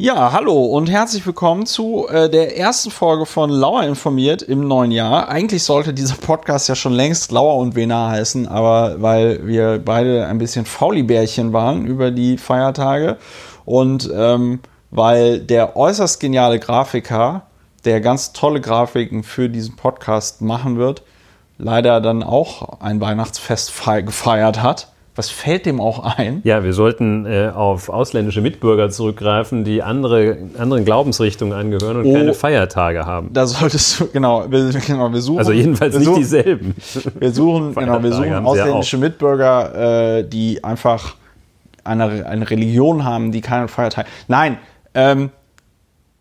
Ja, hallo und herzlich willkommen zu äh, der ersten Folge von Lauer informiert im neuen Jahr. Eigentlich sollte dieser Podcast ja schon längst Lauer und Wena heißen, aber weil wir beide ein bisschen Faulibärchen waren über die Feiertage und ähm, weil der äußerst geniale Grafiker, der ganz tolle Grafiken für diesen Podcast machen wird, leider dann auch ein Weihnachtsfest gefeiert hat was fällt dem auch ein? Ja, wir sollten äh, auf ausländische Mitbürger zurückgreifen, die andere, anderen Glaubensrichtungen angehören und oh, keine Feiertage haben. Da solltest du, genau, wir, genau, wir suchen. Also jedenfalls nicht suchen, dieselben. Wir suchen, genau, wir suchen ausländische Mitbürger, äh, die einfach eine, eine Religion haben, die keine Feiertage. Nein, ähm,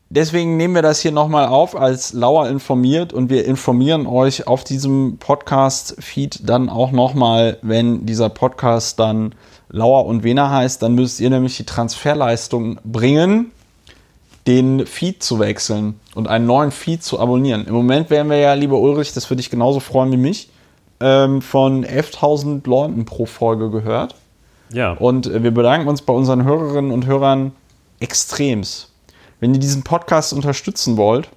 Deswegen nehmen wir das hier nochmal auf als Lauer informiert und wir informieren euch auf diesem Podcast-Feed dann auch nochmal, wenn dieser Podcast dann Lauer und Wena heißt, dann müsst ihr nämlich die Transferleistung bringen, den Feed zu wechseln und einen neuen Feed zu abonnieren. Im Moment werden wir ja, lieber Ulrich, das würde ich genauso freuen wie mich, ähm, von 11.000 Leuten pro Folge gehört. Ja. Und äh, wir bedanken uns bei unseren Hörerinnen und Hörern extremst wenn ihr diesen Podcast unterstützen wollt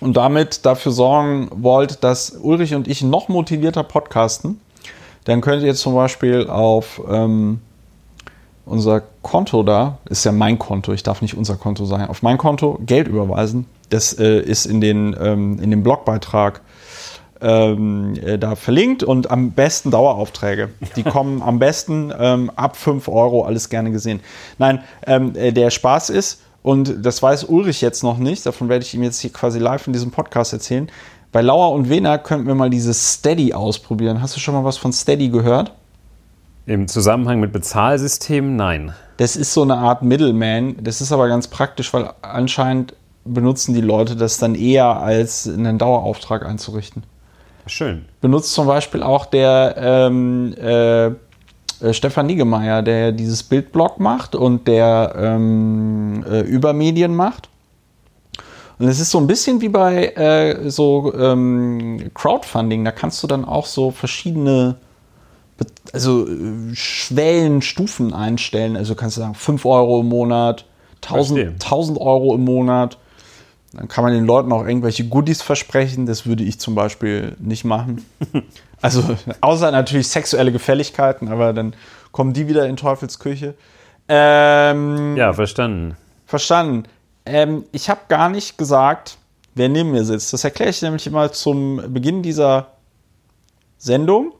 und damit dafür sorgen wollt, dass Ulrich und ich noch motivierter podcasten, dann könnt ihr zum Beispiel auf ähm, unser Konto da, ist ja mein Konto, ich darf nicht unser Konto sein, auf mein Konto Geld überweisen. Das äh, ist in, den, ähm, in dem Blogbeitrag ähm, äh, da verlinkt und am besten Daueraufträge. Die kommen am besten ähm, ab 5 Euro, alles gerne gesehen. Nein, ähm, äh, der Spaß ist, und das weiß Ulrich jetzt noch nicht, davon werde ich ihm jetzt hier quasi live in diesem Podcast erzählen. Bei Lauer und Wena könnten wir mal dieses Steady ausprobieren. Hast du schon mal was von Steady gehört? Im Zusammenhang mit Bezahlsystemen, nein. Das ist so eine Art Middleman. Das ist aber ganz praktisch, weil anscheinend benutzen die Leute das dann eher als einen Dauerauftrag einzurichten. Schön. Benutzt zum Beispiel auch der ähm, äh, Stefan Niggemeier, der dieses Bildblog macht und der ähm, äh, Übermedien macht. Und es ist so ein bisschen wie bei äh, so ähm, Crowdfunding. Da kannst du dann auch so verschiedene also äh, Schwellen, Stufen einstellen. Also kannst du sagen 5 Euro im Monat, 1000, 1000 Euro im Monat. Dann kann man den Leuten auch irgendwelche Goodies versprechen. Das würde ich zum Beispiel nicht machen. Also, außer natürlich sexuelle Gefälligkeiten, aber dann kommen die wieder in Teufelsküche. Ähm, ja, verstanden. Verstanden. Ähm, ich habe gar nicht gesagt, wer neben mir sitzt. Das erkläre ich nämlich immer zum Beginn dieser Sendung.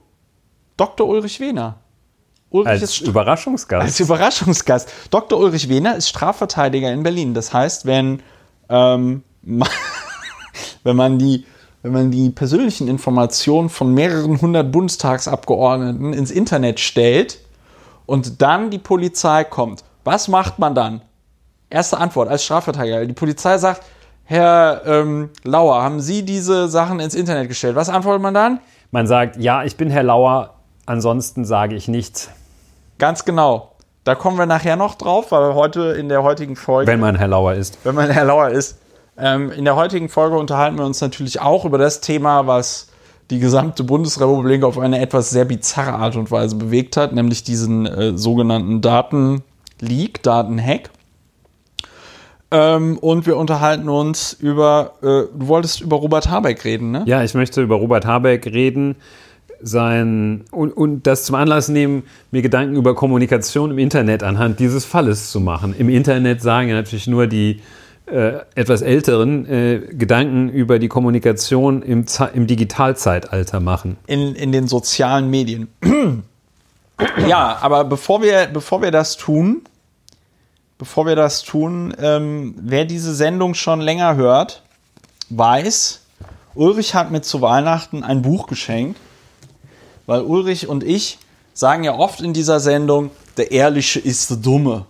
Dr. Ulrich Wehner. Ulrich als ist, Überraschungsgast. Als Überraschungsgast. Dr. Ulrich Wehner ist Strafverteidiger in Berlin. Das heißt, wenn, ähm, wenn man die wenn man die persönlichen Informationen von mehreren hundert Bundestagsabgeordneten ins Internet stellt und dann die Polizei kommt, was macht man dann? Erste Antwort als Strafverteidiger. Die Polizei sagt, Herr ähm, Lauer, haben Sie diese Sachen ins Internet gestellt? Was antwortet man dann? Man sagt, ja, ich bin Herr Lauer, ansonsten sage ich nichts. Ganz genau. Da kommen wir nachher noch drauf, weil heute in der heutigen Folge. Wenn man Herr Lauer ist. Wenn man Herr Lauer ist. Ähm, in der heutigen Folge unterhalten wir uns natürlich auch über das Thema, was die gesamte Bundesrepublik auf eine etwas sehr bizarre Art und Weise bewegt hat, nämlich diesen äh, sogenannten Datenleak, Datenhack. Ähm, und wir unterhalten uns über, äh, du wolltest über Robert Habeck reden, ne? Ja, ich möchte über Robert Habeck reden sein und, und das zum Anlass nehmen, mir Gedanken über Kommunikation im Internet anhand dieses Falles zu machen. Im Internet sagen ja natürlich nur die äh, etwas älteren äh, Gedanken über die Kommunikation im, im Digitalzeitalter machen. In, in den sozialen Medien. ja, aber bevor wir, bevor wir das tun, bevor wir das tun, ähm, wer diese Sendung schon länger hört, weiß, Ulrich hat mir zu Weihnachten ein Buch geschenkt, weil Ulrich und ich sagen ja oft in dieser Sendung, der Ehrliche ist der Dumme.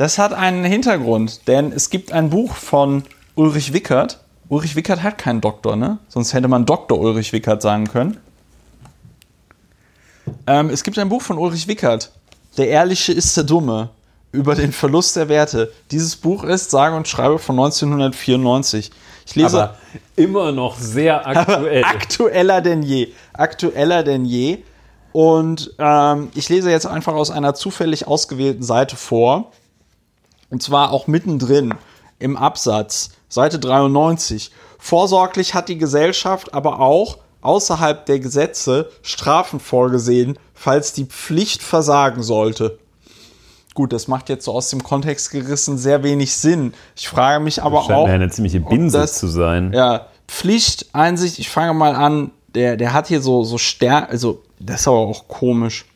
Das hat einen Hintergrund, denn es gibt ein Buch von Ulrich Wickert. Ulrich Wickert hat keinen Doktor, ne? Sonst hätte man Dr. Ulrich Wickert sagen können. Ähm, es gibt ein Buch von Ulrich Wickert. Der Ehrliche ist der Dumme. Über den Verlust der Werte. Dieses Buch ist, sage und schreibe, von 1994. Ich lese. Aber immer noch sehr aktuell. aktueller denn je. Aktueller denn je. Und ähm, ich lese jetzt einfach aus einer zufällig ausgewählten Seite vor. Und zwar auch mittendrin im Absatz, Seite 93. Vorsorglich hat die Gesellschaft aber auch außerhalb der Gesetze Strafen vorgesehen, falls die Pflicht versagen sollte. Gut, das macht jetzt so aus dem Kontext gerissen sehr wenig Sinn. Ich frage mich aber Das scheint auch. mir eine ziemliche Binse das- zu sein. Ja, Pflicht, Einsicht, ich fange mal an, der, der hat hier so, so Stern, also das ist aber auch komisch.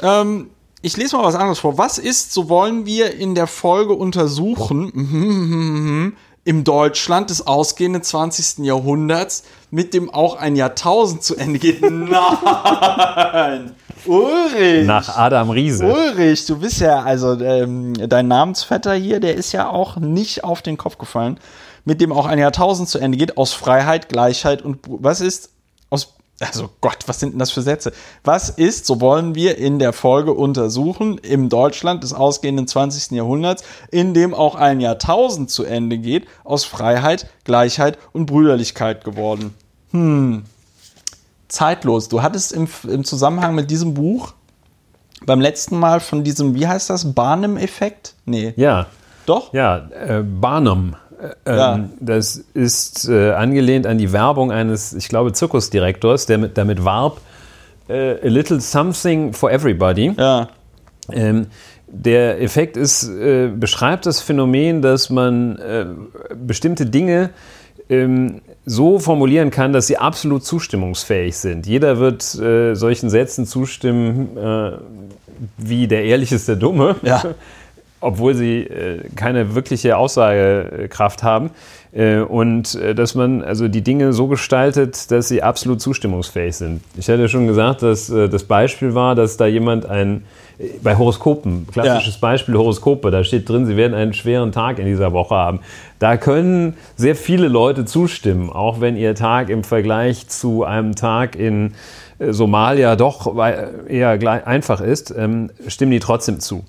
Ähm, ich lese mal was anderes vor. Was ist, so wollen wir in der Folge untersuchen, im Deutschland des ausgehenden 20. Jahrhunderts, mit dem auch ein Jahrtausend zu Ende geht? Nein! Ulrich! Nach Adam Riese. Ulrich, du bist ja, also ähm, dein Namensvetter hier, der ist ja auch nicht auf den Kopf gefallen, mit dem auch ein Jahrtausend zu Ende geht, aus Freiheit, Gleichheit und was ist also Gott, was sind denn das für Sätze? Was ist, so wollen wir in der Folge untersuchen, im Deutschland des ausgehenden 20. Jahrhunderts, in dem auch ein Jahrtausend zu Ende geht, aus Freiheit, Gleichheit und Brüderlichkeit geworden? Hm. Zeitlos. Du hattest im, im Zusammenhang mit diesem Buch beim letzten Mal von diesem, wie heißt das, Barnum-Effekt? Nee. Ja, Doch? ja, äh, Barnum. Äh, ähm, Ja. Das ist äh, angelehnt an die Werbung eines, ich glaube, Zirkusdirektors, der mit, damit warb, äh, a little something for everybody. Ja. Ähm, der Effekt ist, äh, beschreibt das Phänomen, dass man äh, bestimmte Dinge ähm, so formulieren kann, dass sie absolut zustimmungsfähig sind. Jeder wird äh, solchen Sätzen zustimmen, äh, wie der Ehrliche ist der Dumme, Ja. obwohl sie äh, keine wirkliche Aussagekraft haben. Äh, und äh, dass man also die Dinge so gestaltet, dass sie absolut zustimmungsfähig sind. Ich hatte schon gesagt, dass das Beispiel war, dass da jemand ein, bei Horoskopen, klassisches Beispiel Horoskope, da steht drin, sie werden einen schweren Tag in dieser Woche haben. Da können sehr viele Leute zustimmen, auch wenn ihr Tag im Vergleich zu einem Tag in Somalia doch eher gleich- einfach ist, ähm, stimmen die trotzdem zu.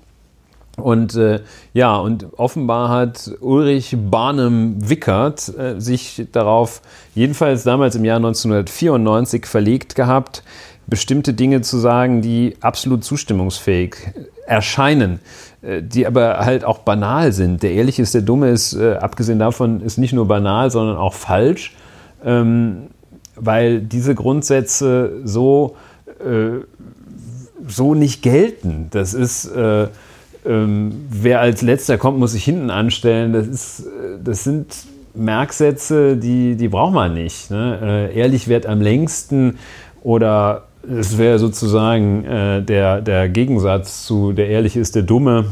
Und äh, ja, und offenbar hat Ulrich Barnum-Wickert äh, sich darauf, jedenfalls damals im Jahr 1994, verlegt gehabt, bestimmte Dinge zu sagen, die absolut zustimmungsfähig erscheinen, äh, die aber halt auch banal sind. Der Ehrliche ist der Dumme ist, äh, abgesehen davon, ist nicht nur banal, sondern auch falsch, ähm, weil diese Grundsätze so äh, so nicht gelten. Das ist, äh, ähm, wer als letzter kommt, muss sich hinten anstellen. Das, ist, äh, das sind Merksätze, die, die braucht man nicht. Ne? Äh, ehrlich wird am längsten oder es wäre sozusagen äh, der, der Gegensatz zu der Ehrliche ist der Dumme.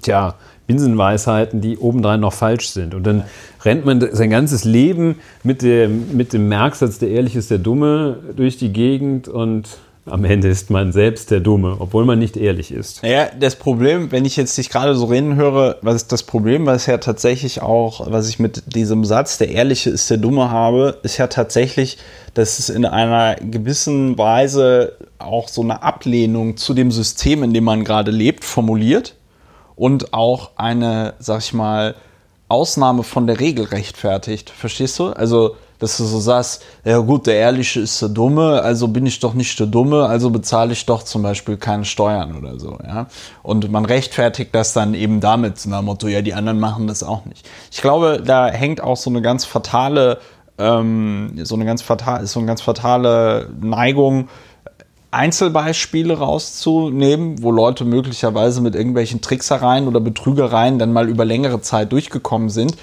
Tja, Binsenweisheiten, die obendrein noch falsch sind. Und dann rennt man sein ganzes Leben mit dem, mit dem Merksatz, der Ehrliche ist der Dumme, durch die Gegend und am Ende ist man selbst der Dumme, obwohl man nicht ehrlich ist. Naja, das Problem, wenn ich jetzt dich gerade so reden höre, was ist das Problem, was ja tatsächlich auch, was ich mit diesem Satz, der Ehrliche ist der Dumme habe, ist ja tatsächlich, dass es in einer gewissen Weise auch so eine Ablehnung zu dem System, in dem man gerade lebt, formuliert und auch eine, sag ich mal, Ausnahme von der Regel rechtfertigt. Verstehst du? Also, dass du so sagst, ja gut, der Ehrliche ist der Dumme, also bin ich doch nicht der Dumme, also bezahle ich doch zum Beispiel keine Steuern oder so, ja. Und man rechtfertigt das dann eben damit, nach dem Motto, ja, die anderen machen das auch nicht. Ich glaube, da hängt auch so eine ganz fatale, ähm, so eine ganz fatale, so eine ganz fatale Neigung, Einzelbeispiele rauszunehmen, wo Leute möglicherweise mit irgendwelchen Tricksereien oder Betrügereien dann mal über längere Zeit durchgekommen sind.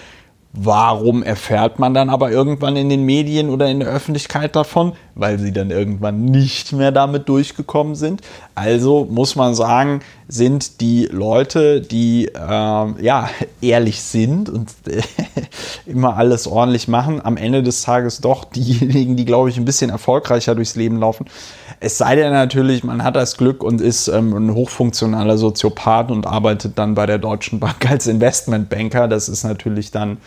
Warum erfährt man dann aber irgendwann in den Medien oder in der Öffentlichkeit davon? Weil sie dann irgendwann nicht mehr damit durchgekommen sind. Also muss man sagen, sind die Leute, die ähm, ja ehrlich sind und immer alles ordentlich machen, am Ende des Tages doch diejenigen, die, glaube ich, ein bisschen erfolgreicher durchs Leben laufen. Es sei denn natürlich, man hat das Glück und ist ähm, ein hochfunktionaler Soziopath und arbeitet dann bei der Deutschen Bank als Investmentbanker. Das ist natürlich dann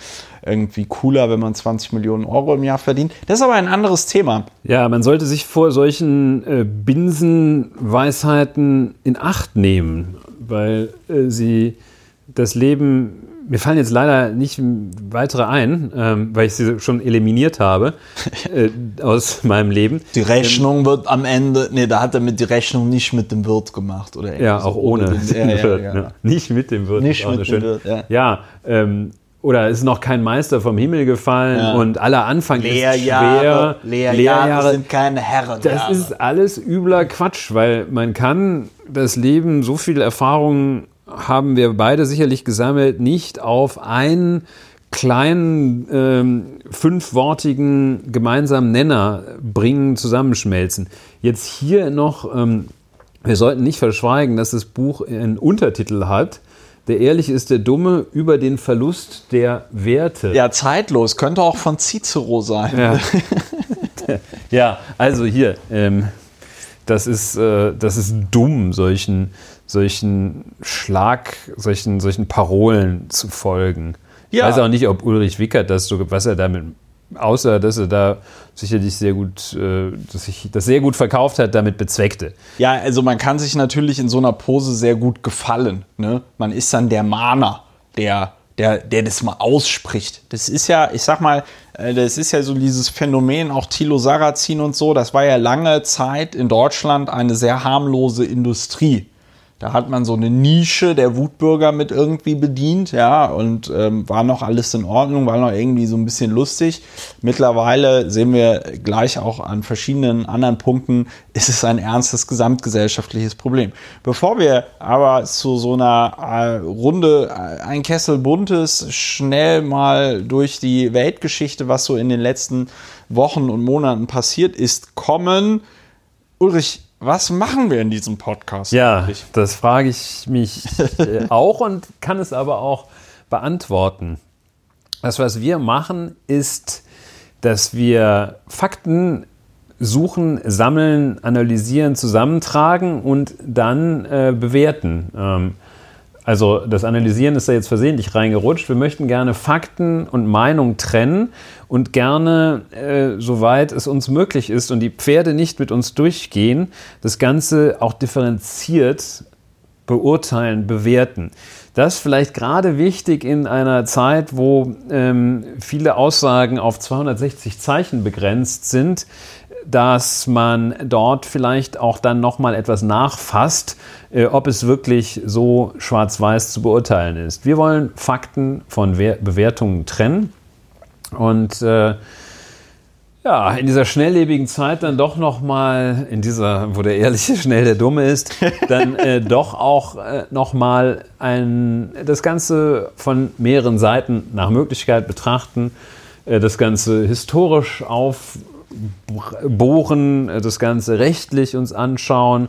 irgendwie cooler, wenn man 20 Millionen Euro im Jahr verdient. Das ist aber ein anderes Thema. Ja, man sollte sich vor solchen äh, Binsenweisheiten in Acht nehmen, weil äh, sie das Leben mir fallen jetzt leider nicht weitere ein, ähm, weil ich sie schon eliminiert habe äh, aus meinem Leben. Die Rechnung ähm, wird am Ende, nee, da hat er mit die Rechnung nicht mit dem Wirt gemacht. Oder ja, auch ohne, ohne den, ja, Wirt. Ja, ne? Nicht mit dem Wirt. Nicht mit dem Wirt, ja. Ja, ähm, oder ist noch kein Meister vom Himmel gefallen ja. und aller Anfang Lehrjahre, ist schwer. Lehrjahre, Lehrjahre sind keine Herren. Das ist alles übler Quatsch, weil man kann das Leben, so viele Erfahrungen haben wir beide sicherlich gesammelt, nicht auf einen kleinen ähm, fünfwortigen gemeinsamen Nenner bringen, zusammenschmelzen. Jetzt hier noch, ähm, wir sollten nicht verschweigen, dass das Buch einen Untertitel hat, der Ehrliche ist der Dumme über den Verlust der Werte. Ja, zeitlos. Könnte auch von Cicero sein. Ja, ja also hier, ähm, das, ist, äh, das ist dumm, solchen, solchen Schlag, solchen, solchen Parolen zu folgen. Ja. Ich weiß auch nicht, ob Ulrich Wickert das so, was er damit außer dass er da sicherlich sehr gut, äh, dass sich das sehr gut verkauft hat, damit bezweckte. Ja, also man kann sich natürlich in so einer Pose sehr gut gefallen. Ne? Man ist dann der Mahner, der, der, der das mal ausspricht. Das ist ja, ich sag mal, äh, das ist ja so dieses Phänomen, auch Thilo Sarrazin und so, das war ja lange Zeit in Deutschland eine sehr harmlose Industrie. Da hat man so eine Nische der Wutbürger mit irgendwie bedient, ja, und ähm, war noch alles in Ordnung, war noch irgendwie so ein bisschen lustig. Mittlerweile sehen wir gleich auch an verschiedenen anderen Punkten, ist es ein ernstes gesamtgesellschaftliches Problem. Bevor wir aber zu so einer äh, Runde, äh, ein Kessel Buntes, schnell mal durch die Weltgeschichte, was so in den letzten Wochen und Monaten passiert ist, kommen, Ulrich, was machen wir in diesem Podcast? Ja, eigentlich? das frage ich mich äh, auch und kann es aber auch beantworten. Das, was wir machen, ist, dass wir Fakten suchen, sammeln, analysieren, zusammentragen und dann äh, bewerten. Ähm, also das Analysieren ist da jetzt versehentlich reingerutscht. Wir möchten gerne Fakten und Meinung trennen und gerne, äh, soweit es uns möglich ist und die Pferde nicht mit uns durchgehen, das Ganze auch differenziert beurteilen, bewerten. Das ist vielleicht gerade wichtig in einer Zeit, wo ähm, viele Aussagen auf 260 Zeichen begrenzt sind, dass man dort vielleicht auch dann nochmal etwas nachfasst, äh, ob es wirklich so schwarz-weiß zu beurteilen ist. Wir wollen Fakten von Wer Bewertungen trennen und äh, ja, in dieser schnelllebigen Zeit dann doch nochmal, in dieser, wo der Ehrliche schnell der Dumme ist, dann äh, doch auch äh, nochmal das Ganze von mehreren Seiten nach Möglichkeit betrachten, äh, das Ganze historisch aufbohren, äh, das Ganze rechtlich uns anschauen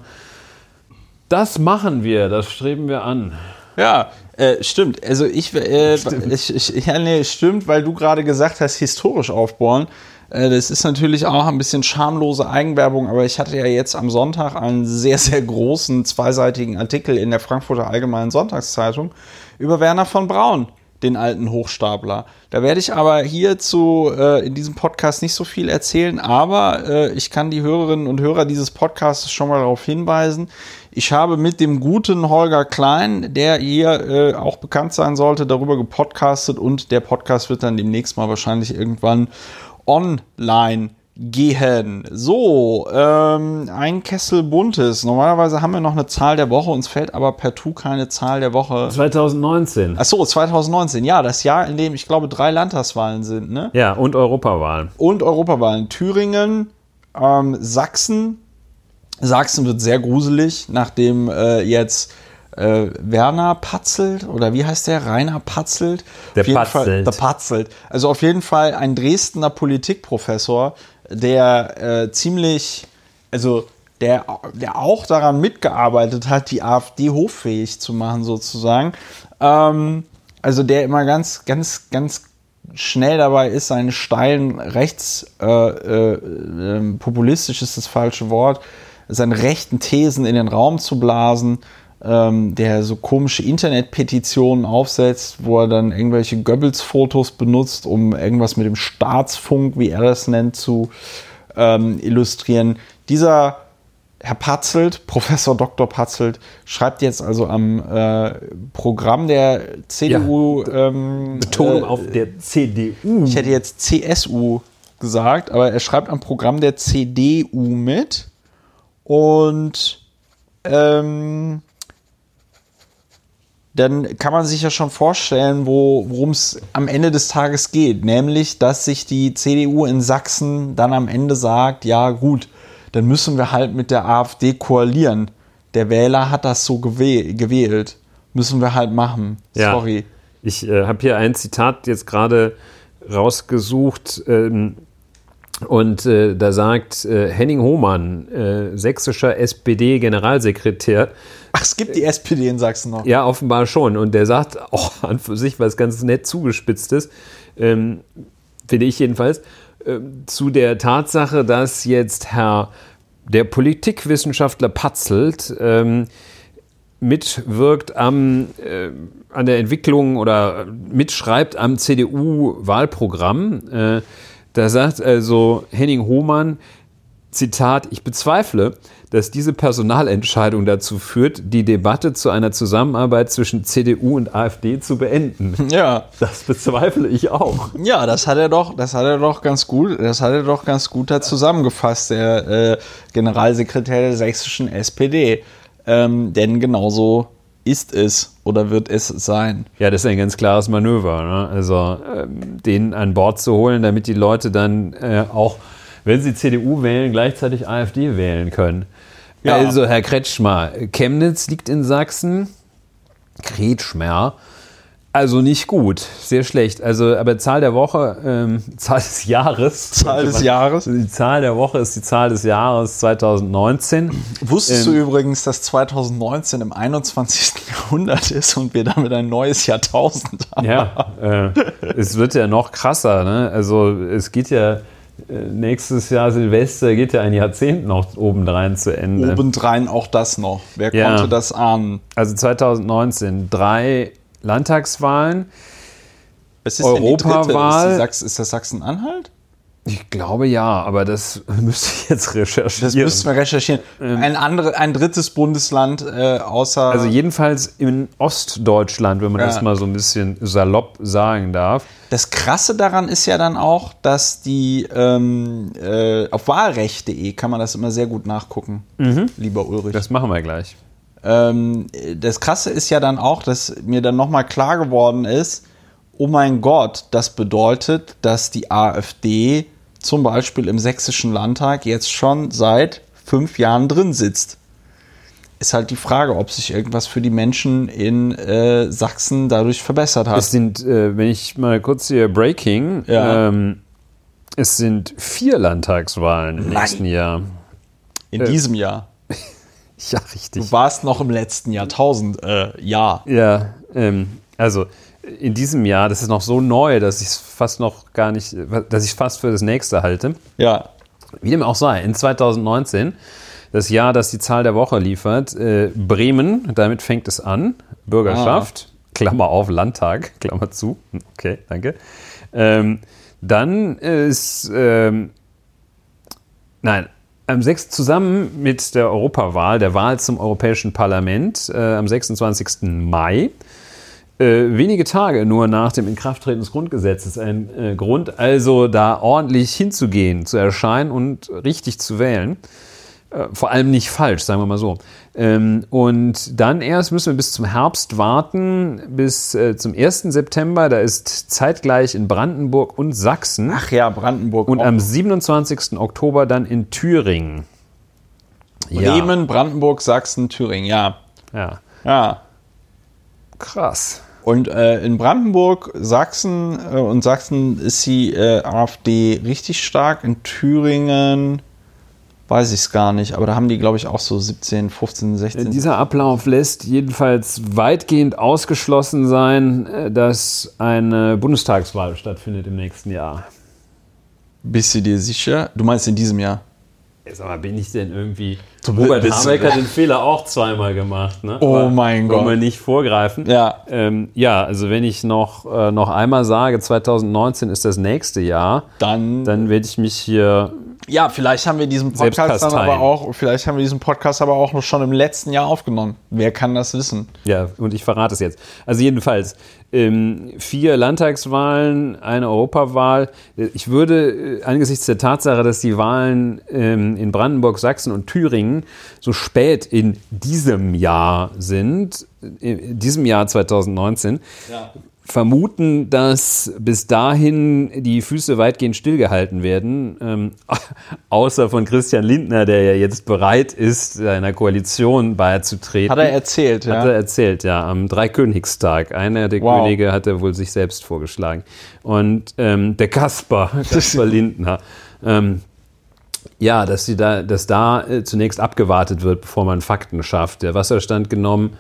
das machen wir, das streben wir an. Ja, äh, stimmt. Also ich, äh, stimmt. Ich, ich, ja, nee, stimmt, weil du gerade gesagt hast, historisch aufbauen. Äh, das ist natürlich auch ein bisschen schamlose Eigenwerbung, aber ich hatte ja jetzt am Sonntag einen sehr, sehr großen zweiseitigen Artikel in der Frankfurter Allgemeinen Sonntagszeitung über Werner von Braun den alten Hochstapler. Da werde ich aber hierzu äh, in diesem Podcast nicht so viel erzählen, aber äh, ich kann die Hörerinnen und Hörer dieses Podcasts schon mal darauf hinweisen. Ich habe mit dem guten Holger Klein, der hier äh, auch bekannt sein sollte, darüber gepodcastet und der Podcast wird dann demnächst mal wahrscheinlich irgendwann online gehen. So, ähm, ein Kessel buntes. Normalerweise haben wir noch eine Zahl der Woche, uns fällt aber per Tu keine Zahl der Woche. 2019. Ach so, 2019. Ja, das Jahr, in dem ich glaube drei Landtagswahlen sind, ne? Ja, und Europawahlen. Und Europawahlen. Thüringen, ähm, Sachsen. Sachsen wird sehr gruselig, nachdem äh, jetzt äh, Werner Patzelt oder wie heißt der? Rainer Patzelt? Der Patzelt. Fall, der Patzelt. Also auf jeden Fall ein Dresdner Politikprofessor, der äh, ziemlich, also der, der auch daran mitgearbeitet hat, die AfD hoffähig zu machen, sozusagen. Ähm, also der immer ganz, ganz, ganz schnell dabei ist, seine steilen rechts, äh, äh, ähm, populistisch ist das falsche Wort, seine rechten Thesen in den Raum zu blasen, ähm, der so komische Internetpetitionen aufsetzt, wo er dann irgendwelche Goebbels-Fotos benutzt, um irgendwas mit dem Staatsfunk, wie er das nennt, zu ähm, illustrieren. Dieser Herr Patzelt, Professor Dr. Patzelt, schreibt jetzt also am äh, Programm der CDU. Ähm, Betonung äh, auf der CDU. Ich hätte jetzt CSU gesagt, aber er schreibt am Programm der CDU mit. Und ähm, dann kann man sich ja schon vorstellen, wo, worum es am Ende des Tages geht. Nämlich, dass sich die CDU in Sachsen dann am Ende sagt, ja gut, dann müssen wir halt mit der AfD koalieren. Der Wähler hat das so gewäh gewählt. Müssen wir halt machen. Ja. Sorry. Ich äh, habe hier ein Zitat jetzt gerade rausgesucht. Ähm, und äh, da sagt äh, Henning Hohmann, äh, sächsischer SPD-Generalsekretär, Ach, es gibt die SPD in Sachsen noch. ja, offenbar schon. Und der sagt auch an für sich was ganz nett zugespitztes, ähm, finde ich jedenfalls, ähm, zu der Tatsache, dass jetzt Herr der Politikwissenschaftler Patzelt ähm, mitwirkt am, äh, an der Entwicklung oder mitschreibt am CDU-Wahlprogramm. Äh, da sagt also Henning Hohmann, Zitat, ich bezweifle, dass diese Personalentscheidung dazu führt, die Debatte zu einer Zusammenarbeit zwischen CDU und AfD zu beenden. Ja. Das bezweifle ich auch. Ja, das hat er doch, das hat er doch ganz gut, das hat er doch ganz gut da zusammengefasst, der äh, Generalsekretär der sächsischen SPD. Ähm, denn genauso ist es oder wird es sein. Ja, das ist ein ganz klares Manöver. Ne? Also ähm, den an Bord zu holen, damit die Leute dann äh, auch, wenn sie CDU wählen, gleichzeitig AfD wählen können. Ja. Also Herr Kretschmer, Chemnitz liegt in Sachsen, Kretschmer. Also nicht gut, sehr schlecht. Also, aber Zahl der Woche, ähm, Zahl des Jahres. Zahl des Jahres. Die Zahl der Woche ist die Zahl des Jahres 2019. Wusstest Ähm, du übrigens, dass 2019 im 21. Jahrhundert ist und wir damit ein neues Jahrtausend haben? Ja, äh, es wird ja noch krasser. Ne? Also es geht ja nächstes Jahr Silvester geht ja ein Jahrzehnt noch obendrein zu Ende. Obendrein auch das noch. Wer Ja. konnte das ahnen? Also 2019 drei Landtagswahlen. Es ist. Europawahl. Ist, Sachs, ist das Sachsen-Anhalt? Ich glaube ja, aber das müsste ich jetzt recherchieren. Das müssten wir recherchieren. ein, andere, ein drittes Bundesland äh, außer. also jedenfalls in Ostdeutschland, wenn man Ja. das mal so ein bisschen salopp sagen darf. Das Krasse daran ist ja dann auch, dass die ähm, äh, auf wahlrecht.de kann man das immer sehr gut nachgucken, lieber Ulrich. Das machen wir gleich. ähm, das Krasse ist ja dann auch, dass mir dann nochmal klar geworden ist, oh mein Gott, das bedeutet, dass die AfD zum Beispiel im sächsischen Landtag jetzt schon seit fünf Jahren drin sitzt. Ist halt die Frage, ob sich irgendwas für die Menschen in äh, Sachsen dadurch verbessert hat. Es sind, äh, wenn ich mal kurz hier Breaking, Ja. ähm, es sind vier Landtagswahlen im Nein. nächsten Jahr. in diesem Jahr. Ja, richtig. Du warst noch im letzten Jahrtausend. Äh, ja. Ja, ähm, also in diesem Jahr, das ist noch so neu, dass ich es fast noch gar nicht, dass ich fast für das nächste halte. Ja. Wie dem auch sei, in 2019, das Jahr, das die Zahl der Woche liefert, äh, Bremen, damit fängt es an, Bürgerschaft, Klammer auf, Landtag, Klammer zu, okay, danke. Ähm, dann ist, ähm, nein, am 6. zusammen mit der Europawahl, der Wahl zum Europäischen Parlament äh, am 26. Mai, äh, wenige Tage nur nach dem Inkrafttreten des Grundgesetzes ein äh, Grund, also da ordentlich hinzugehen, zu erscheinen und richtig zu wählen. Äh, vor allem nicht falsch, sagen wir mal so. Ähm, und dann erst müssen wir bis zum Herbst warten, bis äh, zum 1. September. Da ist zeitgleich in Brandenburg und Sachsen. Ach ja, Brandenburg. und auch. am 27. Oktober dann in Thüringen. Bremen, Brandenburg, Sachsen, Thüringen. Ja. Ja. Ja. Krass. Und äh, in Brandenburg, Sachsen äh, und Sachsen ist die äh, AfD richtig stark. In Thüringen weiß ich es gar nicht, aber da haben die, glaube ich, auch so 17, 15, 16. Dieser Ablauf lässt jedenfalls weitgehend ausgeschlossen sein, äh, dass eine Bundestagswahl stattfindet im nächsten Jahr. Bist du dir sicher? Du meinst in diesem Jahr? Sag mal, bin ich denn irgendwie. Du Robert Habeck hat den Fehler auch zweimal gemacht, ne? Oh Aber mein Wollen Gott. wir nicht vorgreifen. Ja. Ähm, ja, also wenn ich noch, äh, noch einmal sage, 2019 ist das nächste Jahr, Dann, dann werde ich mich hier Ja, vielleicht haben wir diesen Podcast dann aber auch, vielleicht haben wir diesen Podcast aber auch schon im letzten Jahr aufgenommen. Wer kann das wissen? Ja, und ich verrate es jetzt. Also jedenfalls, ähm, vier Landtagswahlen, eine Europawahl. Ich würde äh, angesichts der Tatsache, dass die Wahlen ähm, in Brandenburg, Sachsen und Thüringen so spät in diesem Jahr sind, in diesem Jahr 2019, vermuten, dass bis dahin die Füße weitgehend stillgehalten werden, ähm, außer von Christian Lindner, der ja jetzt bereit ist, einer Koalition beizutreten. Hat er erzählt, ja. Hat er erzählt, ja, am Dreikönigstag. Einer der Wow. Könige hat er wohl sich selbst vorgeschlagen. Und ähm, der Kaspar, Kaspar Lindner. Ähm, ja, dass, die da, dass da äh, zunächst abgewartet wird, bevor man Fakten schafft. Der Wasserstand genommen.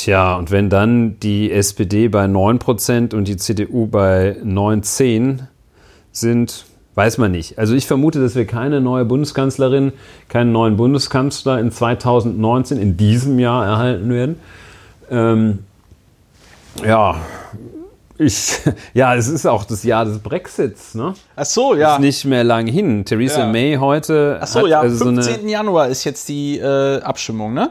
Tja, und wenn dann die SPD bei 9% und die CDU bei 9,10 sind, weiß man nicht. Also ich vermute, dass wir keine neue Bundeskanzlerin, keinen neuen Bundeskanzler in 2019, in diesem Jahr erhalten werden. Ähm, ja, ich, ja, es ist auch das Jahr des Brexits, ne? Ach so, ja. Ist nicht mehr lang hin. Theresa Ja. May heute Ach so, ja, also so 15. eine, Januar ist jetzt die äh, Abstimmung, ne?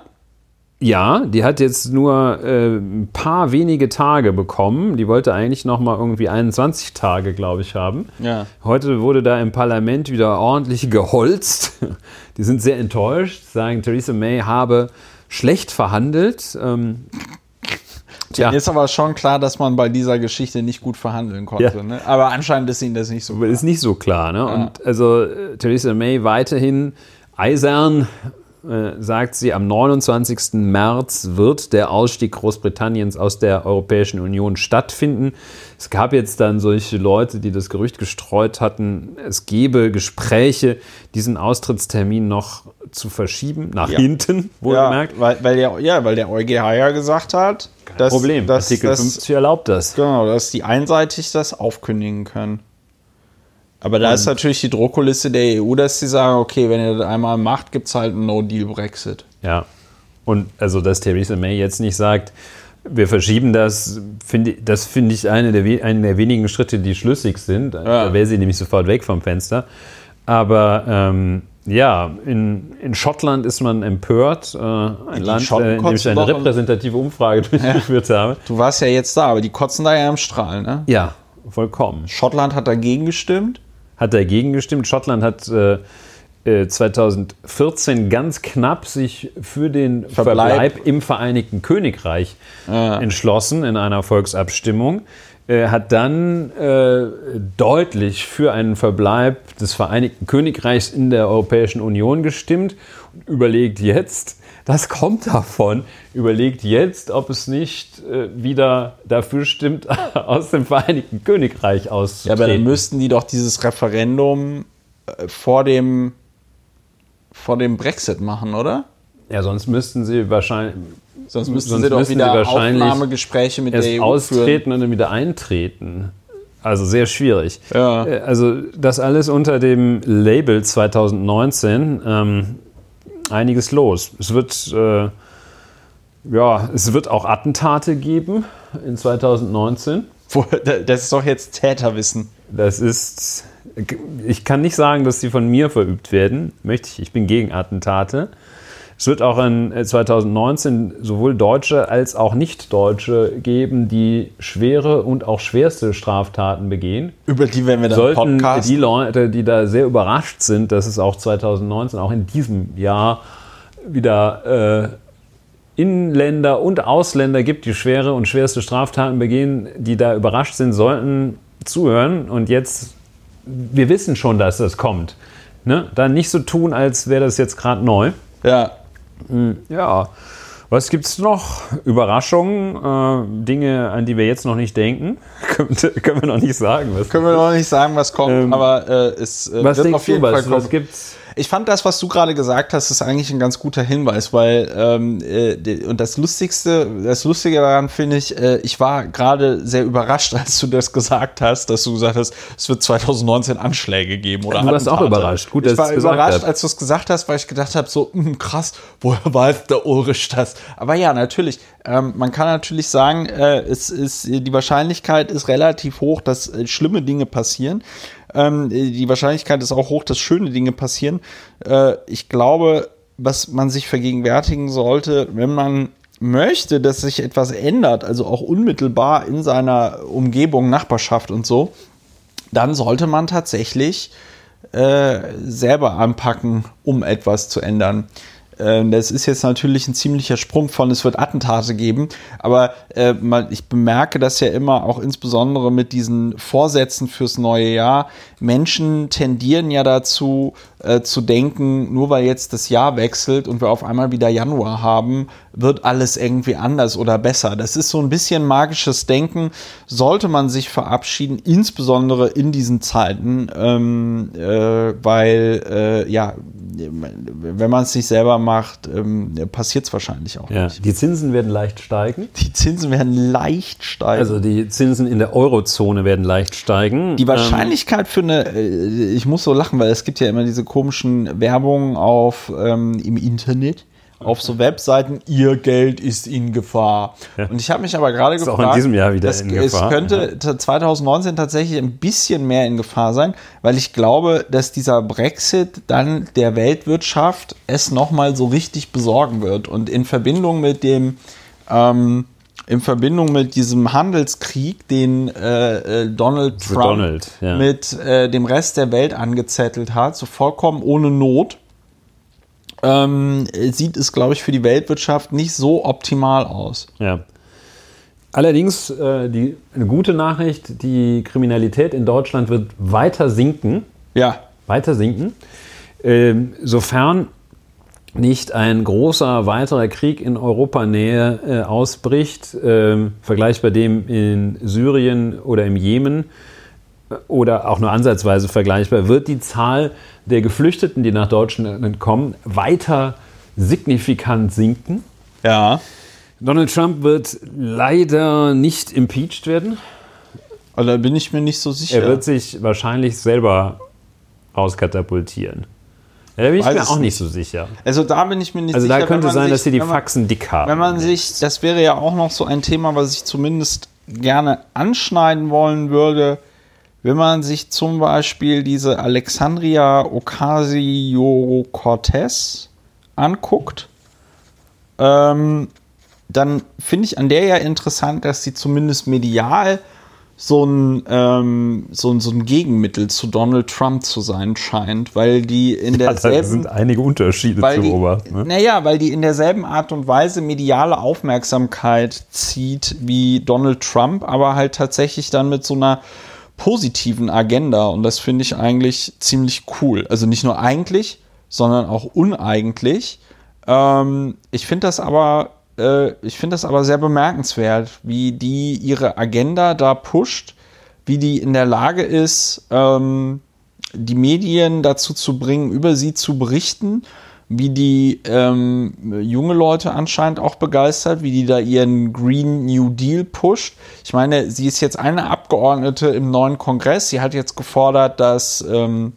Ja, die hat jetzt nur äh, ein paar wenige Tage bekommen. Die wollte eigentlich noch mal irgendwie 21 Tage, glaube ich, haben. Ja. Heute wurde da im Parlament wieder ordentlich geholzt. Die sind sehr enttäuscht, sagen, Theresa May habe schlecht verhandelt. Ähm, tja, Mir ist aber schon klar, dass man bei dieser Geschichte nicht gut verhandeln konnte. Ja. Ne? Aber anscheinend ist ihnen das nicht so klar. ist nicht so klar. Ne? Und also äh, Theresa May weiterhin eisern äh, sagt sie, am 29. März wird der Ausstieg Großbritanniens aus der Europäischen Union stattfinden. Es gab jetzt dann solche Leute, die das Gerücht gestreut hatten, es gebe Gespräche, diesen Austrittstermin noch zu verschieben, nach Ja. hinten, ja, wohlgemerkt. weil, weil der, ja, weil der EuGH ja gesagt hat, dass, Problem, dass, Artikel dass, 50 erlaubt das. genau, dass die einseitig das aufkündigen können. Aber da ist natürlich die Druckkulisse der EU, dass sie sagen, okay, wenn ihr das einmal macht, gibt es halt einen No-Deal-Brexit. Ja. Und also, dass Theresa May jetzt nicht sagt, wir verschieben das, finde das finde ich eine der, einen der wenigen Schritte, die schlüssig sind. Da wäre sie nämlich sofort weg vom Fenster. Aber ähm, ja, in, in Schottland ist man empört. Äh, ein Land, Schotten äh, in dem ich eine repräsentative Umfrage durchgeführt habe. Du warst ja jetzt da, aber die kotzen da ja im Strahl, ne? Ja, vollkommen. Schottland hat dagegen gestimmt. Hat dagegen gestimmt. Schottland hat äh, äh, 2014 ganz knapp sich für den Verbleib. Verbleib, im Vereinigten Königreich entschlossen in einer Volksabstimmung. Äh, hat dann äh, deutlich für einen Verbleib des Vereinigten Königreichs in der Europäischen Union gestimmt und überlegt jetzt, das kommt davon, überlegt jetzt, ob es nicht äh, wieder dafür stimmt, aus dem Vereinigten Königreich Ja, auszutreten. aber dann müssten die doch dieses Referendum äh, vor dem, vor dem Brexit machen, oder? Ja, sonst müssten sie wahrscheinlich Sonst müssten Sonst sie doch wieder sie wahrscheinlich Aufnahmegespräche mit erst der EU führen. austreten und dann wieder eintreten. Also sehr schwierig. Ja. Äh, Also das alles unter dem Label 2019. Ähm, einiges los. Es wird, äh, ja, es wird auch Attentate geben in 2019. Wo- Das ist doch jetzt Täterwissen. Das ist, ich kann nicht sagen, dass sie von mir verübt werden. Möchte ich. Ich bin gegen Attentate. Es wird auch in äh, 2019 sowohl Deutsche als auch Nicht-Deutsche geben, die schwere und auch schwerste Straftaten begehen. Über die werden wir dann Sollten Podcast. die Leute, die da sehr überrascht sind, dass es auch 2019, auch in diesem Jahr, wieder äh, Inländer und Ausländer gibt, die schwere und schwerste Straftaten begehen, die da überrascht sind, sollten zuhören und jetzt, wir wissen schon, dass das kommt. Ne? Dann nicht so tun, als wäre das jetzt gerade neu. ja. Ja, was gibt's noch? Überraschungen, äh, Dinge, an die wir jetzt noch nicht denken. können, können wir noch nicht sagen. Was, Können wir noch nicht sagen, was kommt, Ähm, aber äh, es äh, was wird auf jeden du, Fall was, kommen. was gibt's? Ich fand das, was du gerade gesagt hast, ist eigentlich ein ganz guter Hinweis, weil ähm, äh, und das Lustigste, das Lustige daran finde ich, äh, ich war gerade sehr überrascht, als du das gesagt hast, dass du gesagt hast, es wird 2019 Anschläge geben oder Du warst auch Attentate. überrascht. Gut, ich war überrascht, als du es gesagt hast, weil ich gedacht habe, so hm, krass, woher weiß der Ulrich das? Aber ja, natürlich. Ähm, man kann natürlich sagen, äh, es ist die Wahrscheinlichkeit ist relativ hoch, dass äh, schlimme Dinge passieren. Ähm, die Wahrscheinlichkeit ist auch hoch, dass schöne Dinge passieren. Äh, ich glaube, was man sich vergegenwärtigen sollte, wenn man möchte, dass sich etwas ändert, also auch unmittelbar in seiner Umgebung, Nachbarschaft und so, dann sollte man tatsächlich äh, selber anpacken, um etwas zu ändern. Äh, das ist jetzt natürlich ein ziemlicher Sprung von, es wird Attentate geben, aber äh, ich bemerke das ja immer auch insbesondere mit diesen Vorsätzen fürs neue Jahr. Menschen tendieren ja dazu äh, zu denken, nur weil jetzt das Jahr wechselt und wir auf einmal wieder Januar haben, wird alles irgendwie anders oder besser. Das ist so ein bisschen magisches Denken, sollte man sich verabschieden, insbesondere in diesen Zeiten, ähm, äh, weil äh, ja, wenn man es nicht selber macht, ähm, passiert es wahrscheinlich auch ja. nicht. Die Zinsen werden leicht steigen. Die Zinsen werden leicht steigen. Also die Zinsen in der Eurozone werden leicht steigen. Die Wahrscheinlichkeit ähm, für eine, äh, ich muss so lachen, weil es gibt ja immer diese komischen Werbungen auf ähm, im Internet auf so Webseiten, ihr Geld ist in Gefahr. Und ich habe mich aber gerade gefragt, auch in diesem Jahr wieder in Gefahr. es könnte ja. 2019 tatsächlich ein bisschen mehr in Gefahr sein, weil ich glaube, dass dieser Brexit dann der Weltwirtschaft es nochmal so richtig besorgen wird. Und in Verbindung mit dem ähm, in Verbindung mit diesem Handelskrieg, den äh, äh Donald Trump Donald, ja. mit äh, dem Rest der Welt angezettelt hat, so vollkommen ohne Not ähm, sieht es, glaube ich, für die Weltwirtschaft nicht so optimal aus. Ja. Allerdings äh, die, eine gute Nachricht, die Kriminalität in Deutschland wird weiter sinken. Ja. Weiter sinken. Ähm, sofern nicht ein großer weiterer Krieg in Europanähe äh, ausbricht, äh, vergleichbar dem in Syrien oder im Jemen, oder auch nur ansatzweise vergleichbar, wird die Zahl der Geflüchteten, die nach Deutschland kommen, weiter signifikant sinken. Ja. Donald Trump wird leider nicht impeached werden. Also da bin ich mir nicht so sicher. Er wird sich wahrscheinlich selber rauskatapultieren. Ja, da bin ich Weiß mir auch nicht so sicher. Also da bin ich mir nicht also sicher. Also da könnte sein, sich, dass sie die Faxen dick haben. Wenn man sich, das wäre ja auch noch so ein Thema, was ich zumindest gerne anschneiden wollen würde wenn man sich zum Beispiel diese Alexandria Ocasio-Cortez anguckt, ähm, dann finde ich an der ja interessant, dass sie zumindest medial so ein, ähm, so, ein, so ein Gegenmittel zu Donald Trump zu sein scheint, weil die in derselben... Ja, da sind einige Unterschiede zu beobachten. Ne? Naja, weil die in derselben Art und Weise mediale Aufmerksamkeit zieht wie Donald Trump, aber halt tatsächlich dann mit so einer positiven Agenda und das finde ich eigentlich ziemlich cool. Also nicht nur eigentlich, sondern auch uneigentlich. Ähm, ich finde das aber, äh, ich finde das aber sehr bemerkenswert, wie die ihre Agenda da pusht, wie die in der Lage ist, ähm, die Medien dazu zu bringen, über sie zu berichten wie die ähm, junge Leute anscheinend auch begeistert, wie die da ihren Green New Deal pusht. Ich meine, sie ist jetzt eine Abgeordnete im neuen Kongress. Sie hat jetzt gefordert, dass ähm,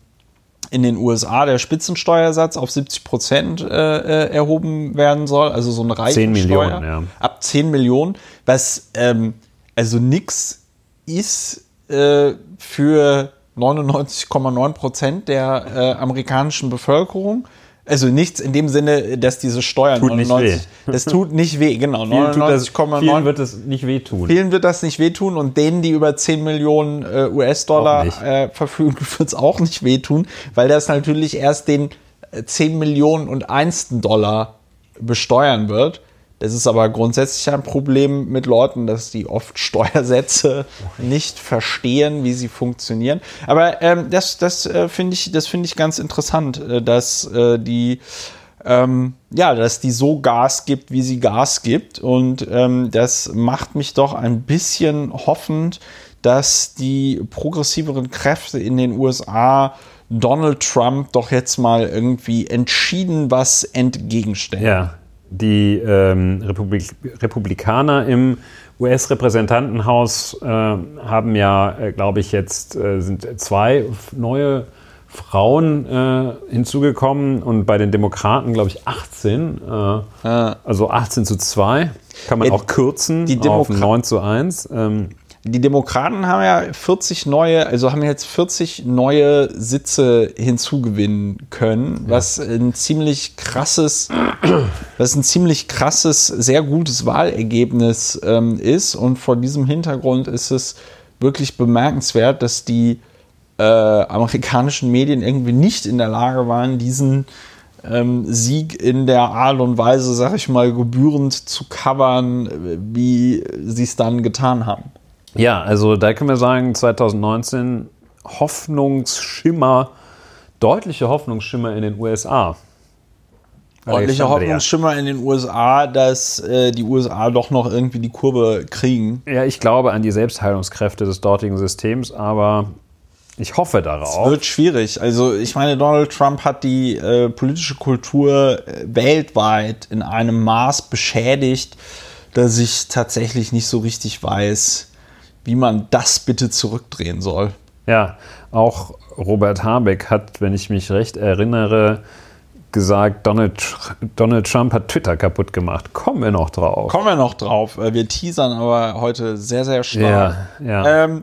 in den USA der Spitzensteuersatz auf 70 Prozent äh, äh, erhoben werden soll, also so eine Reichensteuer. 10 Millionen, ja. Ab 10 Millionen, was ähm, also nix ist äh, für 99,9 Prozent der äh, amerikanischen Bevölkerung. Also nichts in dem Sinne, dass diese Steuern tut 99, nicht weh. das tut nicht weh, genau. 99,9 vielen wird es nicht wehtun. Vielen wird das nicht wehtun und denen, die über 10 Millionen äh, US-Dollar äh, verfügen, wird es auch nicht wehtun, weil das natürlich erst den 10 äh, Millionen und einsten Dollar besteuern wird. Es ist aber grundsätzlich ein Problem mit Leuten, dass die oft Steuersätze nicht verstehen, wie sie funktionieren. Aber ähm, das, das äh, finde ich, das ich ganz interessant, äh, dass äh, die ähm, ja, dass die so Gas gibt, wie sie Gas gibt. Und ähm, das macht mich doch ein bisschen hoffend, dass die progressiveren Kräfte in den USA Donald Trump doch jetzt mal irgendwie entschieden was entgegenstellen. Ja, die ähm, Republik Republikaner im US-Repräsentantenhaus äh, haben ja, äh, glaube ich, jetzt äh, sind zwei neue Frauen äh, hinzugekommen und bei den Demokraten, glaube ich, 18. Ah. Also 18 zu 2. Kann man auch kürzen die Demokra auf 9 zu 1. Ähm, die Demokraten haben ja 40 neue, also haben jetzt 40 neue Sitze hinzugewinnen können, was ein ziemlich krasses, was ein ziemlich krasses, sehr gutes Wahlergebnis ähm, ist. Und vor diesem Hintergrund ist es wirklich bemerkenswert, dass die äh, amerikanischen Medien irgendwie nicht in der Lage waren, diesen ähm, Sieg in der Art und Weise, sag ich mal, gebührend zu covern, wie sie es dann getan haben. Ja, also da können wir sagen, 2019 Hoffnungsschimmer, deutliche Hoffnungsschimmer in den USA. Deutlicher Hoffnungsschimmer in den USA, dass äh, die USA doch noch irgendwie die Kurve kriegen. Ja, ich glaube an die Selbstheilungskräfte des dortigen Systems, aber ich hoffe darauf. Es wird schwierig. Also ich meine, Donald Trump hat die äh, politische Kultur äh, weltweit in einem Maß beschädigt, dass ich tatsächlich nicht so richtig weiß, wie man das bitte zurückdrehen soll. Ja, auch Robert Habeck hat, wenn ich mich recht erinnere, gesagt, Donald, Donald Trump hat Twitter kaputt gemacht. Kommen wir noch drauf. Kommen wir noch drauf. Wir teasern aber heute sehr, sehr stark. Ja, ja. Ähm,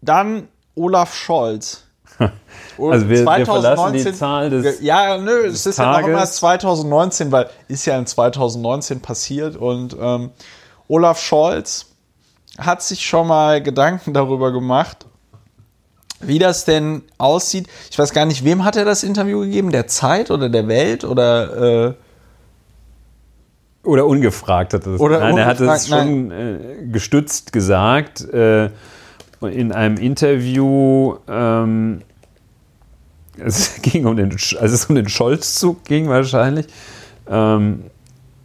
dann Olaf Scholz. Also wir, wir verlassen die Zahl des Ja, nö, es ist ja noch immer Tages. 2019, weil ist ja in 2019 passiert und ähm, Olaf Scholz hat sich schon mal Gedanken darüber gemacht, wie das denn aussieht. Ich weiß gar nicht, wem hat er das Interview gegeben? Der Zeit oder der Welt oder äh, Oder ungefragt hat er das. Oder nein, er hat es schon äh, gestützt gesagt äh, in einem Interview. Ähm, es ging um den, also es um den Scholzzug ging wahrscheinlich. Ähm,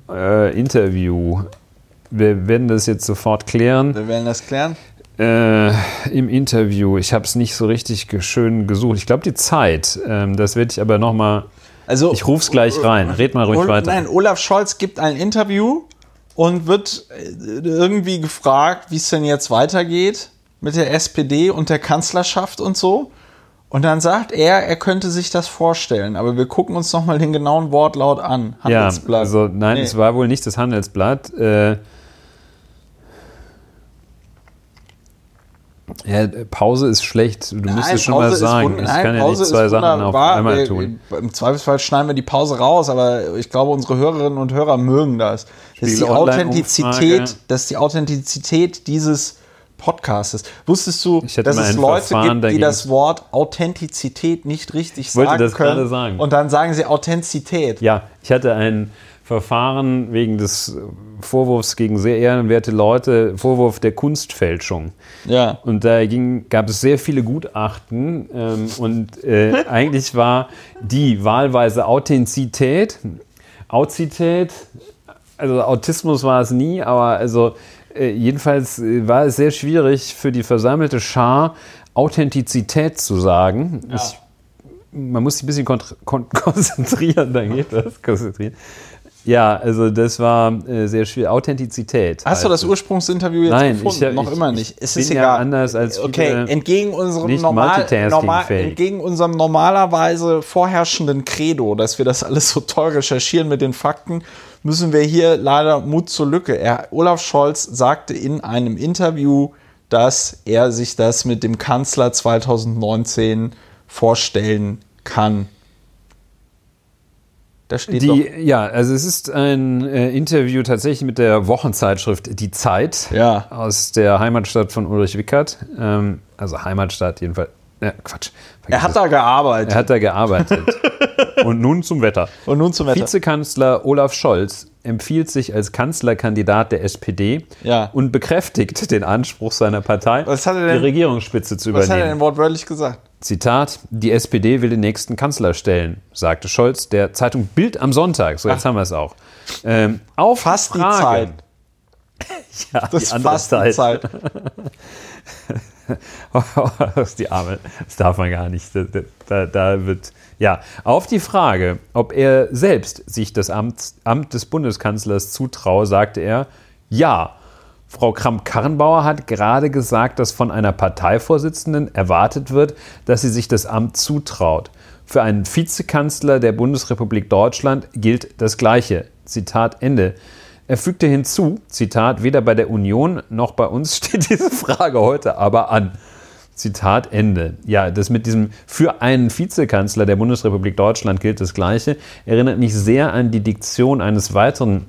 äh, Interview. Wir werden das jetzt sofort klären. wir werden das klären. Äh, Im Interview. Ich habe es nicht so richtig schön gesucht. Ich glaube die Zeit. Ähm, das werde ich aber noch mal. Also Ich ruf's gleich rein. Red mal ruhig Ol- weiter. Nein, Olaf Scholz gibt ein Interview und wird äh, irgendwie gefragt, wie es denn jetzt weitergeht mit der SPD und der Kanzlerschaft und so. Und dann sagt er, er könnte sich das vorstellen. Aber wir gucken uns nochmal den genauen Wortlaut an. Ja, Handelsblatt. also nein, Nee. es war wohl nicht das Handelsblatt. Äh, ja, Pause ist schlecht. Du müsstest schon Pause mal ist sagen. Ich nein, kann ja Pause nicht zwei Sachen auf einmal tun. Im Zweifelsfall schneiden wir die Pause raus, aber ich glaube, unsere Hörerinnen und Hörer mögen das. Das ist die. Authentizität, das ist die Authentizität dieses Podcastes. Wusstest du, dass es Leute Verfahren gibt, die das Wort Authentizität nicht richtig wollte sagen das können? gerade sagen. Und dann sagen sie Authentizität. Ja, ich hatte ein Verfahren wegen des Vorwurfs gegen sehr ehrenwerte Leute, Vorwurf der Kunstfälschung. Ja. Und da ging, gab es sehr viele Gutachten ähm, und äh, eigentlich war die wahlweise Authentizität, Auzität, also Autismus war es nie, aber also äh, jedenfalls äh, war es sehr schwierig für die versammelte Schar Authentizität zu sagen. Ich, man muss sich ein bisschen konzentrieren, dann geht das. Konzentrieren. Ja, also das war äh, sehr schwierig. Authentizität. Hast du heißt das. Ursprungsinterview jetzt Nein, gefunden? ich hab- Noch ich- immer ich nicht. Es ist ja egal. anders als okay, entgegen unserem, normal, normal, entgegen unserem normalerweise vorherrschenden Credo, dass wir das alles so toll recherchieren mit den Fakten, müssen wir hier leider Mut zur Lücke. Er, Olaf Scholz sagte in einem Interview, dass er sich das mit dem Kanzler 2019 vorstellen kann. Da steht Die, doch. ja, also es ist ein äh, Interview tatsächlich mit der Wochenzeitschrift Die Zeit Ja. aus der Heimatstadt von Ulrich Wickert. Ähm, also Heimatstadt jedenfalls. Ja, Quatsch. Er hat Vergiss da gearbeitet. es. er hat da gearbeitet. Und nun zum Wetter. Und nun zum Wetter. Vizekanzler Olaf Scholz empfiehlt sich als Kanzlerkandidat der SPD Ja. und bekräftigt den Anspruch seiner Partei, denn- die Regierungsspitze zu Was hat er übernehmen. denn wortwörtlich gesagt? Zitat, die SPD will den nächsten Kanzler stellen, sagte Scholz der Zeitung Bild am Sonntag. So, jetzt haben wir es auch. Ähm, auf Fast die Frage- Zeit. Ja, Das die ist andere fast die Zeit. Ist die Arme. Das darf man gar nicht. Da, da wird, ja, auf die Frage, ob er selbst sich das Amt, Amt des Bundeskanzlers zutraue, sagte er, ja. Frau Kramp-Karrenbauer hat gerade gesagt, dass von einer Parteivorsitzenden erwartet wird, dass sie sich das Amt zutraut. Für einen Vizekanzler der Bundesrepublik Deutschland gilt das Gleiche. Zitat Ende. Er fügte hinzu, Zitat, weder bei der Union noch bei uns steht diese Frage heute aber an. Zitat Ende. Ja, das mit diesem für einen Vizekanzler der Bundesrepublik Deutschland gilt das Gleiche. Erinnert mich sehr an die Diktion eines weiteren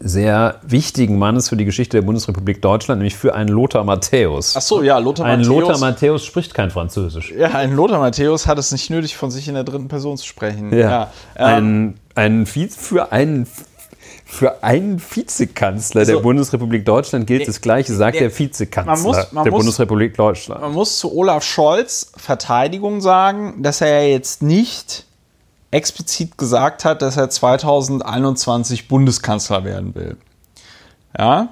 sehr wichtigen Mannes für die Geschichte der Bundesrepublik Deutschland, nämlich für einen Lothar Matthäus. Ach so, ja, Lothar Ein Matthäus. Lothar Matthäus spricht kein Französisch. ja, ein Lothar Matthäus hat es nicht nötig, von sich in der dritten Person zu sprechen. Ja. ähm, Ein, ein Vize, für einen für einen Vizekanzler der Also, Bundesrepublik Deutschland gilt das Gleiche, sagt der- der Vizekanzler man muss- man der muss- Bundesrepublik Deutschland. man muss zu Olaf Scholz Verteidigung sagen, dass er ja jetzt nicht explizit gesagt hat, dass er 2021 Bundeskanzler werden will. Ja,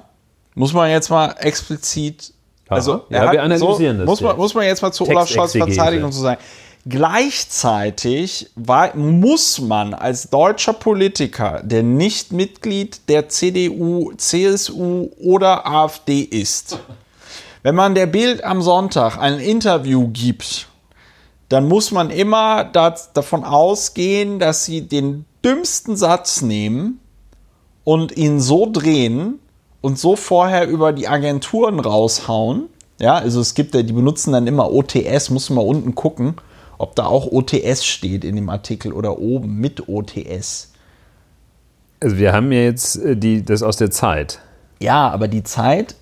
muss man jetzt mal explizit. Also, Ja, wir analysieren das muss man, jetzt. muss man jetzt mal zu Olaf Scholz. Verteidigung zu sagen. Gleichzeitig war, muss man als deutscher Politiker, der nicht Mitglied der CDU, CSU oder AfD ist, wenn man der Bild am Sonntag ein Interview gibt, dann muss man immer das, davon ausgehen, dass sie den dümmsten Satz nehmen und ihn so drehen und so vorher über die Agenturen raushauen. Ja, also es gibt ja, die benutzen dann immer OTS, muss man unten gucken, ob da auch OTS steht in dem Artikel oder oben mit OTS. Also wir haben ja jetzt äh, die, das aus der Zeit. Ja, aber die Zeit,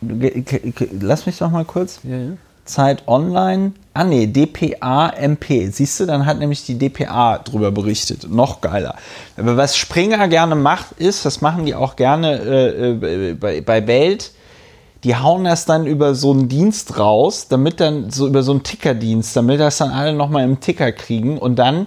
lass mich doch mal kurz. Zeit Online. Ah nee, DPA MP. Siehst du, dann hat nämlich die DPA drüber berichtet. Noch geiler. Aber was Springer gerne macht, ist, das machen die auch gerne äh, äh, bei, bei Welt, die hauen das dann über so einen Dienst raus, damit dann so über so einen Tickerdienst, damit das dann alle nochmal im Ticker kriegen und dann,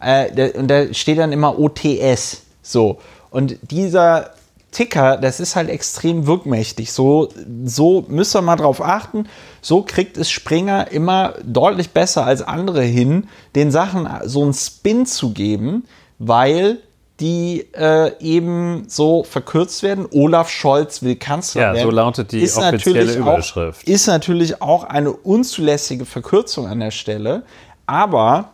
äh, da, und da steht dann immer OTS. So. Und dieser Ticker, das ist halt extrem wirkmächtig. So, so müsst ihr mal drauf achten. So kriegt es Springer immer deutlich besser als andere hin, den Sachen so einen Spin zu geben, weil die äh, eben so verkürzt werden. Olaf Scholz will Kanzler Ja, werden. so lautet die offizielle natürlich Überschrift. Auch, ist natürlich auch eine unzulässige Verkürzung an der Stelle. Aber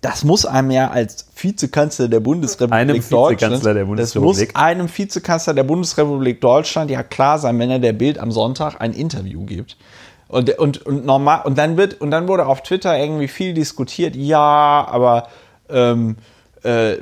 das muss einem ja als Vizekanzler der Bundesrepublik Einem Deutschland, Vizekanzler der das Bundesrepublik. muss einem Vizekanzler der Bundesrepublik Deutschland ja klar sein, wenn er der Bild am Sonntag ein Interview gibt. Und, und, und normal, und dann wird, und dann wurde auf Twitter irgendwie viel diskutiert, ja, aber ähm, äh,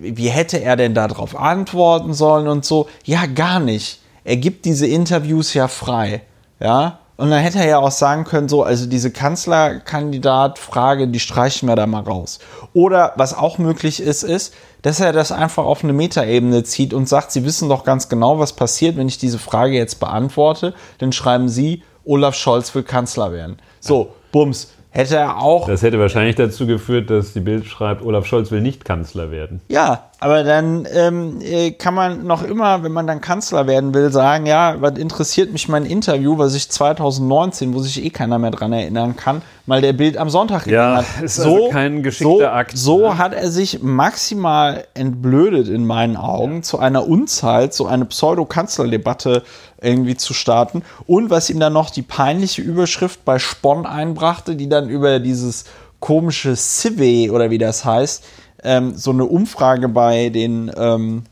wie hätte er denn darauf antworten sollen und so? Ja, gar nicht. Er gibt diese Interviews ja frei. Ja. Und dann hätte er ja auch sagen können, so, also diese Kanzlerkandidat-Frage, die streichen wir da mal raus. Oder was auch möglich ist, ist, dass er das einfach auf eine Metaebene zieht und sagt, Sie wissen doch ganz genau, was passiert, wenn ich diese Frage jetzt beantworte. Dann schreiben Sie, Olaf Scholz will Kanzler werden. So, Bums. Hätte er auch Das hätte wahrscheinlich dazu geführt, dass die Bild schreibt, Olaf Scholz will nicht Kanzler werden. Ja, aber dann ähm, äh, kann man noch immer, wenn man dann Kanzler werden will, sagen, ja, was interessiert mich mein Interview, was ich 2019, wo sich eh keiner mehr dran erinnern kann, mal der Bild am Sonntag Ja, hat. ist also kein geschickter so, Akt, So ne? hat er sich maximal entblödet in meinen Augen, zu einer Unzeit, so eine Pseudo-Kanzlerdebatte irgendwie zu starten. Und was ihm dann noch die peinliche Überschrift bei Spon einbrachte, die dann über dieses komische Cive oder wie das heißt, ähm, so eine Umfrage bei den ähm,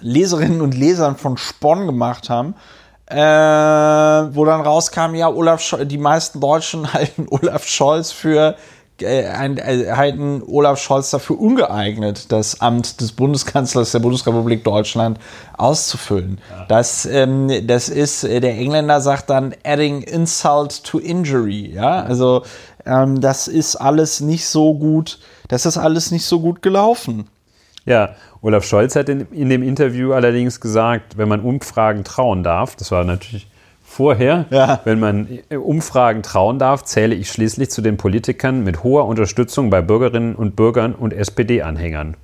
Leserinnen und Lesern von Spon gemacht haben, äh, wo dann rauskam, ja, Olaf Scholz, die meisten Deutschen halten Olaf Scholz für halten Olaf Scholz dafür ungeeignet, das Amt des Bundeskanzlers der Bundesrepublik Deutschland auszufüllen. Das, ähm, das ist, äh, der Engländer sagt dann adding insult to injury, ja, also ähm, das ist alles nicht so gut, das ist alles nicht so gut gelaufen. Ja, Olaf Scholz hat in, in dem Interview allerdings gesagt, wenn man Umfragen trauen darf, das war natürlich vorher, Ja. wenn man äh, Umfragen trauen darf, zähle ich schließlich zu den Politikern mit hoher Unterstützung bei Bürgerinnen und Bürgern und SPD-Anhängern.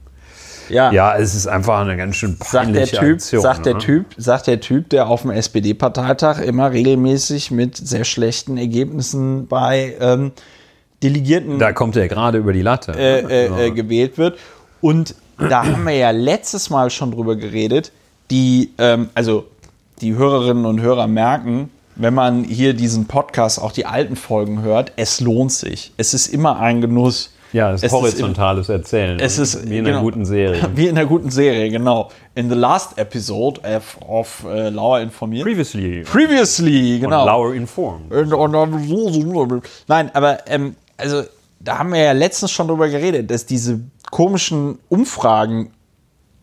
Ja, es ist einfach eine ganz schön sagt der peinliche Typ, Aktion. sagt der ne? Typ, sagt der Typ, der auf dem SPD-Parteitag immer regelmäßig mit sehr schlechten Ergebnissen bei ähm, Delegierten Da kommt er gerade über die Latte. äh, äh, äh, gewählt wird. Und da haben wir ja letztes Mal schon drüber geredet. Die, ähm, also die Hörerinnen und Hörer merken, wenn man hier diesen Podcast, auch die alten Folgen hört, es lohnt sich. Es ist immer ein Genuss. Ja, es ist Es ist horizontales Erzählen. es ist, wie in einer genau. guten Serie. Wie in einer guten Serie, genau. In the last episode of, of äh, Lauer informiert. Previously. Previously, genau. Genau. Lauer informed. Und- und. Nein, aber ähm, also da haben wir ja letztens schon drüber geredet, dass diese komischen Umfragen,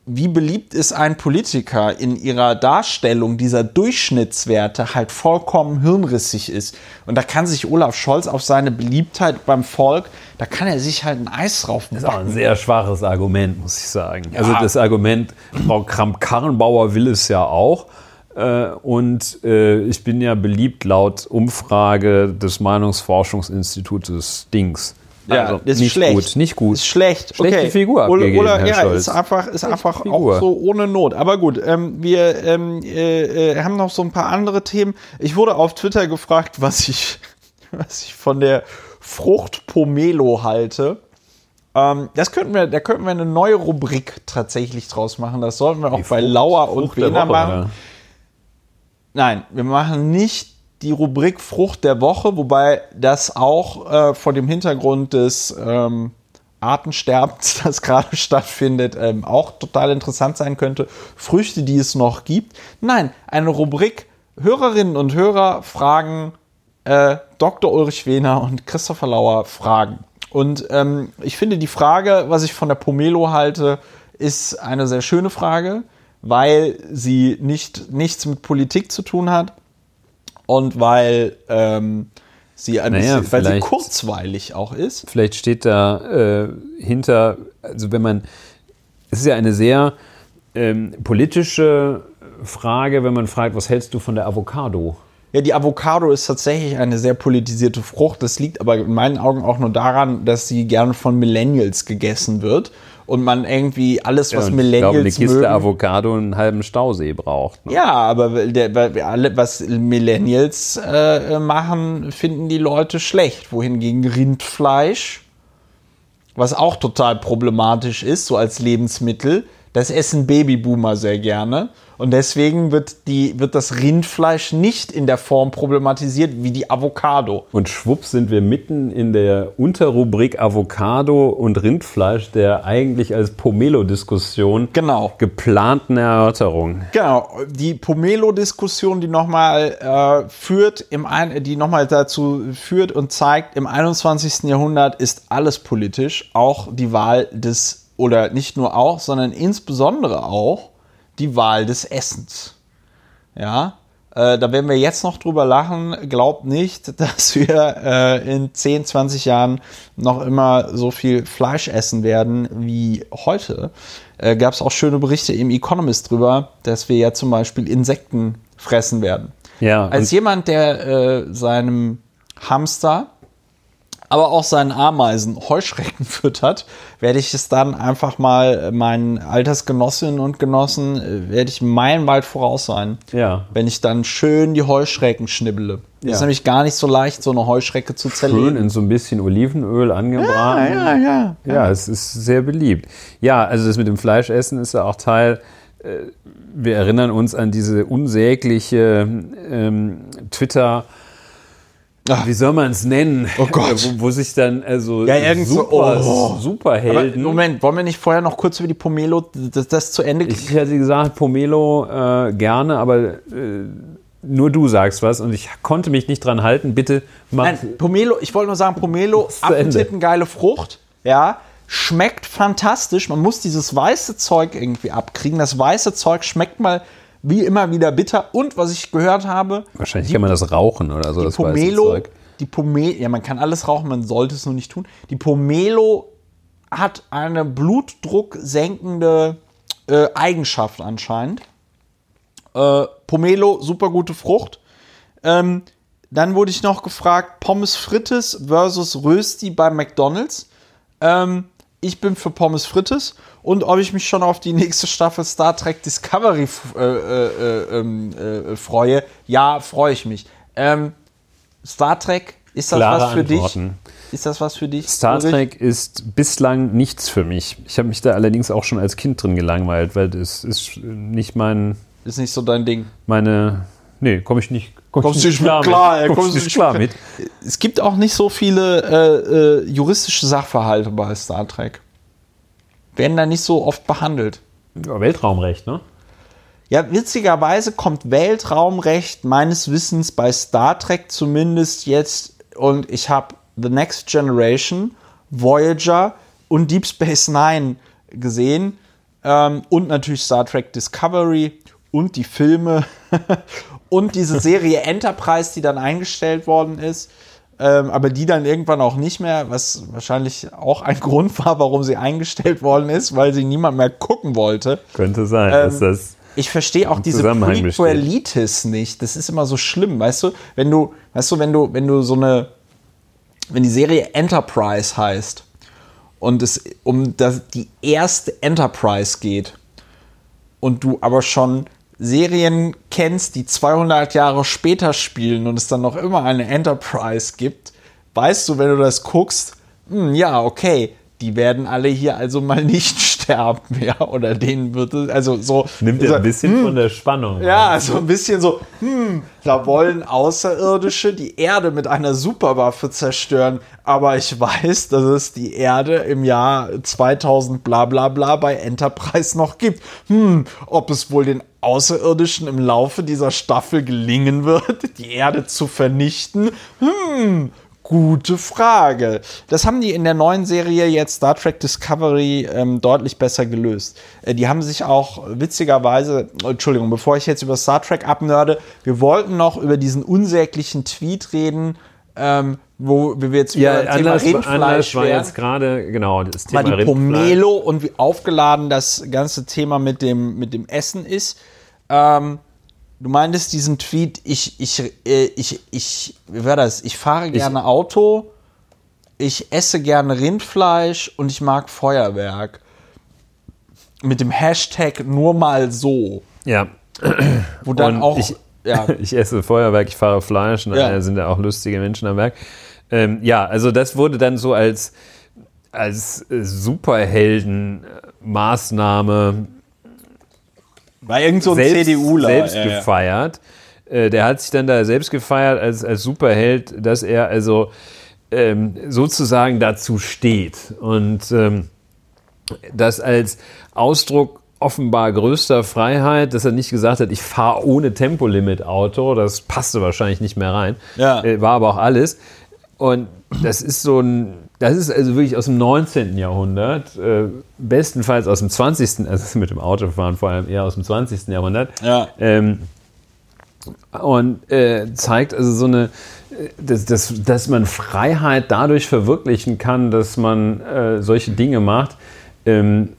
wie beliebt ist ein Politiker in ihrer Darstellung dieser Durchschnittswerte halt vollkommen hirnrissig ist. Und da kann sich Olaf Scholz auf seine Beliebtheit beim Volk, da kann er sich halt ein Eis drauf Das ist auch ein sehr schwaches Argument, muss ich sagen. Also Ja. das Argument, Frau Kramp-Karrenbauer will es ja auch. Äh, Und äh, ich bin ja beliebt laut Umfrage des Meinungsforschungsinstitutes Dings. Ja, Also das ist nicht schlecht. gut, nicht gut. Ist schlecht. Schlechte okay. Figur Oder, abgegeben, oder Herr ja, Scholz. ist einfach, ist einfach Figur. auch so ohne Not. Aber gut, ähm, wir ähm, äh, äh, haben noch so ein paar andere Themen. Ich wurde auf Twitter gefragt, was ich, was ich von der Frucht Pomelo halte. Ähm, das könnten wir, da könnten wir eine neue Rubrik tatsächlich draus machen. Das sollten wir auch bei Frucht- Lauer und Frucht Bena machen. oder? Nein, wir machen nicht die Rubrik Frucht der Woche, wobei das auch äh, vor dem Hintergrund des ähm, Artensterbens, das gerade stattfindet, ähm, auch total interessant sein könnte. Früchte, die es noch gibt. Nein, eine Rubrik Hörerinnen und Hörer fragen äh, Dr. Ulrich Wehner und Christopher Lauer fragen. Und ähm, ich finde die Frage, was ich von der Pomelo halte, ist eine sehr schöne Frage, weil sie nicht, nichts mit Politik zu tun hat und weil ähm, sie ein Naja, bisschen, weil sie kurzweilig auch ist. Vielleicht steht da äh, hinter, also wenn man, es ist ja eine sehr ähm, politische Frage, wenn man fragt, was hältst du von der Avocado? Ja, die Avocado ist tatsächlich eine sehr politisierte Frucht. Das liegt aber in meinen Augen auch nur daran, dass sie gerne von Millennials gegessen wird und man irgendwie alles, was und ich glaube, eine Millennials Kiste mögen, Avocado einen halben Stausee braucht. Ne? Ja, aber der, alle, was Millennials äh, machen, finden die Leute schlecht. Wohingegen Rindfleisch, was auch total problematisch ist, so als Lebensmittel, das essen Babyboomer sehr gerne. Und deswegen wird, die, wird das Rindfleisch nicht in der Form problematisiert wie die Avocado. Und schwupps sind wir mitten in der Unterrubrik Avocado und Rindfleisch der eigentlich als Pomelo-Diskussion Genau. geplanten Erörterung. Genau, die Pomelo-Diskussion, die nochmal äh, führt, im ein, die nochmal dazu führt und zeigt, im 21. Jahrhundert ist alles politisch, auch die Wahl des, oder nicht nur auch, sondern insbesondere auch die Wahl des Essens. Ja, äh, da werden wir jetzt noch drüber lachen. Glaubt nicht, dass wir äh, in 10, 20 Jahren noch immer so viel Fleisch essen werden wie heute. Äh, Gab es auch schöne Berichte im Economist drüber, dass wir ja zum Beispiel Insekten fressen werden. Ja, Als jemand, der äh, seinem Hamster, aber auch seinen Ameisen Heuschrecken füttert, werde ich es dann einfach mal meinen Altersgenossinnen und Genossen, äh, werde ich meilenweit voraus sein Ja. wenn ich dann schön die Heuschrecken schnibbele. Ja. ist nämlich gar nicht so leicht, so eine Heuschrecke zu Schön zerlegen. in so ein bisschen Olivenöl angebraten. ja, ja. Ja, es ist sehr beliebt. Ja, also das mit dem Fleischessen ist ja auch Teil. äh, Wir erinnern uns an diese unsägliche ähm, Twitter. Ach. Wie soll man es nennen? Oh Gott. Wo, wo sich dann also Ja, irgend so- super, oh. Aber Superhelden. Moment, wollen wir nicht vorher noch kurz über die Pomelo das, das zu Ende Ich hätte gesagt, Pomelo äh, gerne, aber äh, nur du sagst was und ich konnte mich nicht dran halten. Bitte mach. Nein, Pomelo, ich wollte nur sagen, Pomelo, Ende. geile Frucht, ja, schmeckt fantastisch. Man muss dieses weiße Zeug irgendwie abkriegen. Das weiße Zeug schmeckt mal wie immer wieder bitter. Und was ich gehört habe, Wahrscheinlich kann man das rauchen oder so. die das Pomelo, Zeug. die Pomelo, ja, man kann alles rauchen, man sollte es nur nicht tun. Die Pomelo hat eine blutdrucksenkende äh, Eigenschaft anscheinend. Äh, Pomelo, super gute Frucht. Ähm, dann wurde ich noch gefragt, Pommes frites versus Rösti bei McDonald's. Ähm, ich bin für Pommes frites und ob ich mich schon auf die nächste Staffel Star Trek Discovery äh, äh, äh, ähm, äh, freue. Ja, freue ich mich. Ähm, Star Trek, ist das Klare was für Antworten. dich? Ist das was für dich? Star Ulrich? Trek ist bislang nichts für mich. Ich habe mich da allerdings auch schon als Kind drin gelangweilt, weil das ist nicht mein, Ist nicht so dein Ding. meine, Nee, komme ich nicht, komm kommst ich nicht klar, klar, mit. Kommst nicht klar mit. Es gibt auch nicht so viele äh, äh, juristische Sachverhalte bei Star Trek. Werden da nicht so oft behandelt. Ja, Weltraumrecht, ne? Ja, witzigerweise kommt Weltraumrecht meines Wissens bei Star Trek zumindest jetzt und ich habe The Next Generation, Voyager und Deep Space Nine gesehen ähm, und natürlich Star Trek Discovery und die Filme und diese Serie Enterprise, die dann eingestellt worden ist. Ähm, aber die dann irgendwann auch nicht mehr, was wahrscheinlich auch ein Grund war, warum sie eingestellt worden ist, weil sie niemand mehr gucken wollte. Könnte sein, ähm, dass das. Ich verstehe auch diese Prequelitis nicht. Das ist immer so schlimm, weißt du? Wenn du, weißt du, wenn du, wenn du so eine, wenn die Serie Enterprise heißt und es um das, die erste Enterprise geht und du aber schon Serien kennst, die 200 Jahre später spielen und es dann noch immer eine Enterprise gibt, weißt du, wenn du das guckst, hm, ja, okay, die werden alle hier also mal nicht sterben, ja, oder denen wird es, also so. Nimmt so, ein bisschen hm, von der Spannung. Ja, so also ein bisschen so, hm, da wollen Außerirdische die Erde mit einer Superwaffe zerstören, aber ich weiß, dass es die Erde im Jahr 2000 bla bla bla bei Enterprise noch gibt. Hm, ob es wohl den Außerirdischen im Laufe dieser Staffel gelingen wird, die Erde zu vernichten? Hm, Gute Frage. Das haben die in der neuen Serie jetzt Star Trek Discovery ähm, deutlich besser gelöst. Äh, die haben sich auch witzigerweise, Entschuldigung, bevor ich jetzt über Star Trek abnörde, wir wollten noch über diesen unsäglichen Tweet reden, ähm, wo wir jetzt ja, Thema Anlass, Rindfleisch Anlass war jetzt gerade, genau, das Thema war die Pomelo und wie aufgeladen das ganze Thema mit dem, mit dem Essen ist. Ähm, Du meintest diesen Tweet, ich, ich, äh, ich, ich, wie war das? Ich fahre gerne ich, Auto, ich esse gerne Rindfleisch und ich mag Feuerwerk. Mit dem Hashtag nur mal so. Ja. Wo dann und auch. Ich, ja. ich esse Feuerwerk, ich fahre Fleisch und ja. da sind ja auch lustige Menschen am Werk. Ähm, ja, also das wurde dann so als, als Superheldenmaßnahme war irgend so ein selbst, CDUler. Selbst ja, gefeiert. Ja. Äh, der hat sich dann da selbst gefeiert als, als Superheld, dass er also ähm, sozusagen dazu steht. Und ähm, das als Ausdruck offenbar größter Freiheit, dass er nicht gesagt hat, ich fahre ohne Tempolimit Auto, das passte wahrscheinlich nicht mehr rein, ja. Äh, war aber auch alles. Und das ist so ein, das ist also wirklich aus dem 19. Jahrhundert, äh, bestenfalls aus dem 20., also mit dem Autofahren vor allem eher aus dem 20. Jahrhundert. Ja. Ähm, und äh, zeigt also so eine, äh, dass, dass, dass man Freiheit dadurch verwirklichen kann, dass man äh, solche Dinge macht. Ähm,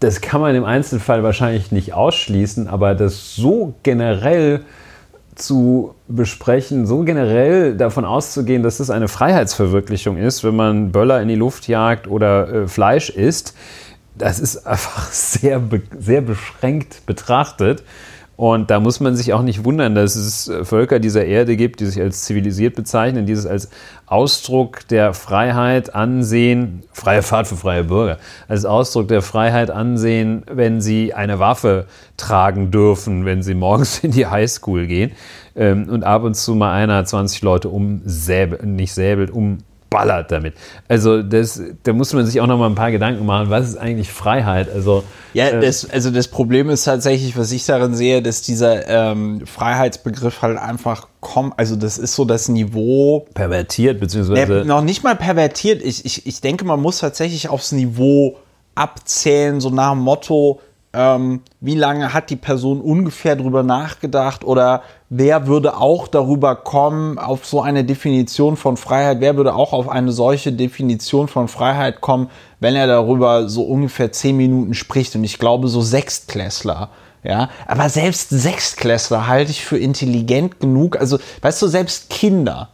das kann man im Einzelfall wahrscheinlich nicht ausschließen, aber das so generell zu besprechen, so generell davon auszugehen, dass es eine Freiheitsverwirklichung ist, wenn man Böller in die Luft jagt oder äh, Fleisch isst, das ist einfach sehr, sehr beschränkt betrachtet. Und da muss man sich auch nicht wundern, dass es äh, Völker dieser Erde gibt, die sich als zivilisiert bezeichnen, die es als Ausdruck der Freiheit ansehen, freie Fahrt für freie Bürger, als Ausdruck der Freiheit ansehen, wenn sie eine Waffe tragen dürfen, wenn sie morgens in die Highschool gehen ähm, und ab und zu mal einer 20 Leute umsäbelt, nicht säbelt, um ballert damit. Also das, da muss man sich auch noch mal ein paar Gedanken machen, was ist eigentlich Freiheit? Also ja, äh, das, also das Problem ist tatsächlich, was ich darin sehe, dass dieser ähm, Freiheitsbegriff halt einfach kommt, also das ist so das Niveau pervertiert beziehungsweise äh, noch nicht mal pervertiert. Ich, ich, ich denke, man muss tatsächlich aufs Niveau abzählen, so nach dem Motto, ähm, wie lange hat die Person ungefähr drüber nachgedacht oder wer würde auch darüber kommen, auf so eine Definition von Freiheit, wer würde auch auf eine solche Definition von Freiheit kommen, wenn er darüber so ungefähr zehn Minuten spricht. Und ich glaube, so Sechstklässler. Ja, aber selbst Sechstklässler halte ich für intelligent genug. Also, weißt du, selbst Kinder,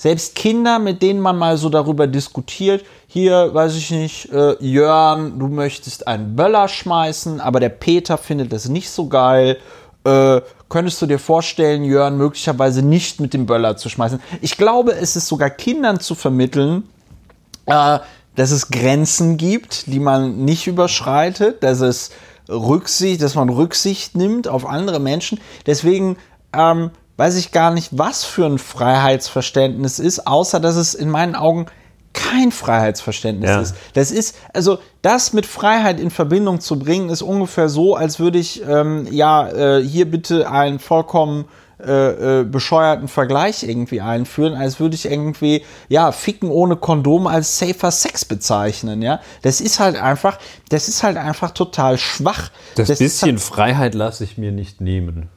selbst Kinder, mit denen man mal so darüber diskutiert, hier, weiß ich nicht, äh, Jörn, du möchtest einen Böller schmeißen, aber der Peter findet das nicht so geil. Äh, könntest du dir vorstellen, Jörn möglicherweise nicht mit dem Böller zu schmeißen? Ich glaube, es ist sogar Kindern zu vermitteln, äh, dass es Grenzen gibt, die man nicht überschreitet, dass es Rücksicht, dass man Rücksicht nimmt auf andere Menschen. Deswegen ähm, weiß ich gar nicht, was für ein Freiheitsverständnis ist, außer dass es in meinen Augen kein Freiheitsverständnis Ja. ist. Das ist, also das mit Freiheit in Verbindung zu bringen, ist ungefähr so, als würde ich, ähm, ja, äh, hier bitte einen vollkommen äh, äh, bescheuerten Vergleich irgendwie einführen, als würde ich irgendwie, ja, Ficken ohne Kondom als safer Sex bezeichnen, ja. Das ist halt einfach, das ist halt einfach total schwach. Das, ist bisschen halt, Freiheit lasse ich mir nicht nehmen.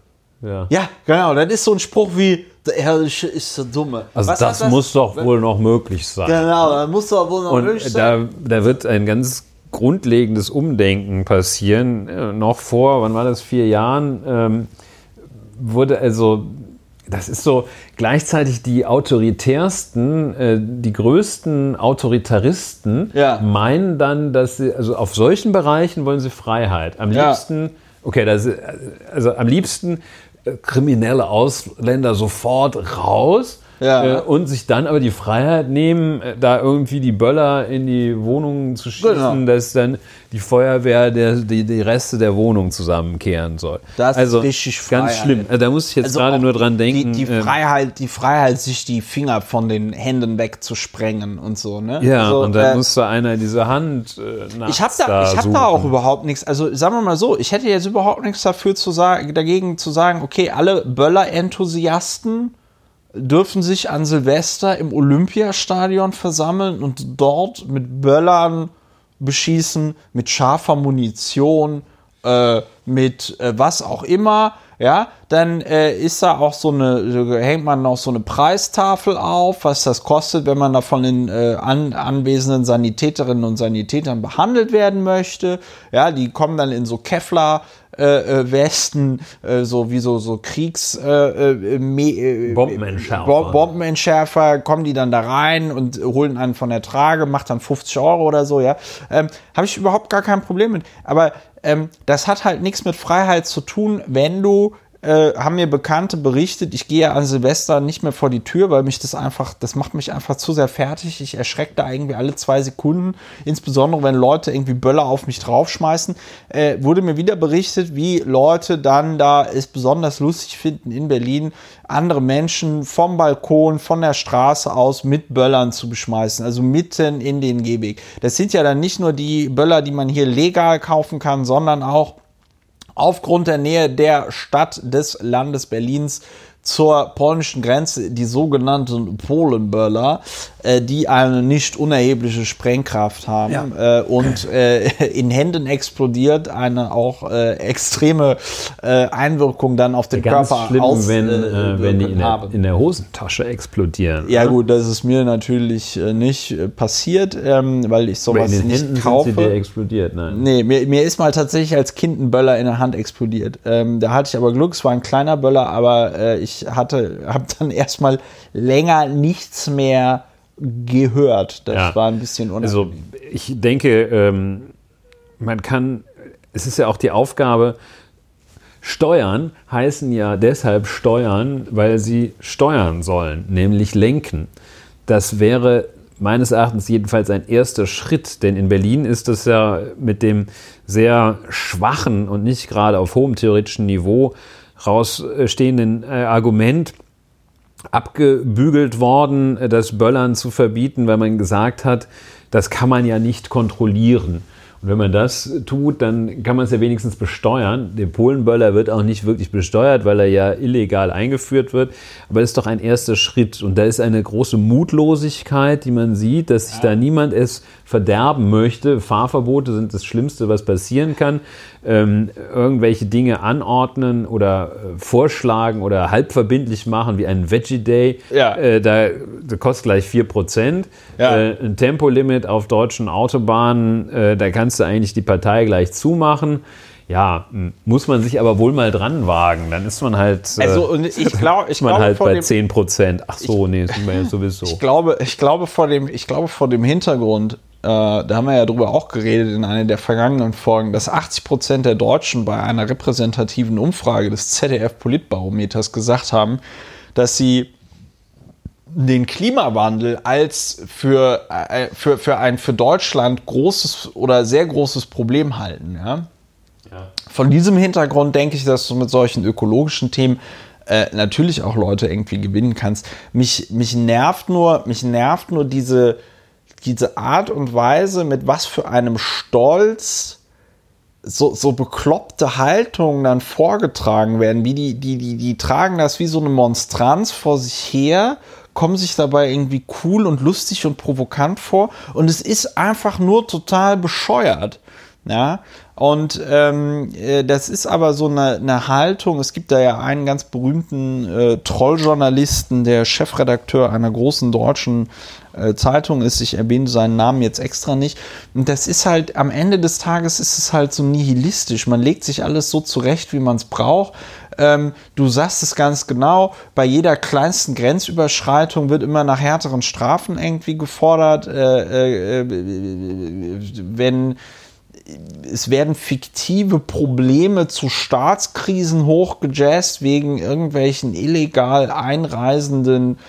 Ja. ja, genau, das ist so ein Spruch wie, der Herrliche ist der Dumme. Also Was das heißt muss doch wohl noch möglich sein. Genau, das muss doch wohl noch möglich Und sein. da, da wird ein ganz grundlegendes Umdenken passieren. Äh, noch vor, wann war das, vier Jahren, ähm, wurde also, das ist so gleichzeitig die autoritärsten, äh, die größten Autoritaristen Ja. meinen dann, dass sie, also auf solchen Bereichen wollen sie Freiheit. Am Ja. liebsten, okay, das, also am liebsten kriminelle Ausländer sofort raus. Ja. Äh, und sich dann aber die Freiheit nehmen, äh, da irgendwie die Böller in die Wohnungen zu schießen, Genau. dass dann die Feuerwehr der, die, die Reste der Wohnung zusammenkehren soll. Das ist also richtig ganz Freiheit. schlimm. Also da muss ich jetzt Also gerade nur dran denken. Die, die, ähm, Freiheit, die Freiheit, sich die Finger von den Händen wegzusprengen und so, ne? ja, also, und dann äh, muss da einer diese Hand äh, ich habe da, ich hab suchen. da auch überhaupt nichts. Also sagen wir mal so, ich hätte jetzt überhaupt nichts dafür zu sagen, dagegen zu sagen, okay, alle Böller-Enthusiasten dürfen sich an Silvester im Olympiastadion versammeln und dort mit Böllern beschießen, mit scharfer Munition, äh, mit äh, was auch immer, ja, dann äh, ist da auch so eine, hängt man noch so eine Preistafel auf, was das kostet, wenn man da von den äh, an, anwesenden Sanitäterinnen und Sanitätern behandelt werden möchte. Ja, die kommen dann in so Kevlar äh, äh, Westen, äh, so wie so, so Kriegs äh, äh, Me- äh, Bombenentschärfer. Bo- Bombenentschärfer, kommen die dann da rein und holen einen von der Trage, macht dann 50 Euro oder so, ja. Ähm, Habe ich überhaupt gar kein Problem mit. Aber ähm, das hat halt nichts mit Freiheit zu tun, wenn du äh, haben mir Bekannte berichtet, ich gehe an Silvester nicht mehr vor die Tür, weil mich das einfach, das macht mich einfach zu sehr fertig. Ich erschrecke da irgendwie alle zwei Sekunden, insbesondere wenn Leute irgendwie Böller auf mich draufschmeißen. Äh, wurde mir wieder berichtet, wie Leute dann da es besonders lustig finden in Berlin, andere Menschen vom Balkon, von der Straße aus mit Böllern zu beschmeißen, also mitten in den Gehweg. Das sind ja dann nicht nur die Böller, die man hier legal kaufen kann, sondern auch aufgrund der Nähe der Stadt des Landes Berlins zur polnischen Grenze, die sogenannten Polenböller, äh, die eine nicht unerhebliche Sprengkraft haben äh, und äh, in Händen explodiert, eine auch äh, extreme äh, Einwirkung dann auf den Ganz Körper schlimm, aus, wenn, äh, wenn die in der, haben. in der Hosentasche explodieren. Ja ne? gut, das ist mir natürlich nicht passiert, ähm, weil ich sowas nicht Händen kaufe. sind sie dir explodiert. Nein. Nee, mir, mir ist mal tatsächlich als Kind ein Böller in der Hand explodiert. Ähm, da hatte ich aber Glück, es war ein kleiner Böller, aber äh, ich hatte, habe dann erstmal länger nichts mehr gehört. Das Ja. war ein bisschen unangenehm. Also ich denke, ähm, man kann, es ist ja auch die Aufgabe, Steuern heißen ja deshalb Steuern, weil sie steuern sollen, nämlich lenken. Das wäre meines Erachtens jedenfalls ein erster Schritt, denn in Berlin ist es ja mit dem sehr schwachen und nicht gerade auf hohem theoretischen Niveau rausstehenden äh, Argument, abgebügelt worden, äh, das Böllern zu verbieten, weil man gesagt hat, das kann man ja nicht kontrollieren. Und wenn man das tut, dann kann man es ja wenigstens besteuern. Der Polenböller wird auch nicht wirklich besteuert, weil er ja illegal eingeführt wird. Aber das ist doch ein erster Schritt. Und da ist eine große Mutlosigkeit, die man sieht, dass sich da niemand es verderben möchte. Fahrverbote sind das Schlimmste, was passieren kann. Ähm, irgendwelche Dinge anordnen oder äh, vorschlagen oder halbverbindlich machen, wie einen Veggie Day. Ja. Äh, da, da kostet gleich 4%. Ja. Äh, ein Tempolimit auf deutschen Autobahnen, äh, da kannst du eigentlich die Partei gleich zumachen. Ja, muss man sich aber wohl mal dran wagen. Dann ist man halt, äh, also ich glaube, ich man glaube halt bei dem, 10%. Ach so, nee, das sind wir ja sowieso. Ich glaube, ich glaube vor dem, ich glaube vor dem Hintergrund, äh, da haben wir ja drüber auch geredet in einer der vergangenen Folgen, dass 80 Prozent der Deutschen bei einer repräsentativen Umfrage des ZDF Politbarometers gesagt haben, dass sie den Klimawandel als für, äh, für, für ein für Deutschland großes oder sehr großes Problem halten. Ja? Von diesem Hintergrund denke ich, dass du mit solchen ökologischen Themen äh, natürlich auch Leute irgendwie gewinnen kannst. Mich, mich nervt nur, mich nervt nur diese, diese Art und Weise, mit was für einem Stolz so, so bekloppte Haltungen dann vorgetragen werden, wie die, die, die, die tragen das wie so eine Monstranz vor sich her, kommen sich dabei irgendwie cool und lustig und provokant vor und es ist einfach nur total bescheuert. Ja, und ähm, äh, das ist aber so eine, eine, Haltung. Es gibt da ja einen ganz berühmten äh, Trolljournalisten, der Chefredakteur einer großen deutschen äh, Zeitung ist. Ich erwähne seinen Namen jetzt extra nicht. Und das ist halt, am Ende des Tages ist es halt so nihilistisch. Man legt sich alles so zurecht, wie man es braucht. Ähm, du sagst es ganz genau, bei jeder kleinsten Grenzüberschreitung wird immer nach härteren Strafen irgendwie gefordert. Äh, äh, wenn es werden fiktive Probleme zu Staatskrisen hochgejazzt wegen irgendwelchen illegal einreisenden,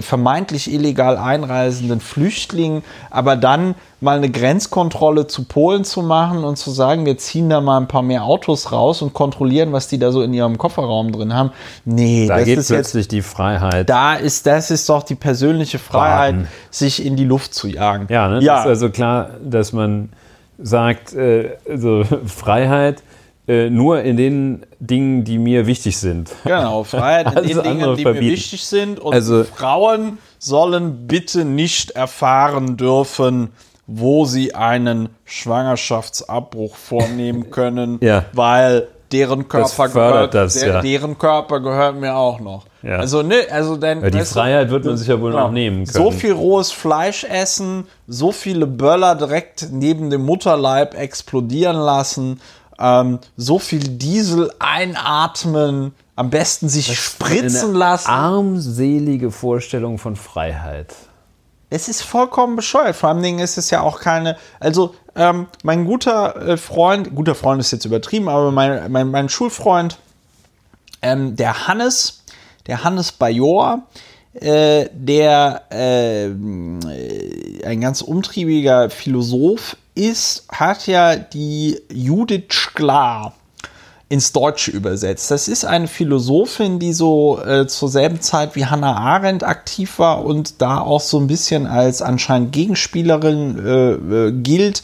vermeintlich illegal einreisenden Flüchtlingen, aber dann mal eine Grenzkontrolle zu Polen zu machen und zu sagen, wir ziehen da mal ein paar mehr Autos raus und kontrollieren, was die da so in ihrem Kofferraum drin haben. Nee, da das geht ist plötzlich jetzt, die Freiheit. Da ist, das ist doch die persönliche Freiheit, Baden. sich in die Luft zu jagen. Ja, ne? ja. das ist also klar, dass man sagt, äh, also Freiheit äh, nur in den Dingen, die mir wichtig sind. Genau, Freiheit in den Dingen, die verbieten. mir wichtig sind. Und also, Frauen sollen bitte nicht erfahren dürfen, wo sie einen Schwangerschaftsabbruch vornehmen können, ja. weil deren Körper, gehört, das, der, ja. deren Körper gehört mir auch noch. Ja. Also, ne, also dann, ja, die Freiheit wird man sich ja wohl genau. noch nehmen können. So viel rohes Fleisch essen, so viele Böller direkt neben dem Mutterleib explodieren lassen, ähm, so viel Diesel einatmen, am besten sich das spritzen lassen. Armselige Vorstellung von Freiheit. Es ist vollkommen bescheuert. Vor allen Dingen ist es ja auch keine. Also, ähm, mein guter äh, Freund, guter Freund ist jetzt übertrieben, aber mein, mein, mein Schulfreund, ähm, der Hannes, der Hannes Bajor, äh, der äh, ein ganz umtriebiger Philosoph ist, hat ja die Judith Sklar ins Deutsche übersetzt. Das ist eine Philosophin, die so äh, zur selben Zeit wie Hannah Arendt aktiv war und da auch so ein bisschen als anscheinend Gegenspielerin äh, äh, gilt.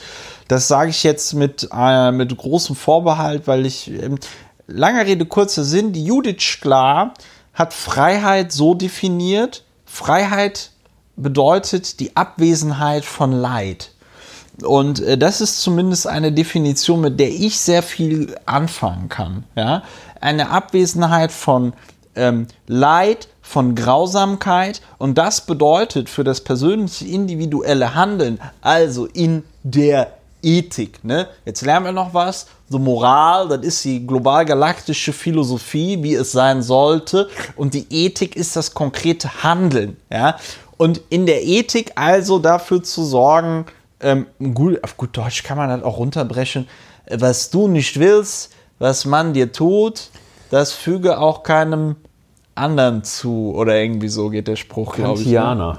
Das sage ich jetzt mit, äh, mit großem Vorbehalt, weil ich, ähm, langer Rede, kurzer Sinn, die Judith Sklar hat Freiheit so definiert, Freiheit bedeutet die Abwesenheit von Leid. Und äh, das ist zumindest eine Definition, mit der ich sehr viel anfangen kann. Ja? Eine Abwesenheit von ähm, Leid, von Grausamkeit. Und das bedeutet für das persönliche individuelle Handeln, also in der Ethik. Ne? Jetzt lernen wir noch was. The Moral, das ist die global-galaktische Philosophie, wie es sein sollte. Und die Ethik ist das konkrete Handeln. Ja? Und in der Ethik also dafür zu sorgen, ähm, gut, auf gut Deutsch kann man das auch runterbrechen, was du nicht willst, was man dir tut, das füge auch keinem anderen zu. Oder irgendwie so geht der Spruch, glaube ich. Ne?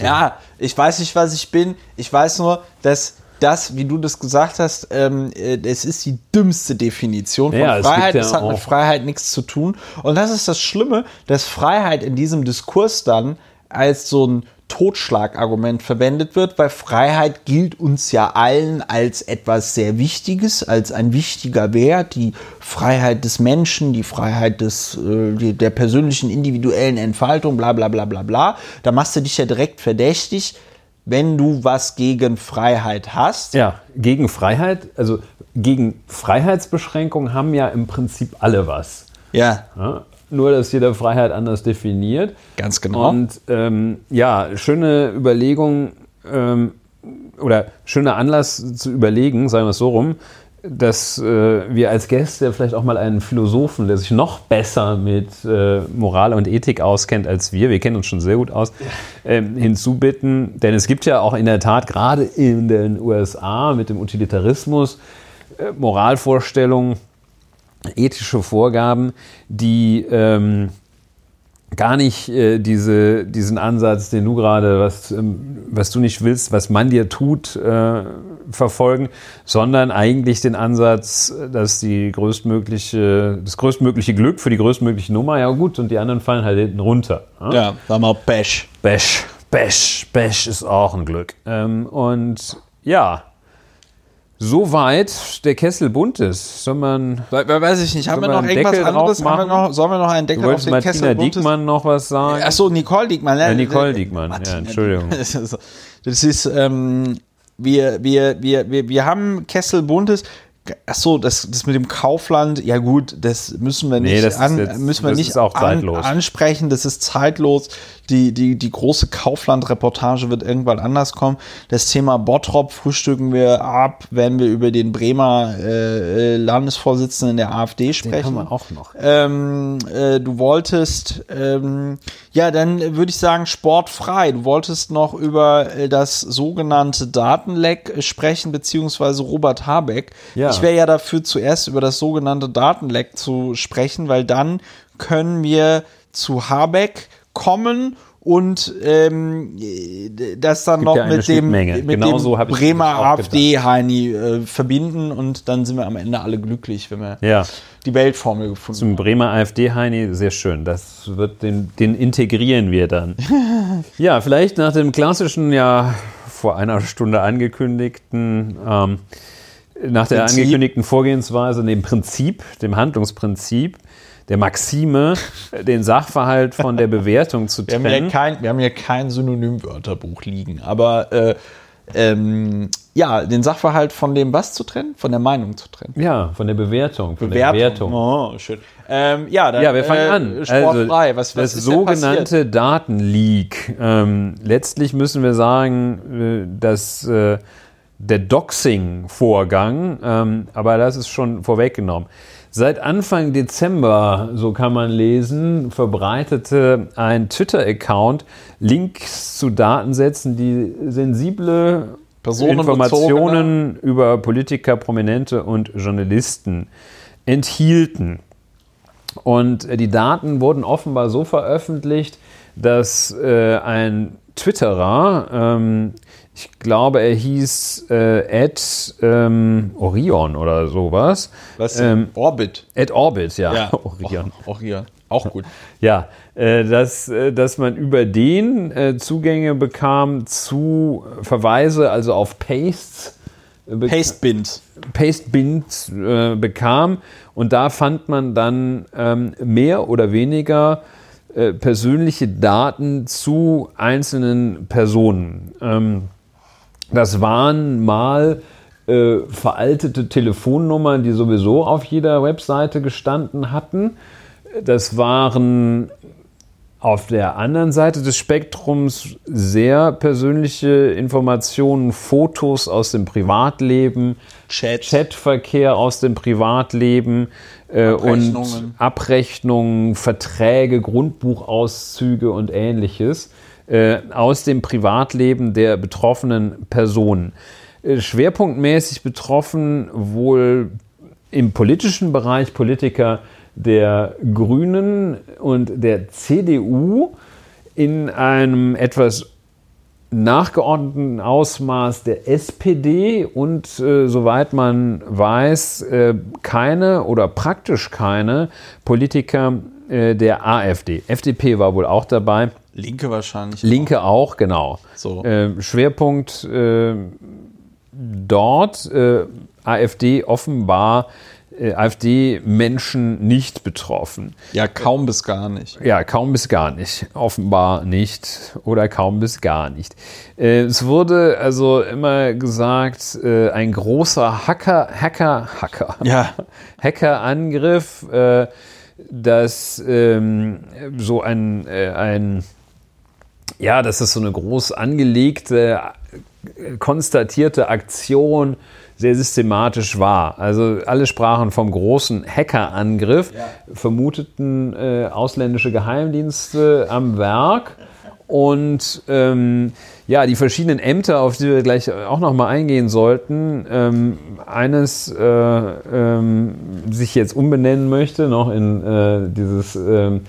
Ja, ich weiß nicht, was ich bin. Ich weiß nur, dass das, wie du das gesagt hast, ähm, äh, es ist die dümmste Definition von ja, Freiheit. Es, ja hat mit Freiheit nichts zu tun. Und das ist das Schlimme, dass Freiheit in diesem Diskurs dann als so ein Totschlagargument verwendet wird, weil Freiheit gilt uns ja allen als etwas sehr Wichtiges, als ein wichtiger Wert, die Freiheit des Menschen, die Freiheit des, äh, der persönlichen individuellen Entfaltung, bla bla bla bla bla. Da machst du dich ja direkt verdächtig, wenn du was gegen Freiheit hast. Ja, gegen Freiheit, also gegen Freiheitsbeschränkungen haben ja im Prinzip alle was. Ja. ja nur, dass jeder Freiheit anders definiert. Ganz genau. Und ähm, ja, schöne Überlegung ähm, oder schöner Anlass zu überlegen, sagen wir es so rum, dass äh, wir als Gäste vielleicht auch mal einen Philosophen, der sich noch besser mit äh, Moral und Ethik auskennt als wir, wir kennen uns schon sehr gut aus, äh, hinzubitten. Denn es gibt ja auch in der Tat gerade in den USA mit dem Utilitarismus äh, Moralvorstellungen, ethische Vorgaben, die ähm, gar nicht äh, diese, diesen Ansatz, den du gerade, was, ähm, was du nicht willst, was man dir tut, äh, verfolgen, sondern eigentlich den Ansatz, dass die größtmögliche, das größtmögliche Glück für die größtmögliche Nummer, ja gut, und die anderen fallen halt hinten runter. Ja, ja sag mal Bash. Bash, Bash, Bash ist auch ein Glück. Ähm, und ja, Soweit der Kessel bunt ist. Soll man. Weiß ich nicht. Haben wir noch irgendwas Deckel anderes? Haben wir noch, sollen wir noch einen Deckel du auf den Martina Kessel bunt Diekmann noch was sagen? Achso, Nicole Diekmann. Ja, Nicole Diekmann. Ja, Entschuldigung. Das ist, ähm, wir, wir, wir, wir, wir haben Kessel buntes. Achso, das, das mit dem Kaufland, ja gut, das müssen wir nicht, nee, an, jetzt, müssen wir nicht an, ansprechen, das ist zeitlos die, die, die große Kaufland-Reportage wird irgendwann anders kommen. Das Thema Bottrop frühstücken wir ab, wenn wir über den Bremer äh, Landesvorsitzenden der AfD sprechen. Den haben wir auch noch. Ähm, äh, du wolltest, ähm, ja, dann würde ich sagen, sportfrei. Du wolltest noch über äh, das sogenannte Datenleck sprechen, beziehungsweise Robert Habeck. Ja. Ich wäre ja dafür, zuerst über das sogenannte Datenleck zu sprechen, weil dann können wir zu Habeck kommen und ähm, das dann noch ja mit dem, mit genau dem so Bremer AfD-Heini äh, verbinden und dann sind wir am Ende alle glücklich, wenn wir ja. die Weltformel gefunden haben. Zum Bremer AfD-Heini, sehr schön. Das wird den, den integrieren wir dann. ja, vielleicht nach dem klassischen, ja vor einer Stunde angekündigten ähm, nach der Prinzip. angekündigten Vorgehensweise, dem Prinzip, dem Handlungsprinzip, der Maxime, den Sachverhalt von der Bewertung zu trennen. Wir haben ja kein, wir haben hier kein Synonymwörterbuch liegen, aber äh, ähm, ja, den Sachverhalt von dem was zu trennen? Von der Meinung zu trennen. Ja, von der Bewertung. Von Bewertung. Der Bewertung. Oh, schön. Ähm, ja, dann, ja, wir fangen äh, an. Sportfrei. Also, was, was das sogenannte Datenleak. Ähm, letztlich müssen wir sagen, äh, dass äh, der Doxing-Vorgang, ähm, aber das ist schon vorweggenommen. Seit Anfang Dezember, so kann man lesen, verbreitete ein Twitter-Account Links zu Datensätzen, die sensible Informationen über Politiker, Prominente und Journalisten enthielten. Und die Daten wurden offenbar so veröffentlicht, dass äh, ein Twitterer ähm, ich glaube, er hieß äh, Ed ähm, Orion oder sowas. Was? Ähm, Orbit. Ed Orbit, ja. ja. Orion. Oh, Orion. Auch gut. Ja, äh, dass, äh, dass man über den äh, Zugänge bekam zu Verweise, also auf Pastes. Äh, Pastebind. Pastebind äh, bekam. Und da fand man dann ähm, mehr oder weniger persönliche Daten zu einzelnen Personen. Ähm, das waren mal äh, veraltete Telefonnummern, die sowieso auf jeder Webseite gestanden hatten. Das waren auf der anderen Seite des Spektrums sehr persönliche Informationen, Fotos aus dem Privatleben, Chat. Chatverkehr aus dem Privatleben äh, und Abrechnungen, Verträge, Grundbuchauszüge und ähnliches äh, aus dem Privatleben der betroffenen Personen. Äh, schwerpunktmäßig betroffen wohl im politischen Bereich Politiker der Grünen und der CDU in einem etwas nachgeordneten Ausmaß der SPD und äh, soweit man weiß, äh, keine oder praktisch keine Politiker äh, der AfD. FDP war wohl auch dabei. Linke wahrscheinlich. Linke auch, auch genau. So. Äh, Schwerpunkt äh, dort äh, AfD offenbar äh, AfD-Menschen nicht betroffen. Ja, kaum bis gar nicht. Ja, kaum bis gar nicht. Offenbar nicht oder kaum bis gar nicht. Äh, es wurde also immer gesagt, äh, ein großer Hacker, Hacker, Hacker, ja. Hackerangriff, dass ähm, so ein, ein ja, dass es so eine groß angelegte, konstatierte Aktion sehr systematisch war. Also alle sprachen vom großen Hackerangriff, ja. vermuteten äh, ausländische Geheimdienste am Werk. Und ähm, ja, die verschiedenen Ämter, auf die wir gleich auch noch mal eingehen sollten, ähm, eines äh, ähm, sich jetzt umbenennen möchte, noch in äh, dieses ähm,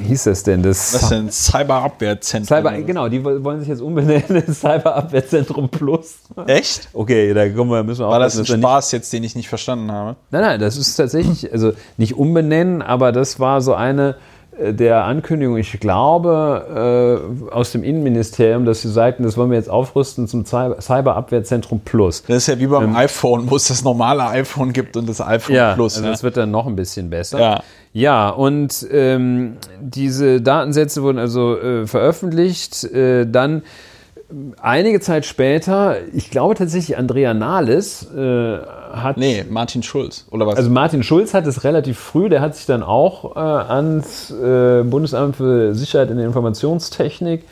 hieß das denn? Das Was denn? Cyberabwehrzentrum. Cyber, genau, die wollen sich jetzt umbenennen in Cyberabwehrzentrum Plus. Echt? Okay, da kommen wir, müssen wir War das ein Spaß jetzt, den ich nicht verstanden habe? Nein, nein, das ist tatsächlich, also nicht umbenennen, aber das war so eine der Ankündigungen, ich glaube, äh, aus dem Innenministerium, dass sie sagten, das wollen wir jetzt aufrüsten zum Cy- Cyberabwehrzentrum Plus. Das ist ja wie beim iPhone, wo es das normale iPhone gibt und das iPhone Ja, Plus. also ne? das wird dann noch ein bisschen besser. Ja. Ja, und ähm, diese Datensätze wurden also äh, veröffentlicht. Äh, dann ähm, einige Zeit später, ich glaube tatsächlich Andrea Nahles äh, hat nee, Martin Schulz. Oder was? Also Martin Schulz hat es relativ früh, der hat sich dann auch äh, ans äh, Bundesamt für Sicherheit in der Informationstechnik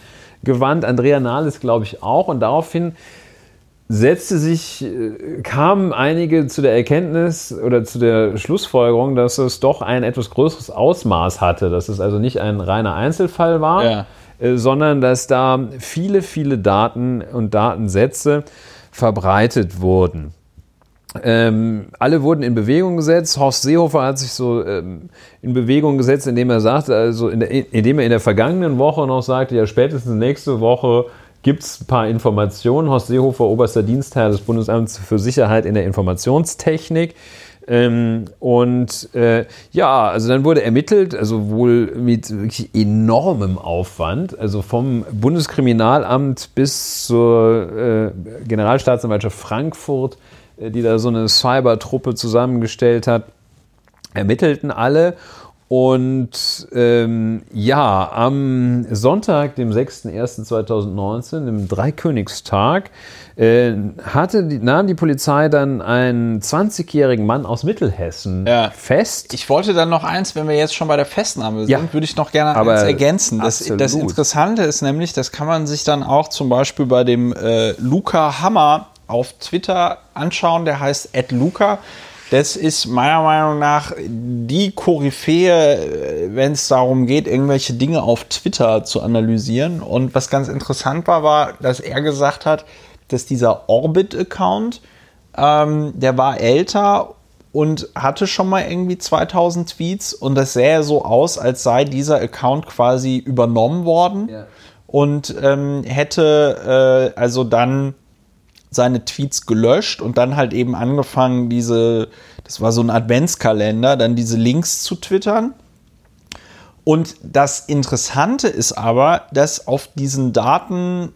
gewandt. Andrea Nahles, glaube ich, auch. Und daraufhin setzte sich, äh, kamen einige zu der Erkenntnis oder zu der Schlussfolgerung, dass es doch ein etwas größeres Ausmaß hatte, dass es also nicht ein reiner Einzelfall war, Ja. Äh, sondern dass da viele, viele Daten und Datensätze verbreitet wurden. Ähm, alle wurden in Bewegung gesetzt. Horst Seehofer hat sich so ähm, in Bewegung gesetzt, indem er sagte, also in der, indem er in der vergangenen Woche noch sagte, ja spätestens nächste Woche gibt es ein paar Informationen. Horst Seehofer, oberster Dienstherr des Bundesamts für Sicherheit in der Informationstechnik. Ähm, und äh, ja, also dann wurde ermittelt, also wohl mit wirklich enormem Aufwand, also vom Bundeskriminalamt bis zur äh, Generalstaatsanwaltschaft Frankfurt, äh, die da so eine Cybertruppe zusammengestellt hat, ermittelten alle. Und ähm, ja, am Sonntag, dem 6.01.2019, dem Dreikönigstag, äh, hatte die, nahm die Polizei dann einen 20-jährigen Mann aus Mittelhessen Ja. fest. Ich wollte dann noch eins, wenn wir jetzt schon bei der Festnahme sind, Ja. würde ich noch gerne Aber eins ergänzen. Das, das Interessante ist nämlich, das kann man sich dann auch zum Beispiel bei dem äh, Luca Hammer auf Twitter anschauen. Der heißt Luca. Das ist meiner Meinung nach die Koryphäe, äh, wenn es darum geht, irgendwelche Dinge auf Twitter zu analysieren. Und was ganz interessant war, war, dass er gesagt hat, dass dieser Orbit-Account, ähm, der war älter und hatte schon mal irgendwie 2000 Tweets und das sähe so aus, als sei dieser Account quasi übernommen worden Ja. und ähm, hätte äh, also dann seine Tweets gelöscht und dann halt eben angefangen, diese, das war so ein Adventskalender, dann diese Links zu twittern. Und das Interessante ist aber, dass auf diesen Daten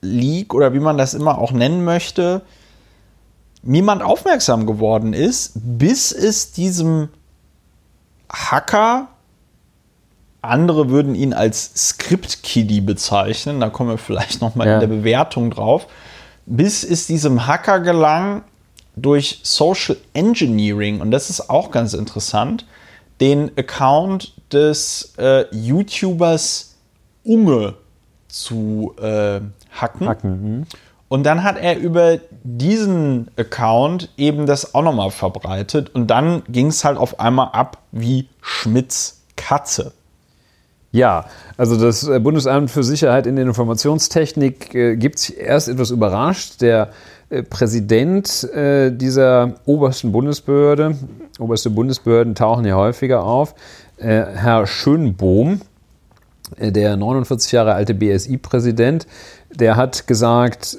Leak oder wie man das immer auch nennen möchte, niemand aufmerksam geworden ist, bis es diesem Hacker, andere würden ihn als Script-Kiddie bezeichnen, da kommen wir vielleicht nochmal Ja. in der Bewertung drauf, bis es diesem Hacker gelang, durch Social Engineering, und das ist auch ganz interessant, den Account des äh, YouTubers Unge zu äh, hacken. Hacken, Und dann hat er über diesen Account eben das auch nochmal verbreitet. Und dann ging es halt auf einmal ab wie Schmidts Katze. Ja, also das äh, Bundesamt für Sicherheit in der Informationstechnik äh, gibt sich erst etwas überrascht. Der äh, Präsident äh, dieser obersten Bundesbehörde, oberste Bundesbehörden tauchen ja häufiger auf, äh, Herr Schönbohm, der 49 Jahre alte BSI-Präsident, der hat gesagt,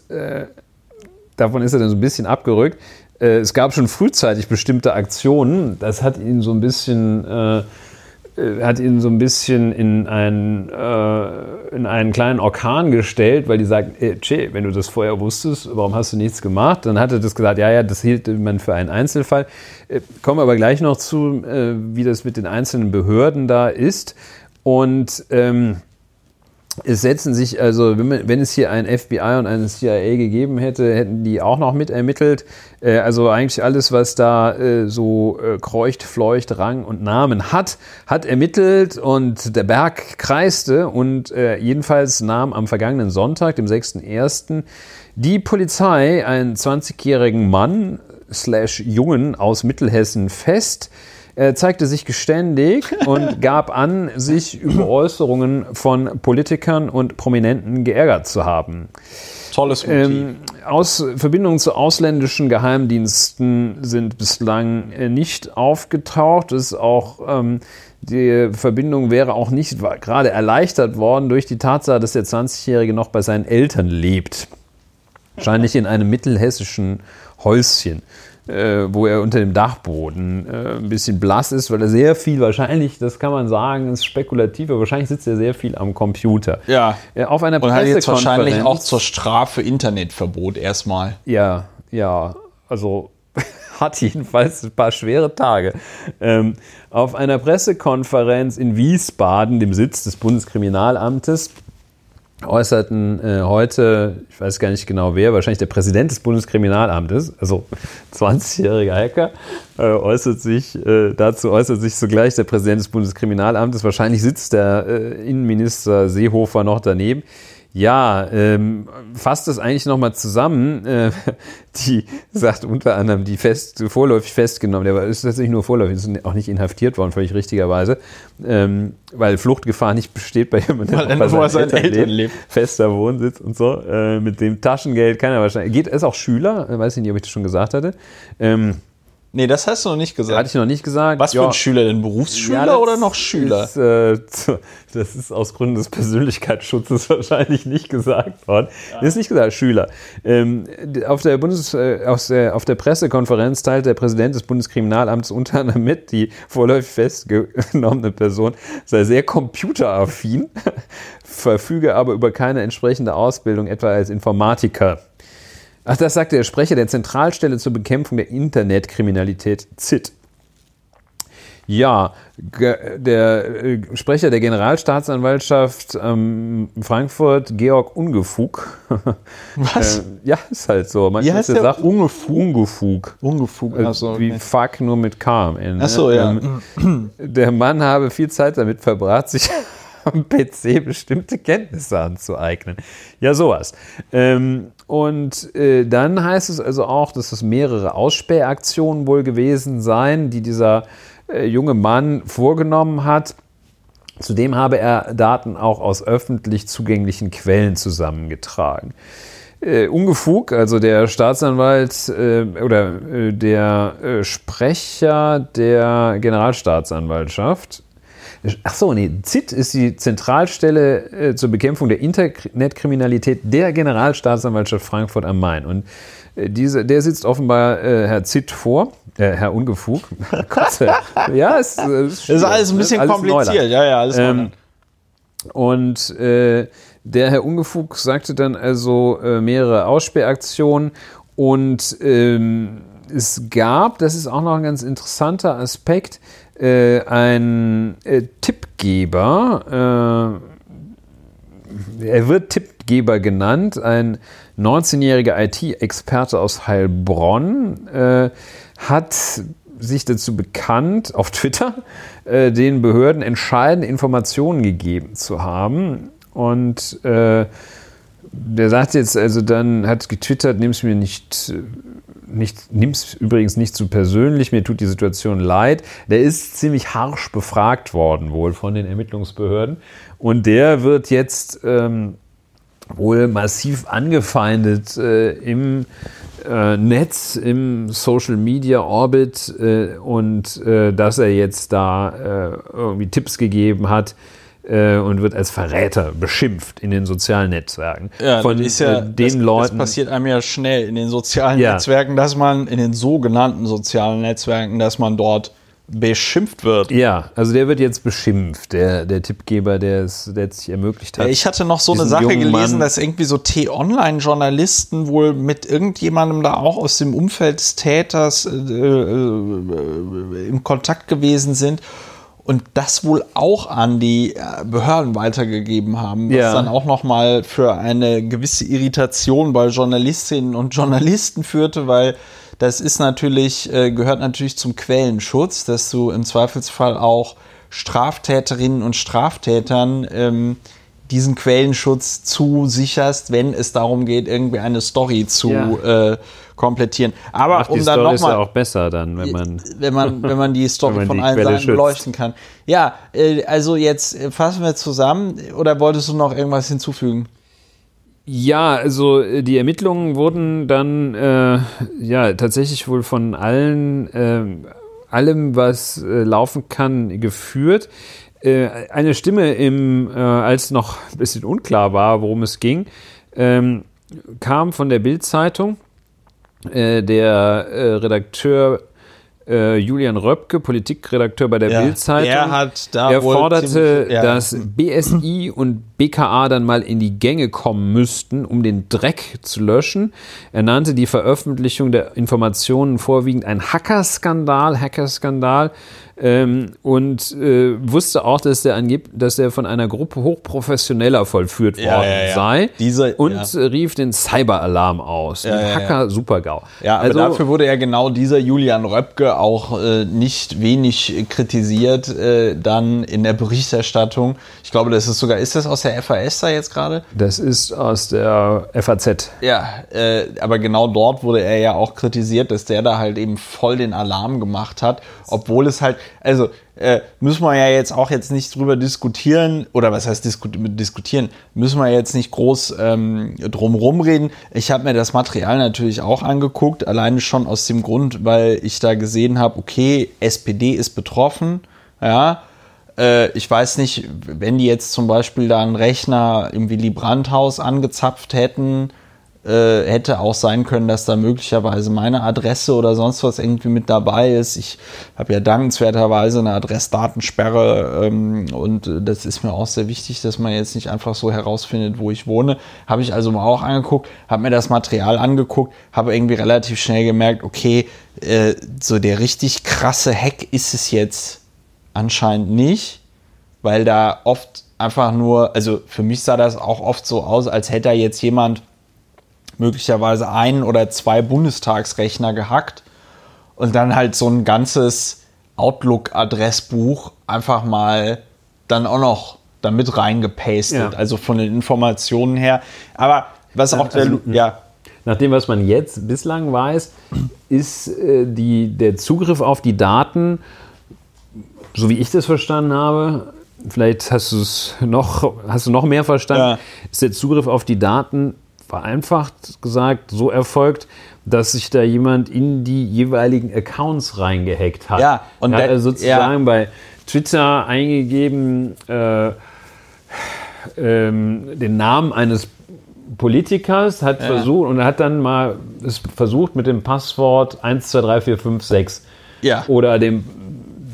davon ist er dann so ein bisschen abgerückt. Es gab schon frühzeitig bestimmte Aktionen, das hat ihn so ein bisschen, hat ihn so ein bisschen in einen, äh, in einen kleinen Orkan gestellt, weil die sagten, äh, Che, wenn du das vorher wusstest, warum hast du nichts gemacht? Dann hat er das gesagt, ja, ja, das hielt man für einen Einzelfall. Äh, kommen aber gleich noch zu, äh, wie das mit den einzelnen Behörden da ist. Und ähm, es setzen sich, also wenn, es hier ein FBI und eine CIA gegeben hätte, hätten die auch noch mit ermittelt. Äh, also eigentlich alles, was da äh, so äh, kreucht, fleucht, Rang und Namen hat, hat ermittelt und der Berg kreiste und äh, jedenfalls nahm am vergangenen Sonntag, dem 6.1., die Polizei einen 20-jährigen Mann slash Jungen aus Mittelhessen fest. Er zeigte sich geständig und gab an, sich über Äußerungen von Politikern und Prominenten geärgert zu haben. Tolles Motiv. Ähm, aus Verbindungen zu ausländischen Geheimdiensten sind bislang äh, nicht aufgetaucht. Es ist auch ähm, Die Verbindung wäre auch nicht gerade erleichtert worden durch die Tatsache, dass der 20-Jährige noch bei seinen Eltern lebt. Wahrscheinlich in einem mittelhessischen Häuschen äh, wo er unter dem Dachboden äh, ein bisschen blass ist, weil er sehr viel, wahrscheinlich, das kann man sagen, ist spekulativ, aber wahrscheinlich sitzt er sehr viel am Computer. Ja. Äh, auf einer Und hat jetzt wahrscheinlich auch zur Strafe Internetverbot erstmal. Ja, ja, also hat jedenfalls ein paar schwere Tage. Ähm, auf einer Pressekonferenz in Wiesbaden, dem Sitz des Bundeskriminalamtes, äußerten äh, heute, ich weiß gar nicht genau wer, wahrscheinlich der Präsident des Bundeskriminalamtes, also 20-jähriger Hacker, äh, äußert sich, äh, dazu äußert sich sogleich der Präsident des Bundeskriminalamtes. Wahrscheinlich sitzt der äh, Innenminister Seehofer noch daneben. Ja, ähm, fasst das eigentlich nochmal zusammen. Äh, die sagt unter anderem, die fest, vorläufig festgenommen, der war- ist tatsächlich nur vorläufig, ist auch nicht inhaftiert worden, völlig richtigerweise, ähm, weil Fluchtgefahr nicht besteht bei jemandem, der er bei seinen seinen Eltern lebt. Fester Wohnsitz und so. Äh, mit dem Taschengeld kann er wahrscheinlich. Geht, er ist auch Schüler, äh, weiß ich nicht, ob ich das schon gesagt hatte. Ähm, Nee, das hast du noch nicht gesagt. hatte ich noch nicht gesagt. Was für Ja. ein Schüler denn? Berufsschüler Ja, oder noch Schüler? Ist, äh, das ist aus Gründen des Persönlichkeitsschutzes wahrscheinlich nicht gesagt worden. Das ist nicht gesagt, Schüler. Ähm, auf, der Bundes, äh, der, auf der Pressekonferenz teilt der Präsident des Bundeskriminalamts unter anderem mit, die vorläufig festgenommene Person sei sehr computeraffin, verfüge aber über keine entsprechende Ausbildung, etwa als Informatiker. Ach, das sagte der Sprecher der Zentralstelle zur Bekämpfung der Internetkriminalität ZIT. Ja, der äh, Sprecher der Generalstaatsanwaltschaft ähm, Frankfurt, Georg Ungefug. Was? Äh, ja, ist halt so. Man Wie heißt der? sagt Ungefug. Ungefug. Ungefug. Äh, Wie okay. fuck nur mit K am Ende. Ach so, ja. Ähm, der Mann habe viel Zeit damit verbracht, sich am PC bestimmte Kenntnisse anzueignen. Ja, sowas. Ähm, und äh, dann heißt es also auch, dass es mehrere Ausspähaktionen wohl gewesen seien, die dieser äh, junge Mann vorgenommen hat. Zudem habe er Daten auch aus öffentlich zugänglichen Quellen zusammengetragen. Äh, Ungefug, also der Staatsanwalt äh, oder äh, der äh, Sprecher der Generalstaatsanwaltschaft. Ach so, nee, ZIT ist die Zentralstelle äh, zur Bekämpfung der Internetkriminalität der Generalstaatsanwaltschaft Frankfurt am Main. Und äh, diese, der sitzt offenbar äh, Herr ZIT vor, äh, Herr Ungefug. Gott, äh, ja, es, äh, es Das ist alles ein bisschen alles kompliziert. Neuland. Ja, ja, alles Ähm. Und äh, der Herr Ungefug sagte dann also äh, mehrere Aussperraktionen und ähm, es gab, das ist auch noch ein ganz interessanter Aspekt, äh, ein äh, Tippgeber, äh, er wird Tippgeber genannt, ein 19-jähriger IT-Experte aus Heilbronn, äh, hat sich dazu bekannt, auf Twitter, äh, den Behörden entscheidende Informationen gegeben zu haben. Und der sagt jetzt also dann, hat getwittert, nimm's mir nicht, nicht nimm's übrigens nicht zu persönlich, mir tut die Situation leid. Der ist ziemlich harsch befragt worden wohl von den Ermittlungsbehörden. Und der wird jetzt ähm, wohl massiv angefeindet äh, im äh, Netz, im Social Media Orbit äh, und äh, dass er jetzt da äh, irgendwie Tipps gegeben hat äh, und wird als Verräter beschimpft in den sozialen Netzwerken. Ja, von das ist ja, äh, den das, Leuten. Das passiert einem ja schnell in den sozialen Ja. Netzwerken, dass man, in den sogenannten sozialen Netzwerken, dass man dort beschimpft wird. ja, also der wird jetzt beschimpft, der, der Tippgeber, der es letztlich ermöglicht hat. Ich hatte noch so eine Sache gelesen, Mann- dass irgendwie so T-Online-Journalisten wohl mit irgendjemandem da auch aus dem Umfeld des Täters äh, äh, im Kontakt gewesen sind und das wohl auch an die äh, Behörden weitergegeben haben, was Ja. dann auch noch mal für eine gewisse Irritation bei Journalistinnen und Journalisten führte, weil das ist natürlich äh, gehört natürlich zum Quellenschutz, dass du im Zweifelsfall auch Straftäterinnen und Straftätern ähm, diesen Quellenschutz zusicherst, wenn es darum geht, irgendwie eine Story zu Ja. äh, komplettieren. Aber Ach, um dann Story ist ja nochmal, auch besser dann, wenn man. wenn man, wenn man die Story man von die allen Quelle Seiten schützt. beleuchten kann. Ja, äh, also jetzt äh, fassen wir zusammen. Oder wolltest du noch irgendwas hinzufügen? Ja, also äh, die Ermittlungen wurden dann äh, ja tatsächlich wohl von allen ähm, allem, was äh, laufen kann, geführt. Äh, eine Stimme, im, äh, als noch ein bisschen unklar war, worum es ging, ähm, kam von der Bild-Zeitung. Äh, der äh, Redakteur äh, Julian Röpke, Politikredakteur bei der Ja, Bild-Zeitung. er hat da er forderte, ziemlich- ja. dass BSI und BKA dann mal in die Gänge kommen müssten, um den Dreck zu löschen. Er nannte die Veröffentlichung der Informationen vorwiegend ein Hackerskandal, Hackerskandal. Ähm, und äh, wusste auch, dass der, angeb dass der von einer Gruppe hochprofessioneller vollführt Ja, worden ja, ja. sei Diese- und ja. rief den Cyberalarm aus. Ja, den ja, ja. Hacker Supergau. Ja, aber also, dafür wurde ja genau dieser Julian Röpke auch äh, nicht wenig kritisiert äh, dann in der Berichterstattung. Ich glaube, das ist sogar, ist das aus der FAS da jetzt gerade? das ist aus der FAZ. Ja, äh, aber genau dort wurde er ja auch kritisiert, dass der da halt eben voll den Alarm gemacht hat, obwohl es halt, also äh, müssen wir ja jetzt auch jetzt nicht drüber diskutieren, oder was heißt disku diskutieren, müssen wir jetzt nicht groß ähm, drumrum reden. Ich habe mir das Material natürlich auch angeguckt, alleine schon aus dem Grund, weil ich da gesehen habe, okay, SPD ist betroffen, ja, äh, ich weiß nicht, wenn die jetzt zum Beispiel da einen Rechner im Willy Brandt-Haus angezapft hätten, äh, hätte auch sein können, dass da möglicherweise meine Adresse oder sonst was irgendwie mit dabei ist. Ich habe ja dankenswerterweise eine Adressdatensperre ähm, und äh, das ist mir auch sehr wichtig, dass man jetzt nicht einfach so herausfindet, wo ich wohne. Habe ich also mal auch angeguckt, habe mir das Material angeguckt, habe irgendwie relativ schnell gemerkt, okay, äh, so der richtig krasse Hack ist es jetzt anscheinend nicht, weil da oft einfach nur, also für mich sah das auch oft so aus, als hätte da jetzt jemand möglicherweise ein oder zwei Bundestagsrechner gehackt und dann halt so ein ganzes Outlook-Adressbuch einfach mal dann auch noch damit reingepastet, Ja. also von den Informationen her. Aber was auch der, also, ja, Nach dem, was man jetzt bislang weiß, ist äh, die, der Zugriff auf die Daten, so wie ich das verstanden habe, vielleicht hast du es noch, hast du noch mehr verstanden, Ja. ist der Zugriff auf die Daten vereinfacht gesagt so erfolgt, dass sich da jemand in die jeweiligen Accounts reingehackt hat. Ja, und er hat also sozusagen bei Twitter eingegeben, äh, ähm, den Namen eines Politikers, hat versucht und hat dann mal es versucht mit dem Passwort 123456 Ja. oder dem,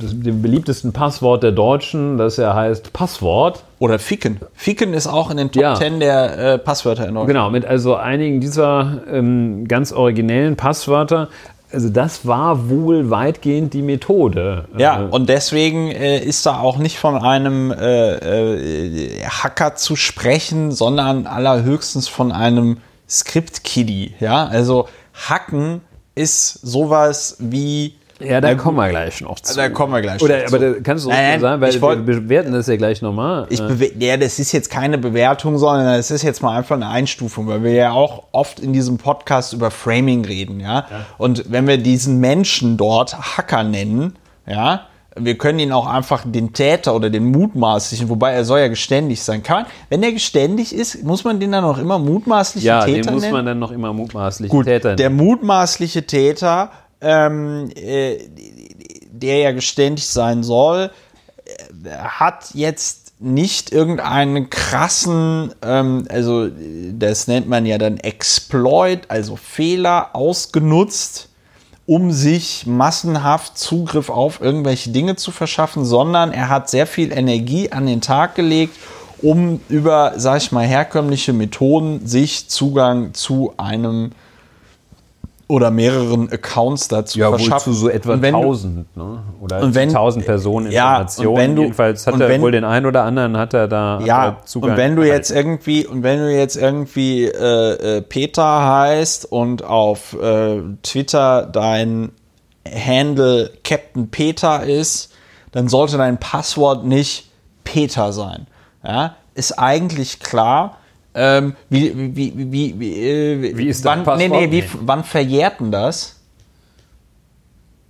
das, dem beliebtesten Passwort der Deutschen, das ja heißt Passwort. oder Ficken. Ficken ist auch in den Top Ja. 10 der äh, Passwörter in Deutschland. Genau, mit also einigen dieser ähm, ganz originellen Passwörter. Also das war wohl weitgehend die Methode. Ja, Äh, und deswegen äh, ist da auch nicht von einem äh, äh, Hacker zu sprechen, sondern allerhöchstens von einem Script-Kiddie. Ja, also Hacken ist sowas wie. Ja, da kommen wir gleich noch zu. Da kommen wir gleich Oder, noch aber zu. da kannst du Nein, nein, sagen, weil ich wollt- wir bewerten das ja gleich nochmal. Ich ja, das ist jetzt keine Bewertung, sondern das ist jetzt mal einfach eine Einstufung, weil wir ja auch oft in diesem Podcast über Framing reden, ja. Und wenn wir diesen Menschen dort Hacker nennen, ja, wir können ihn auch einfach den Täter oder den mutmaßlichen, wobei er soll ja geständig sein. Kann man, wenn er geständig ist, muss man den dann auch immer mutmaßlichen ja, Täter den muss nennen? man dann noch immer mutmaßlich Gut, Täter der nennen. mutmaßliche Täter, ähm, äh, der ja geständig sein soll, äh, hat jetzt nicht irgendeinen krassen, ähm, also äh, das nennt man ja dann Exploit, also Fehler ausgenutzt, um sich massenhaft Zugriff auf irgendwelche Dinge zu verschaffen, sondern er hat sehr viel Energie an den Tag gelegt, um über, sag ich mal, herkömmliche Methoden sich Zugang zu einem oder mehreren Accounts dazu ja, verschaffen. zu so etwa Und wenn du- 1000, ne? Oder wenn- 1000 Personen Ja, und Informationen. wenn du- Jedenfalls hat er wenn- wohl den einen oder anderen hat er da Ja, er Zugang. und wenn du erhalten. jetzt irgendwie und wenn du jetzt irgendwie äh, äh, Peter heißt und auf äh, Twitter dein Handle Captain Peter ist, dann sollte dein Passwort nicht Peter sein. Ja, ist eigentlich klar. Ähm, wie, wie, wie, wie, wie, äh, Wie ist wann, nee, Passwort? nee, wie, Nee. wann verjährt denn das?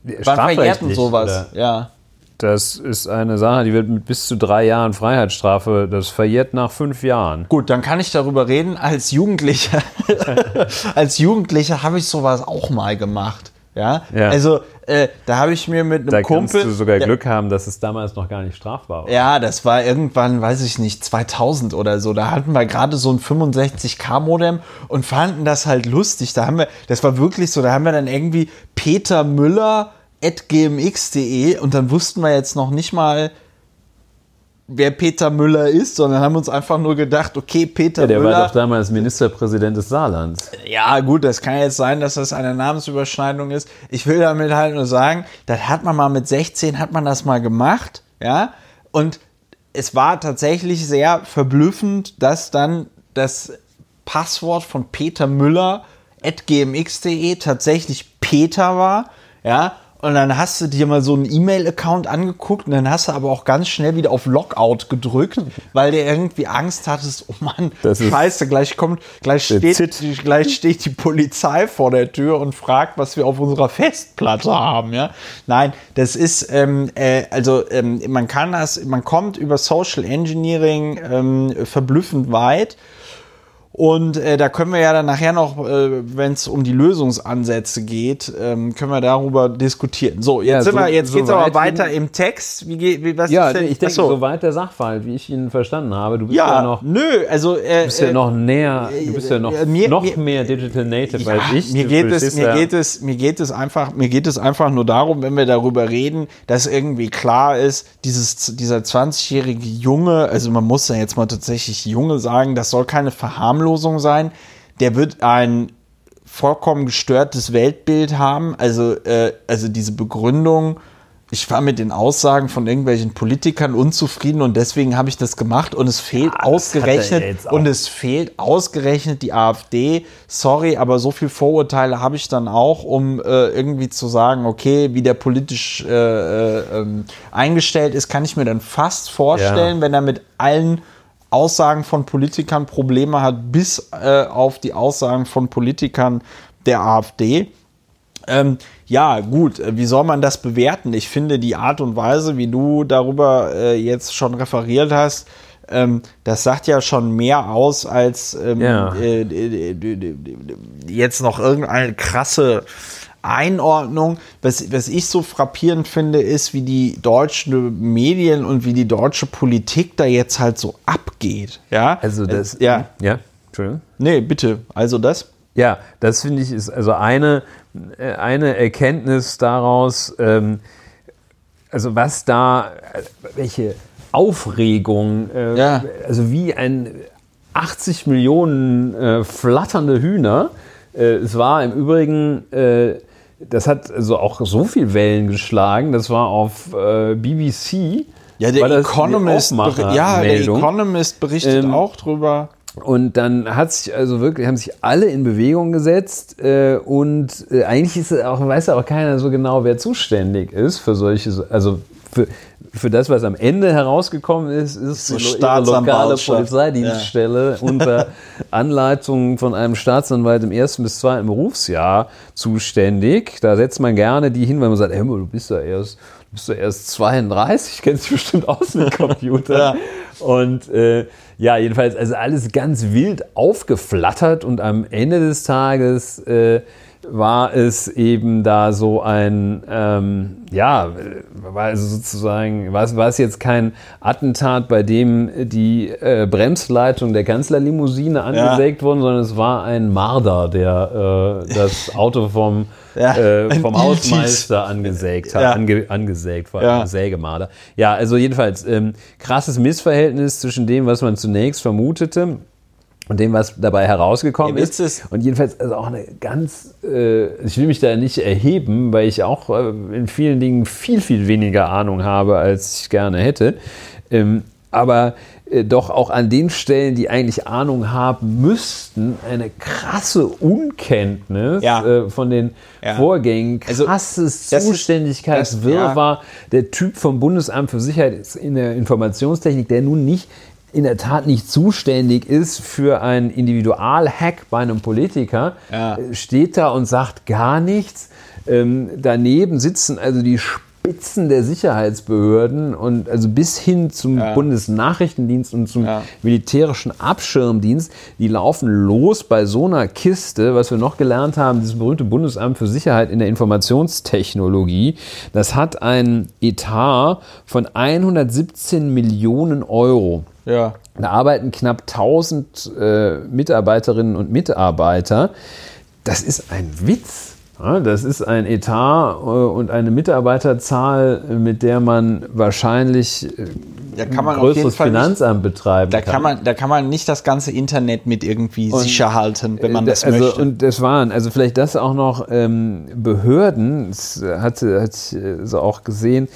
Wann verjährt denn Strafrechtlich, sowas? oder? Ja. Das ist eine Sache, die wird mit bis zu drei Jahren Freiheitsstrafe, das verjährt nach fünf Jahren. Gut, dann kann ich darüber reden. Als Jugendlicher, als Jugendlicher habe ich sowas auch mal gemacht. Ja, Ja. also äh, da habe ich mir mit einem Da Kumpel. kannst du sogar der- Glück haben, dass es damals noch gar nicht strafbar war. Ja, das war irgendwann, weiß ich nicht, 2000 oder so. Da hatten wir gerade so ein 65K-Modem und fanden das halt lustig. Da haben wir, das war wirklich so, da haben wir dann irgendwie Peter Müller at gmx.de und dann wussten wir jetzt noch nicht mal, wer Peter Müller ist, sondern haben uns einfach nur gedacht, okay, Peter Ja, der Müller. war doch damals Ministerpräsident des Saarlands. Ja, gut, das kann jetzt sein, dass das eine Namensüberschneidung ist. Ich will damit halt nur sagen, das hat man mal mit 16, hat man das mal gemacht, ja, und es war tatsächlich sehr verblüffend, dass dann das Passwort von Peter Müller at gmx.de tatsächlich Peter war, ja, und dann hast du dir mal so einen E-Mail-Account angeguckt und dann hast du aber auch ganz schnell wieder auf Lockout gedrückt, weil du irgendwie Angst hattest, oh Mann, Das ist- scheiße, gleich kommt, gleich steht, gleich steht die Polizei vor der Tür und fragt, was wir auf unserer Festplatte haben, ja. Nein, das ist, ähm, äh, also ähm, man kann das, man kommt über Social Engineering ähm, verblüffend weit. Und äh, da können wir ja dann nachher noch, äh, wenn es um die Lösungsansätze geht, ähm, können wir darüber diskutieren. So, jetzt, Ja, sind so- wir, jetzt so geht's aber weit weiter im Text. Wie, geht- wie was Ja, ist denn? ich denke, Achso. soweit der Sachverhalt, wie ich ihn verstanden habe. Du bist ja, ja, noch, du nö, also äh, bist ja äh, noch näher, du bist ja noch, äh, mir- noch mir- mehr Digital Native Ja, als ich. Mir Du geht, es, mir, geht es, mir, geht es einfach, mir geht es einfach nur darum, wenn wir darüber reden, dass irgendwie klar ist, dieses, dieser 20-jährige Junge, also man muss ja jetzt mal tatsächlich Junge sagen, das soll keine Verharmlosung sein, der wird ein vollkommen gestörtes Weltbild haben. Also, äh, also diese Begründung, ich war mit den Aussagen von irgendwelchen Politikern unzufrieden und deswegen habe ich das gemacht und es fehlt er ausgerechnet und es fehlt ausgerechnet die AfD. Sorry, aber so viel Vorurteile habe ich dann auch, um äh, irgendwie zu sagen, okay, wie der politisch äh, äh, ähm, eingestellt ist, kann ich mir dann fast vorstellen, Ja. wenn er mit allen Aussagen von Politikern Probleme hat, bis äh, auf die Aussagen von Politikern der AfD. Ähm, ja, gut, äh, wie soll man das bewerten? Ich finde die Art und Weise, wie du darüber äh, jetzt schon referiert hast, ähm, das sagt ja schon mehr aus als ähm, Ja. äh, jetzt noch irgendeine krasse Einordnung. Was, was ich so frappierend finde, ist, wie die deutschen Medien und wie die deutsche Politik da jetzt halt so abgeht. Ja, Also das, Äh, ja, ja, Entschuldigung. nee, bitte. Also das. Ja, das finde ich ist also eine, äh, eine Erkenntnis daraus, ähm, also was da, äh, welche Aufregung, äh, Ja. also wie ein 80 Millionen äh, flatternde Hühner. Äh, es war im Übrigen, das hat also auch so viel Wellen geschlagen, das war auf äh, BBC. Ja, der Economist, ja, der. Economist berichtet Ähm, auch drüber. Und dann hat sich also wirklich, haben sich alle in Bewegung gesetzt äh, und äh, eigentlich ist auch, weiß ja auch keiner so genau, wer zuständig ist für solche, also für, für das, was am Ende herausgekommen ist, ist So die lokale. Polizeidienststelle unter Anleitung von einem Staatsanwalt im ersten bis zweiten Berufsjahr zuständig. Da setzt man gerne die hin, weil man sagt, hey, du bist ja erst, du bist ja erst 32, kennst dich bestimmt aus mit Computer. Ja. Und äh, ja, jedenfalls, also alles ganz wild aufgeflattert und am Ende des Tages äh, war es eben da so ein, ähm, ja, war also sozusagen, war es, war es jetzt kein Attentat, bei dem die äh, Bremsleitung der Kanzlerlimousine angesägt wurden, sondern es war ein Marder, der äh, das Auto vom, Ja, äh, vom. Hausmeister angesägt hat, Ja. ange, angesägt war, Ja. ein Sägemarder. Ja, also jedenfalls ähm, krasses Missverhältnis zwischen dem, was man zunächst vermutete und dem, was dabei herausgekommen Ja, ist. ist Und jedenfalls also auch eine ganz, äh, ich will mich da nicht erheben, weil ich auch äh, in vielen Dingen viel, viel weniger Ahnung habe, als ich gerne hätte. Ähm, aber äh, doch auch an den Stellen, die eigentlich Ahnung haben müssten, eine krasse Unkenntnis Ja. äh, von den Ja. Vorgängen, Also, krasses ist- Zuständigkeitswirrwarr. Der Typ vom Bundesamt für Sicherheit in der Informationstechnik, der nun nicht in der Tat nicht zuständig ist für einen Individualhack bei einem Politiker, Ja. äh, steht da und sagt gar nichts. Ähm, daneben sitzen also die Spitzen der Sicherheitsbehörden und also bis hin zum Ja. Bundesnachrichtendienst und zum Ja. militärischen Abschirmdienst, die laufen los bei so einer Kiste, was wir noch gelernt haben, dieses berühmte Bundesamt für Sicherheit in der Informationstechnologie, das hat einen Etat von 117 Millionen Euro. Ja. Da arbeiten knapp 1000 äh, Mitarbeiterinnen und Mitarbeiter. Das ist ein Witz. Ja, das ist ein Etat äh, und eine Mitarbeiterzahl, mit der man wahrscheinlich äh, Da kann man ein auf jeden größeres Fall nicht, Finanzamt betreiben da kann man, da kann man nicht das ganze Internet mit irgendwie sicher halten, wenn man das also, möchte. Und das waren, also vielleicht das auch noch ähm, Behörden, das hat, hat so auch gesehen,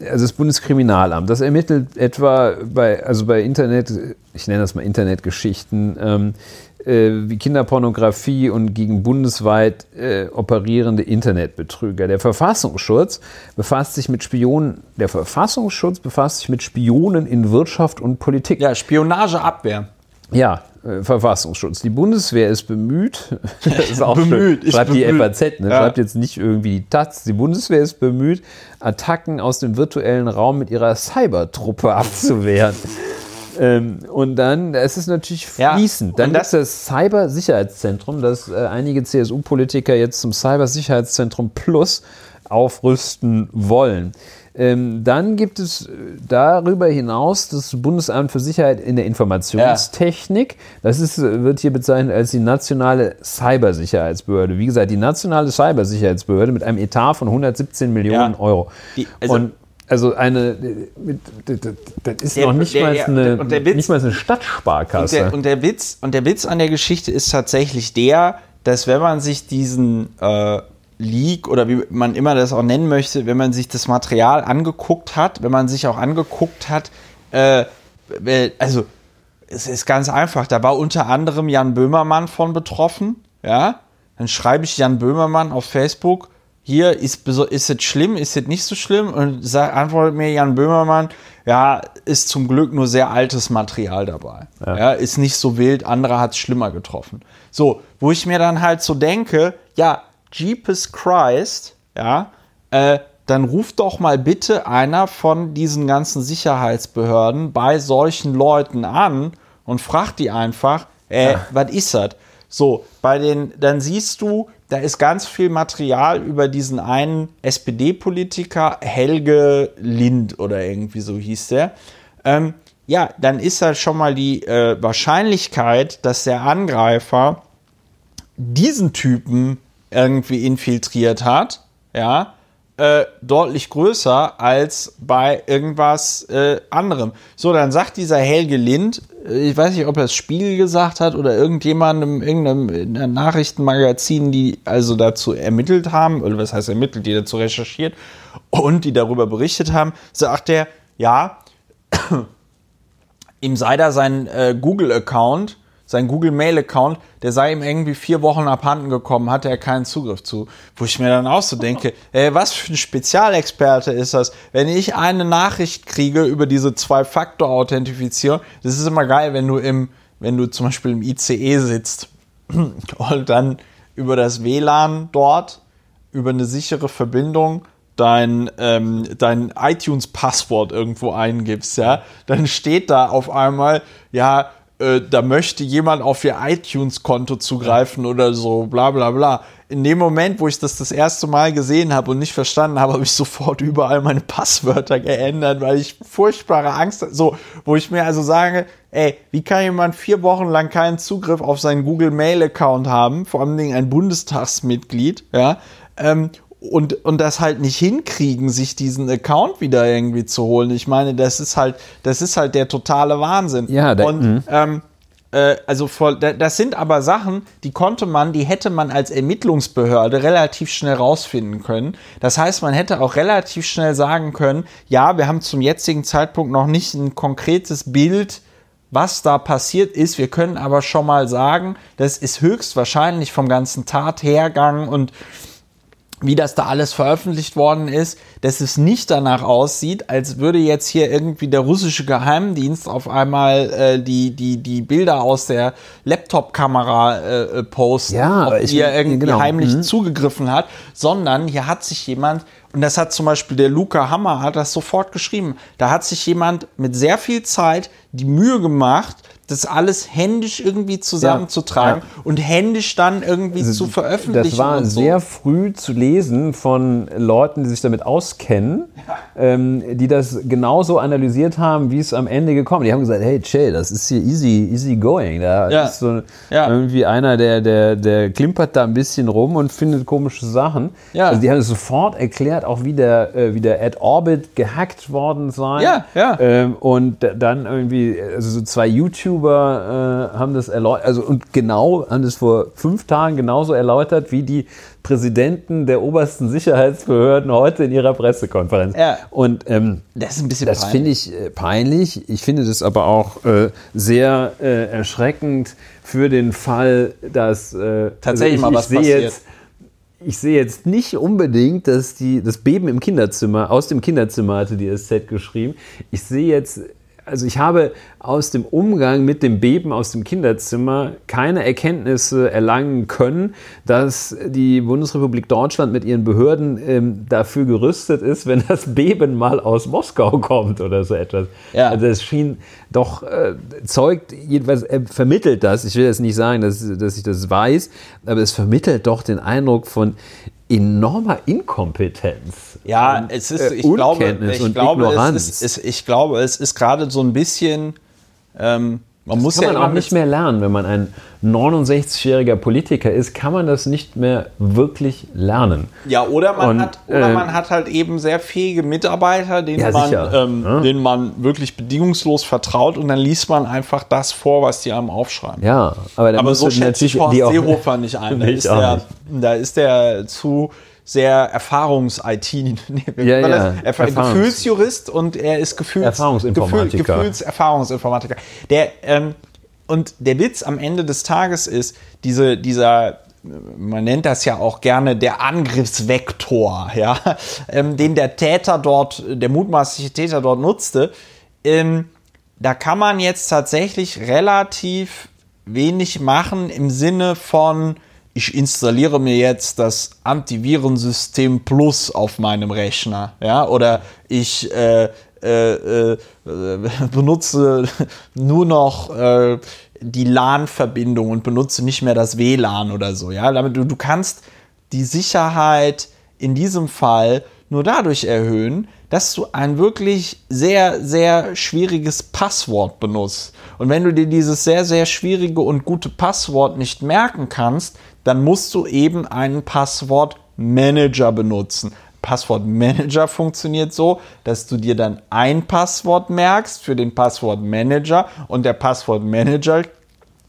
also das Bundeskriminalamt, das ermittelt etwa bei, also bei Internet, ich nenne das mal Internetgeschichten, ähm, äh, wie Kinderpornografie und gegen bundesweit äh, operierende Internetbetrüger. Der Verfassungsschutz befasst sich mit Spionen, der Verfassungsschutz befasst sich mit Spionen in Wirtschaft und Politik. ja, Spionageabwehr. Ja, äh, Verfassungsschutz. Die Bundeswehr ist bemüht. Das ist auch Bemüht, schön. ist Schreibt die bemüht. FAZ, ne? Ja. schreibt jetzt nicht irgendwie die Taz. Die Bundeswehr ist bemüht, Attacken aus dem virtuellen Raum mit ihrer Cybertruppe abzuwehren. ähm, und dann, es ist natürlich Ja, fließend. Dann und gibt das- es das Cybersicherheitszentrum, das äh, einige CSU-Politiker jetzt zum Cybersicherheitszentrum Plus aufrüsten wollen. Ähm, dann gibt es äh, darüber hinaus das Bundesamt für Sicherheit in der Informationstechnik. Das ist, äh, wird hier bezeichnet als die nationale Cybersicherheitsbehörde. Wie gesagt, die nationale Cybersicherheitsbehörde mit einem Etat von 117 Millionen Ja. Euro. Die- also- und also eine, äh, das ist Der- noch nicht, der- mal eine, und der Witz- nicht mal eine Und Stadtsparkasse. der, und, der Witz, und der Witz an der Geschichte ist tatsächlich der, dass wenn man sich diesen äh, Leak oder wie man immer das auch nennen möchte, wenn man sich das Material angeguckt hat, wenn man sich auch angeguckt hat, äh, also es ist ganz einfach, da war unter anderem Jan Böhmermann von betroffen, ja, dann schreibe ich Jan Böhmermann auf Facebook, hier ist, ist es schlimm, ist es nicht so schlimm und sag, antwortet mir Jan Böhmermann, ja, ist zum Glück nur sehr altes Material dabei. Ja. ist nicht so wild, andere hat es schlimmer getroffen. So, wo ich mir dann halt so denke, ja, Jeepes Christ, ja, äh, dann ruft doch mal bitte einer von diesen ganzen Sicherheitsbehörden bei solchen Leuten an und fragt die einfach, äh, was ist das? So, bei den, dann siehst du, da ist ganz viel Material über diesen einen SPD-Politiker, Helge Lind oder irgendwie so hieß der. Ähm, ja, dann ist da schon mal die äh, Wahrscheinlichkeit, dass der Angreifer diesen Typen irgendwie infiltriert hat, ja, äh, deutlich größer als bei irgendwas äh, anderem. So, dann sagt dieser Helge Lind, äh, ich weiß nicht, ob er es Spiegel gesagt hat oder irgendjemandem, irgendeinem in einem Nachrichtenmagazin, die also dazu ermittelt haben, oder was heißt ermittelt, die dazu recherchiert und die darüber berichtet haben, sagt er, ja, ihm sei da sein äh, Google-Account, sein Google-Mail-Account, der sei ihm irgendwie vier Wochen abhanden gekommen, hatte er keinen Zugriff zu. Wo ich mir dann auch so denke, äh, was für ein Spezialexperte ist das? Wenn ich eine Nachricht kriege über diese Zwei-Faktor-Authentifizierung, das ist immer geil, wenn du im, wenn du zum Beispiel im ICE sitzt und dann über das WLAN dort, über eine sichere Verbindung, dein, ähm, dein iTunes-Passwort irgendwo eingibst, ja, dann steht da auf einmal, ja, äh, da möchte jemand auf ihr iTunes-Konto zugreifen oder so, bla bla bla. In dem Moment, wo ich das das erste Mal gesehen habe und nicht verstanden habe, habe ich sofort überall meine Passwörter geändert, weil ich furchtbare Angst hatte. So, wo ich mir also sage, ey, wie kann jemand vier Wochen lang keinen Zugriff auf seinen Google Mail-Account haben, vor allem ein Bundestagsmitglied, ja, ähm, und, und das halt nicht hinkriegen, sich diesen Account wieder irgendwie zu holen. Ich meine, das ist halt, das ist halt der totale Wahnsinn. Ja, da- und ähm, äh, also voll, da- das sind aber Sachen, die konnte man, die hätte man als Ermittlungsbehörde relativ schnell rausfinden können. Das heißt, man hätte auch relativ schnell sagen können, ja, wir haben zum jetzigen Zeitpunkt noch nicht ein konkretes Bild, was da passiert ist. Wir können aber schon mal sagen, das ist höchstwahrscheinlich vom ganzen Tathergang und wie das da alles veröffentlicht worden ist, dass es nicht danach aussieht, als würde jetzt hier irgendwie der russische Geheimdienst auf einmal äh, die, die, die Bilder aus der Laptop-Kamera äh, posten, Ja, auf die er irgendwie genau. heimlich Mhm. zugegriffen hat, sondern hier hat sich jemand, und das hat zum Beispiel der Luca Hammer, hat das sofort geschrieben, da hat sich jemand mit sehr viel Zeit die Mühe gemacht, das alles händisch irgendwie zusammenzutragen Ja. und händisch dann irgendwie zu veröffentlichen. Das war so. sehr früh zu lesen von Leuten, die sich damit auskennen, ähm, die das genauso analysiert haben, wie es am Ende gekommen ist. Die haben gesagt, hey Che, das ist hier easy, easy going. Da Ja. ist so Ja. irgendwie einer, der, der, der klimpert da ein bisschen rum und findet komische Sachen. Ja. Also die haben es sofort erklärt, auch wie der, äh, wie der Ad Orbit gehackt worden sei. Ja, ja. Ähm, und dann irgendwie, also so zwei YouTuber äh, haben das erläutert, also und genau, haben das vor fünf Tagen genauso erläutert, wie die Präsidenten der obersten Sicherheitsbehörden heute in ihrer Pressekonferenz. Ja. Und ähm, Das ist ein bisschen das finde ich äh, peinlich. Ich finde das aber auch äh, sehr äh, erschreckend für den Fall, dass äh, Tatsächlich also mal was passiert. Jetzt, ich sehe jetzt nicht unbedingt, dass die, das Beben im Kinderzimmer, aus dem Kinderzimmer hatte die SZ geschrieben. Ich sehe jetzt, also ich habe aus dem Umgang mit dem Beben aus dem Kinderzimmer keine Erkenntnisse erlangen können, dass die Bundesrepublik Deutschland mit ihren Behörden ähm, dafür gerüstet ist, wenn das Beben mal aus Moskau kommt oder so etwas. Ja. Also es schien doch, äh, zeugt, jedenfalls er vermittelt das, ich will jetzt nicht sagen, dass, dass ich das weiß, aber es vermittelt doch den Eindruck von enormer Inkompetenz. Ja, es ist, äh, ich glaube, Unkenntnis ich und glaube, Ignoranz. es ist, ich glaube, es ist gerade so ein bisschen, ähm, man muss kann ja man auch nicht mehr lernen. Wenn man ein 69-jähriger Politiker ist, kann man das nicht mehr wirklich lernen. Ja, oder man Und, hat, oder ähm, man hat halt eben sehr fähige Mitarbeiter, denen Ja, man, ähm, Ja. denen man wirklich bedingungslos vertraut und dann liest man einfach das vor, was die einem aufschreiben. Ja, aber, da Aber so schätze ich Horst Seehofer nicht ein. Da ist, der, nicht. da ist der zu sehr Erfahrungs-IT. Nee, Ja, ja? Erf Erfahrungs- Gefühlsjurist und er ist Gefühls Erfahrungsinformatiker. Gefühl, Gefühlserfahrungsinformatiker. Der, ähm, und der Witz am Ende des Tages ist, diese, dieser, man nennt das ja auch gerne der Angriffsvektor, ja, ähm, den der Täter dort, der mutmaßliche Täter dort nutzte, ähm, da kann man jetzt tatsächlich relativ wenig machen im Sinne von, ich installiere mir jetzt das Antivirensystem Plus auf meinem Rechner, ja, oder ich äh, äh, äh, benutze nur noch äh, die LAN-Verbindung und benutze nicht mehr das WLAN oder so, ja, damit du, du kannst die Sicherheit in diesem Fall nur dadurch erhöhen, dass du ein wirklich sehr, sehr schwieriges Passwort benutzt. Und wenn du dir dieses sehr, sehr schwierige und gute Passwort nicht merken kannst, dann musst du eben einen Passwortmanager benutzen. Passwortmanager funktioniert so, dass du dir dann ein Passwort merkst für den Passwortmanager und der Passwortmanager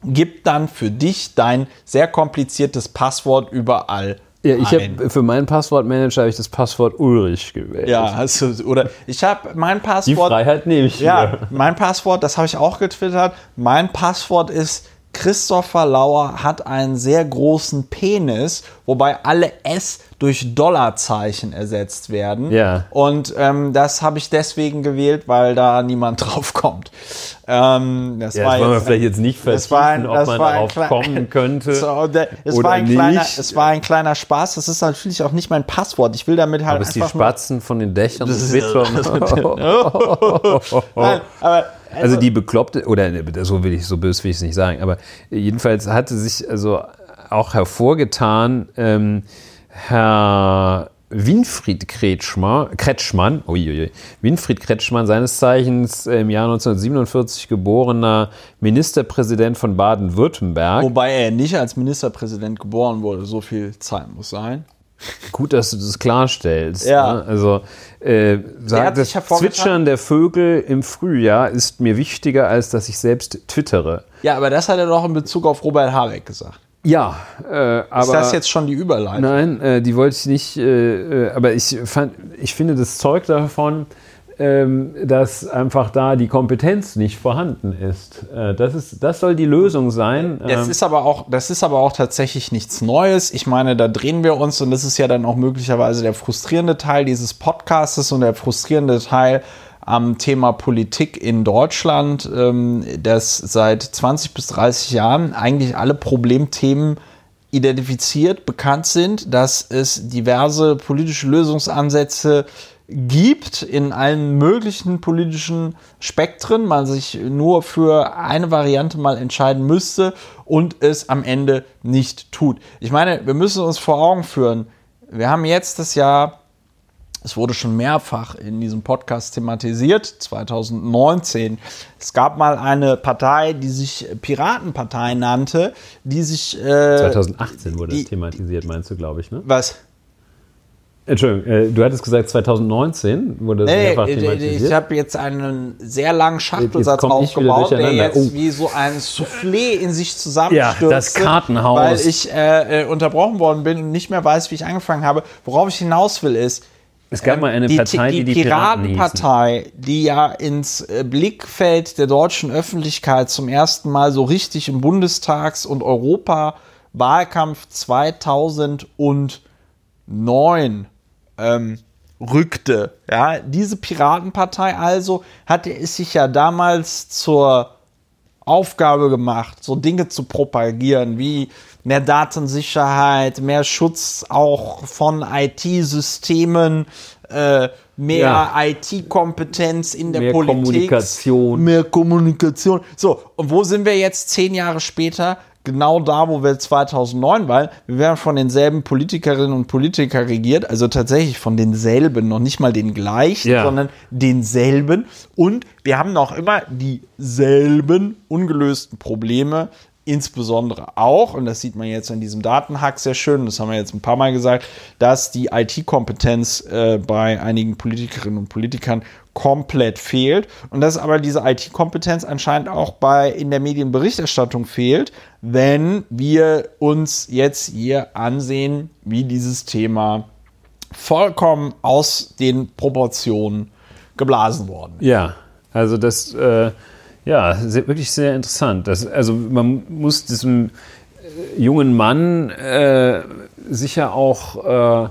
gibt dann für dich dein sehr kompliziertes Passwort überall Ja, ich habe für meinen Passwortmanager habe ich das Passwort Ulrich gewählt. Ja, du, oder ich habe mein Die Passwort. Freiheit nehme ich Ja, mir. mein Passwort, das habe ich auch getwittert. Mein Passwort ist Christopher Lauer hat einen sehr großen Penis, wobei alle S durch Dollarzeichen ersetzt werden. Ja. Und ähm, das habe ich deswegen gewählt, weil da niemand drauf kommt. Ähm, das Ja, war das wollen wir vielleicht jetzt nicht vertiefen, ob man darauf kommen könnte So, der, es, oder war ein kleiner, nicht. es war ein kleiner Spaß. Das ist natürlich auch nicht mein Passwort. Ich will damit halt Aber die einfach nur- Spatzen von den Dächern des ist-. Nein, aber Also die bekloppte, oder ne, so will ich, so böse will ich es nicht sagen, aber jedenfalls hatte sich also auch hervorgetan, ähm, Herr Winfried Kretschmer, Kretschmann, uiuiui, Winfried Kretschmann, seines Zeichens im Jahr 1947 geborener Ministerpräsident von Baden-Württemberg. Wobei er nicht als Ministerpräsident geboren wurde, so viel Zeit muss sein. Gut, dass du das klarstellst. Ja. Ne? Also äh, sagt, das. Zwitschern der Vögel im Frühjahr ist mir wichtiger, als dass ich selbst twittere. Ja, aber das hat er doch in Bezug auf Robert Habeck gesagt. Ja, äh, aber Ist das jetzt schon die Überleitung? nein, äh, die wollte ich nicht. Äh, äh, aber ich fand, ich finde das Zeug davon, ähm, dass einfach da die Kompetenz nicht vorhanden ist. Äh, das, ist das soll die Lösung sein. Das ist, aber auch, das ist aber auch tatsächlich nichts Neues. Ich meine, da drehen wir uns und das ist ja dann auch möglicherweise der frustrierende Teil dieses Podcastes und der frustrierende Teil am Thema Politik in Deutschland, ähm, dass seit 20 bis 30 Jahren eigentlich alle Problemthemen identifiziert, bekannt sind, dass es diverse politische Lösungsansätze gibt in allen möglichen politischen Spektren, man sich nur für eine Variante mal entscheiden müsste und es am Ende nicht tut. Ich meine, wir müssen uns vor Augen führen, wir haben jetzt das Jahr es wurde schon mehrfach in diesem Podcast thematisiert, 2019. Es gab mal eine Partei, die sich Piratenpartei nannte, die sich. Äh, 2018 wurde die, es thematisiert, meinst du, glaube ich, ne? Was? Entschuldigung, äh, du hattest gesagt 2019 wurde es nee, mehrfach thematisiert. Ich habe jetzt einen sehr langen Schachtelsatz aufgebaut, der jetzt oh. wie so ein Soufflé in sich zusammenstürzt. Ja, das Kartenhaus. Weil ich äh, äh, unterbrochen worden bin und nicht mehr weiß, wie ich angefangen habe. Worauf ich hinaus will ist, es gab ähm, mal eine die, Partei, die die, die Piratenpartei, die ja ins äh, Blickfeld der deutschen Öffentlichkeit zum ersten Mal so richtig im Bundestags- und Europawahlkampf 2009 ähm, rückte. Ja, diese Piratenpartei also hatte es sich ja damals zur Aufgabe gemacht, so Dinge zu propagieren wie mehr Datensicherheit, mehr Schutz auch von IT-Systemen, äh, mehr ja. IT-Kompetenz in der mehr Politik. Kommunikation. Mehr Kommunikation. So, und wo sind wir jetzt zehn Jahre später? Genau da, wo wir 2009 waren. Wir werden von denselben Politikerinnen und Politikern regiert, also tatsächlich von denselben, noch nicht mal den gleichen, ja. sondern denselben. Und wir haben noch immer dieselben ungelösten Probleme insbesondere auch, und das sieht man jetzt in diesem Datenhack sehr schön, das haben wir jetzt ein paar Mal gesagt, dass die IT-Kompetenz äh, bei einigen Politikerinnen und Politikern komplett fehlt und dass aber diese IT-Kompetenz anscheinend auch bei in der Medienberichterstattung fehlt, wenn wir uns jetzt hier ansehen, wie dieses Thema vollkommen aus den Proportionen geblasen worden ist. Ja, also das äh ja, sehr, wirklich sehr interessant. Das, also man muss diesem äh, jungen Mann äh, sicher auch, äh,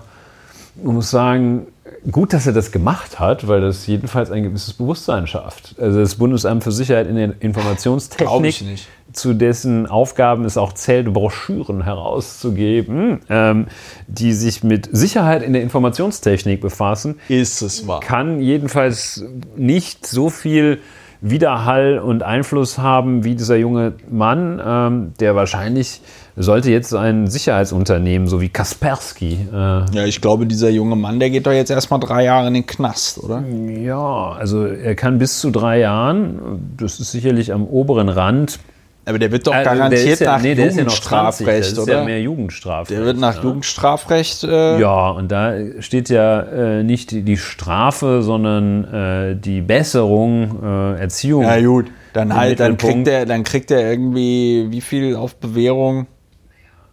man muss sagen, gut, dass er das gemacht hat, weil das jedenfalls ein gewisses Bewusstsein schafft. Also das Bundesamt für Sicherheit in der Informationstechnik, zu dessen Aufgaben es auch zählt, Broschüren herauszugeben, ähm, die sich mit Sicherheit in der Informationstechnik befassen, ist es wahr. Kann jedenfalls nicht so viel Widerhall und Einfluss haben wie dieser junge Mann, ähm, der wahrscheinlich sollte jetzt ein Sicherheitsunternehmen, so wie Kaspersky. Äh, ja, ich glaube, dieser junge Mann, der geht doch jetzt erstmal drei Jahre in den Knast, oder? Ja, also er kann bis zu drei Jahren, das ist sicherlich am oberen Rand, aber der wird doch äh, garantiert ja, nach nee, Jugendstrafrecht, ja 20, oder? ja mehr Jugendstrafrecht. Der wird nach ja. Jugendstrafrecht. Äh ja, und da steht ja äh, nicht die Strafe, sondern äh, die Besserung, äh, Erziehung. Ja gut, dann halt, dann kriegt er, dann kriegt er irgendwie wie viel auf Bewährung?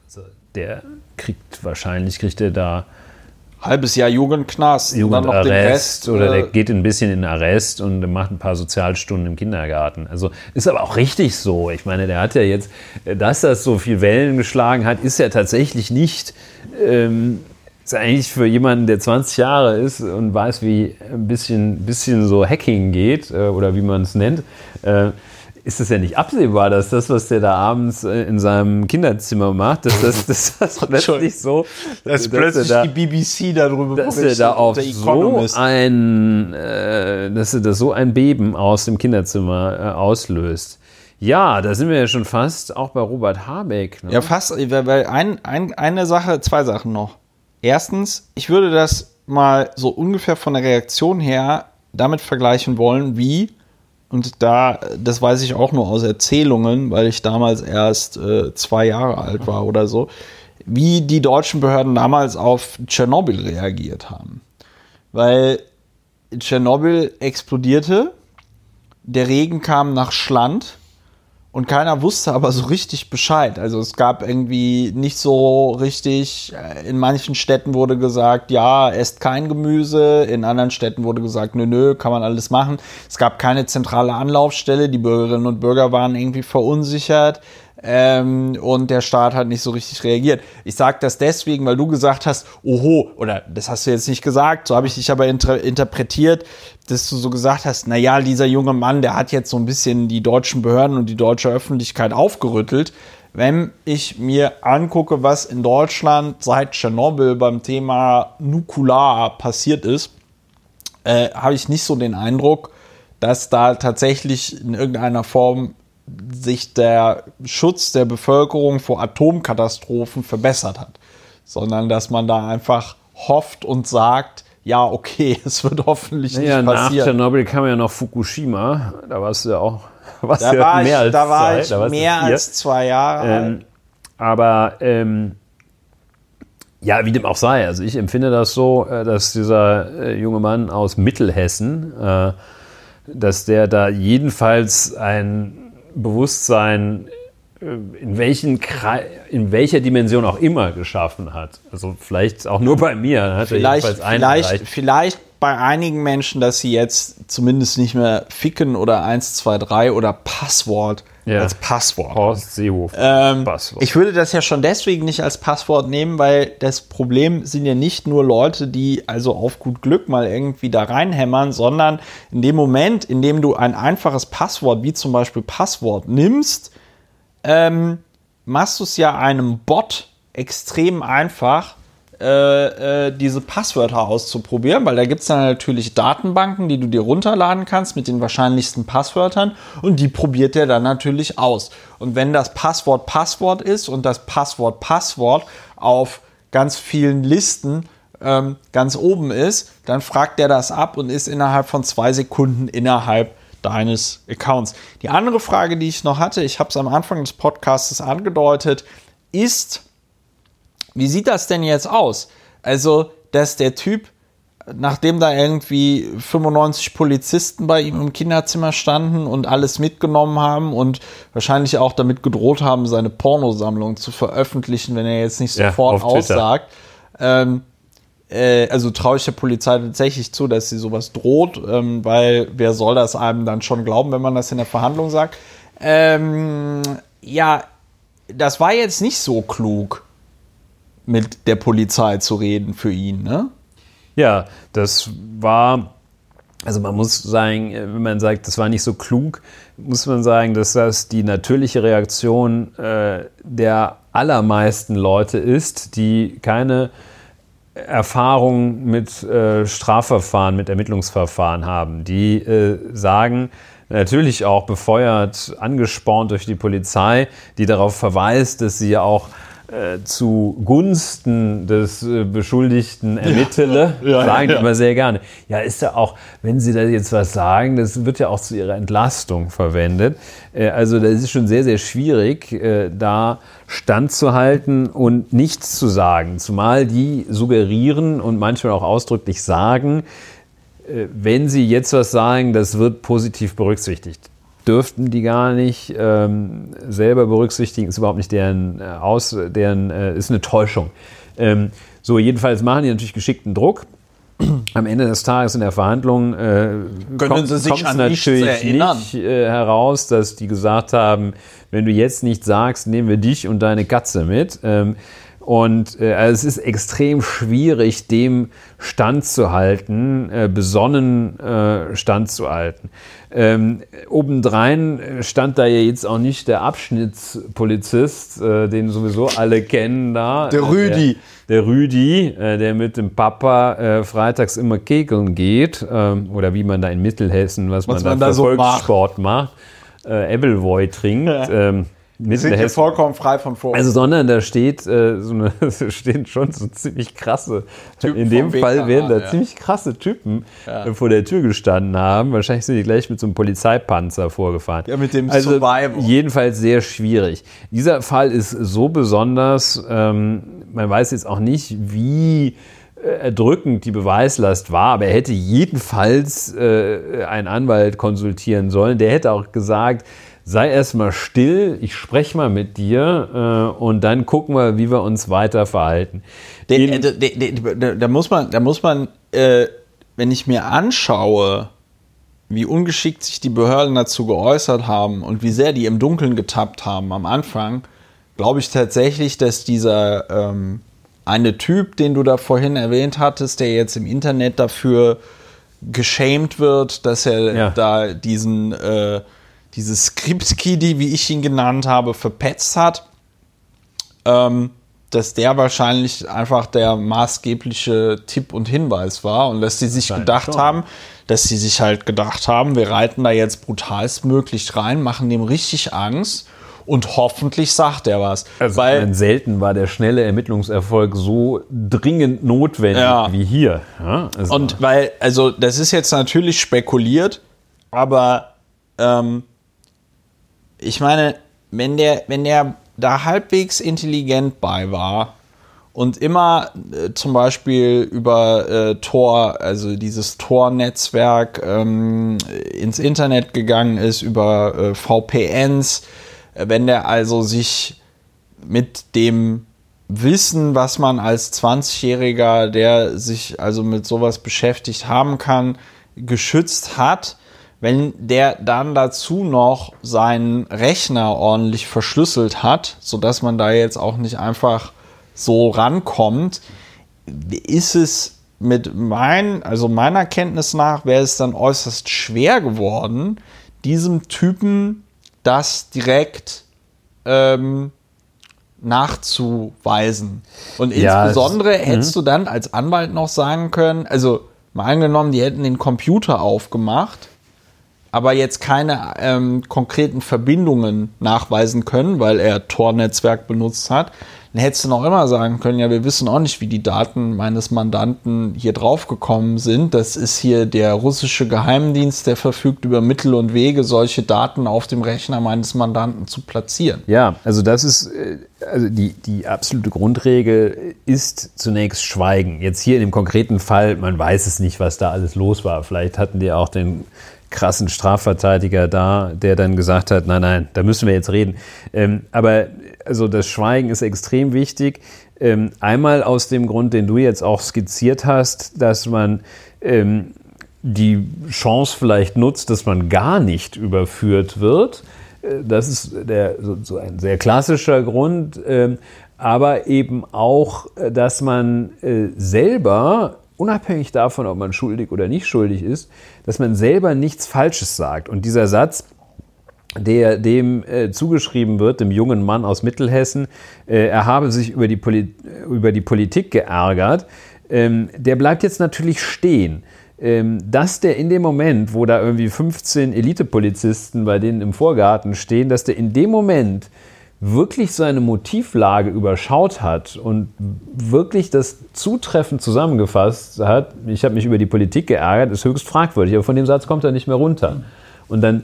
Also der kriegt wahrscheinlich kriegt er da halbes Jahr Jugendknast Jugendarrest oder äh, der geht ein bisschen in Arrest und macht ein paar Sozialstunden im Kindergarten. Also ist aber auch richtig so. Ich meine, der hat ja jetzt, dass das so viel Wellen geschlagen hat, ist ja tatsächlich nicht. Ähm, ist eigentlich für jemanden, der 20 Jahre ist und weiß, wie ein bisschen, bisschen so Hacking geht äh, oder wie man es nennt, äh, ist es ja nicht absehbar, dass das, was der da abends äh, in seinem Kinderzimmer macht, dass das, dass das plötzlich so, dass, dass plötzlich da, die BBC darüber dass er da auf so ein, äh, dass er da so ein Beben aus dem Kinderzimmer äh, auslöst. Ja, da sind wir ja schon fast auch bei Robert Habeck. Ne? Ja, fast, weil ein, ein, eine Sache, zwei Sachen noch. Erstens, ich würde das mal so ungefähr von der Reaktion her damit vergleichen wollen, wie und da, das weiß ich auch nur aus Erzählungen, weil ich damals erst äh, zwei Jahre alt war oder so, wie die deutschen Behörden damals auf Tschernobyl reagiert haben. Weil Tschernobyl explodierte, der Regen kam nach Schland und keiner wusste aber so richtig Bescheid. Also es gab irgendwie nicht so richtig, äh, in manchen Städten wurde gesagt, ja, esst kein Gemüse, in anderen Städten wurde gesagt, nö, nö, kann man alles machen. Es gab keine zentrale Anlaufstelle, die Bürgerinnen und Bürger waren irgendwie verunsichert. Ähm, und der Staat hat nicht so richtig reagiert. Ich sage das deswegen, weil du gesagt hast, oho, oder das hast du jetzt nicht gesagt, so habe ich dich aber inter interpretiert, dass du so gesagt hast, naja, dieser junge Mann, der hat jetzt so ein bisschen die deutschen Behörden und die deutsche Öffentlichkeit aufgerüttelt. Wenn ich mir angucke, was in Deutschland seit Tschernobyl beim Thema Nukular passiert ist, äh, habe ich nicht so den Eindruck, dass da tatsächlich in irgendeiner Form sich der Schutz der Bevölkerung vor Atomkatastrophen verbessert hat, sondern dass man da einfach hofft und sagt, ja, okay, es wird hoffentlich naja, nicht passieren. Nach Tschernobyl kam ja noch Fukushima, da warst du ja auch warst da ja war mehr ich, als da war zwei, ich da mehr als zwei Jahre alt. Ähm, aber ähm, ja, wie dem auch sei, also ich empfinde das so, äh, dass dieser äh, junge Mann aus Mittelhessen, äh, dass der da jedenfalls ein Bewusstsein äh, in, welchen in welcher Dimension auch immer geschaffen hat. Also vielleicht auch nur bei mir. Hat er Vielleicht, einen vielleicht, vielleicht bei einigen Menschen, dass sie jetzt zumindest nicht mehr ficken oder 1, 2, 3 oder Passwort Ja. als Passwort. Horst Seehofer. Ähm, Passwort. ich würde das ja schon deswegen nicht als Passwort nehmen, weil das Problem sind ja nicht nur Leute, die also auf gut Glück mal irgendwie da reinhämmern, sondern in dem Moment, in dem du ein einfaches Passwort wie zum Beispiel Passwort nimmst, ähm, machst du es ja einem Bot extrem einfach, äh, äh, diese Passwörter auszuprobieren, weil da gibt es dann natürlich Datenbanken, die du dir runterladen kannst mit den wahrscheinlichsten Passwörtern und die probiert er dann natürlich aus. Und wenn das Passwort Passwort ist und das Passwort Passwort auf ganz vielen Listen ähm, ganz oben ist, dann fragt er das ab und ist innerhalb von zwei Sekunden innerhalb deines Accounts. Die andere Frage, die ich noch hatte, ich habe es am Anfang des Podcasts angedeutet, ist, wie sieht das denn jetzt aus? Also, dass der Typ, nachdem da irgendwie 95 Polizisten bei ihm im Kinderzimmer standen und alles mitgenommen haben und wahrscheinlich auch damit gedroht haben, seine Pornosammlung zu veröffentlichen, wenn er jetzt nicht Ja, sofort Twitter. aussagt. Ähm, äh, also traue ich der Polizei tatsächlich zu, dass sie sowas droht, ähm, weil wer soll das einem dann schon glauben, wenn man das in der Verhandlung sagt? Ähm, ja, das war jetzt nicht so klug, mit der Polizei zu reden für ihn, ne? Ja, das war, also man muss sagen, wenn man sagt, das war nicht so klug, muss man sagen, dass das die natürliche Reaktion äh, der allermeisten Leute ist, die keine Erfahrung mit äh, Strafverfahren, mit Ermittlungsverfahren haben. Die äh, sagen, natürlich auch befeuert, angespornt durch die Polizei, die darauf verweist, dass sie ja auch äh, zugunsten des äh, Beschuldigten ermittele, Ja, sagen die ja. immer sehr gerne. Ja, ist ja auch, wenn sie da jetzt was sagen, das wird ja auch zu ihrer Entlastung verwendet. Äh, also das ist schon sehr, sehr schwierig, äh, da standzuhalten und nichts zu sagen. Zumal die suggerieren und manchmal auch ausdrücklich sagen, wenn sie jetzt was sagen, das wird positiv berücksichtigt. Dürften die gar nicht ähm, selber berücksichtigen, ist überhaupt nicht deren äh, aus, deren äh, ist eine Täuschung. Ähm, so, jedenfalls machen die natürlich geschickten Druck. Am Ende des Tages in der Verhandlung äh, kommt, Sie sich an natürlich erinnern? nicht äh, heraus, dass die gesagt haben, wenn du jetzt nicht sagst, nehmen wir dich und deine Katze mit. Ähm, und äh, also es ist extrem schwierig, dem standzuhalten, äh, besonnen äh, standzuhalten. Ähm, obendrein stand da ja jetzt auch nicht der Abschnittspolizist, äh, den sowieso alle kennen da. Der Äh, Rüdi. Der, der Rüdi, äh, der mit dem Papa äh, freitags immer kegeln geht. Ähm, oder wie man da in Mittelhessen, was, Was man, man da da für so Volkssport macht, äh, Ebbelwoi trinkt. Ähm, Sind hier vollkommen frei von Vorurteilen. Also, sondern da steht, äh, so eine, stehen schon so ziemlich krasse, Typen in dem Fall werden da ja. ziemlich krasse Typen äh, vor der Tür gestanden haben. Wahrscheinlich sind die gleich mit so einem Polizeipanzer vorgefahren. Ja, mit dem also, Survival. Jedenfalls sehr schwierig. Dieser Fall ist so besonders, ähm, man weiß jetzt auch nicht, wie äh, erdrückend die Beweislast war, aber er hätte jedenfalls äh, einen Anwalt konsultieren sollen. Der hätte auch gesagt, sei erstmal still, ich spreche mal mit dir äh, und dann gucken wir, wie wir uns weiter verhalten. Da muss man, da muss man, äh, wenn ich mir anschaue, wie ungeschickt sich die Behörden dazu geäußert haben und wie sehr die im Dunkeln getappt haben am Anfang, glaube ich tatsächlich, dass dieser ähm, eine Typ, den du da vorhin erwähnt hattest, der jetzt im Internet dafür geschämt wird, dass er ja. da diesen äh, dieses Script-Kiddy, wie ich ihn genannt habe, verpetzt hat, ähm, dass der wahrscheinlich einfach der maßgebliche Tipp und Hinweis war und dass sie sich gedacht schon. haben, dass sie sich halt gedacht haben, wir reiten da jetzt brutalstmöglich rein, machen dem richtig Angst und hoffentlich sagt er was. Also weil selten war der schnelle Ermittlungserfolg so dringend notwendig ja. wie hier. Ja, also und weil, also das ist jetzt natürlich spekuliert, aber ähm, ich meine, wenn der, wenn der da halbwegs intelligent bei war und immer äh, zum Beispiel über äh, Tor, also dieses Tor-Netzwerk ähm, ins Internet gegangen ist, über äh, VPNs, äh, wenn der also sich mit dem Wissen, was man als 20-Jähriger, der sich also mit sowas beschäftigt haben kann, geschützt hat, wenn der dann dazu noch seinen Rechner ordentlich verschlüsselt hat, sodass man da jetzt auch nicht einfach so rankommt, ist es mit mein, also meiner Kenntnis nach, wäre es dann äußerst schwer geworden, diesem Typen das direkt ähm, nachzuweisen. Und ja, insbesondere es, hättest mhm. du dann als Anwalt noch sagen können, also mal angenommen, die hätten den Computer aufgemacht aber jetzt keine ähm, konkreten Verbindungen nachweisen können, weil er Tor-Netzwerk benutzt hat, dann hättest du noch immer sagen können, ja, wir wissen auch nicht, wie die Daten meines Mandanten hier draufgekommen sind. Das ist hier der russische Geheimdienst, der verfügt über Mittel und Wege, solche Daten auf dem Rechner meines Mandanten zu platzieren. Ja, also das ist, äh, also die, die absolute Grundregel ist zunächst Schweigen. Jetzt hier in dem konkreten Fall, man weiß es nicht, was da alles los war. Vielleicht hatten die auch den krassen Strafverteidiger da, der dann gesagt hat, nein, nein, da müssen wir jetzt reden. Ähm, aber also das Schweigen ist extrem wichtig. Ähm, einmal aus dem Grund, den du jetzt auch skizziert hast, dass man ähm, die Chance vielleicht nutzt, dass man gar nicht überführt wird. Äh, das ist der, so, so, ein sehr klassischer Grund. Ähm, aber eben auch, äh, dass man äh, selber unabhängig davon, ob man schuldig oder nicht schuldig ist, dass man selber nichts Falsches sagt. Und dieser Satz, der dem äh, zugeschrieben wird, dem jungen Mann aus Mittelhessen, äh, er habe sich über die, Poli über die Politik geärgert, ähm, der bleibt jetzt natürlich stehen. Ähm, dass der in dem Moment, wo da irgendwie 15 Elitepolizisten bei denen im Vorgarten stehen, dass der in dem Moment wirklich seine Motivlage überschaut hat und wirklich das zutreffend zusammengefasst hat, ich habe mich über die Politik geärgert, ist höchst fragwürdig, aber von dem Satz kommt er nicht mehr runter. Und dann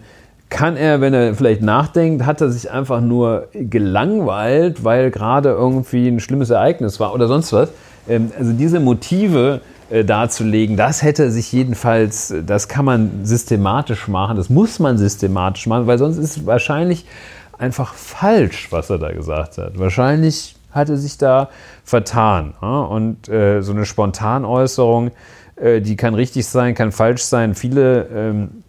kann er, wenn er vielleicht nachdenkt, hat er sich einfach nur gelangweilt, weil gerade irgendwie ein schlimmes Ereignis war oder sonst was. Ähm, also diese Motive äh, darzulegen, das hätte sich jedenfalls, das kann man systematisch machen, das muss man systematisch machen, weil sonst ist wahrscheinlich einfach falsch, was er da gesagt hat. Wahrscheinlich hat er sich da vertan. Und äh, so eine Spontanäußerung, äh, die kann richtig sein, kann falsch sein. Viele ähm,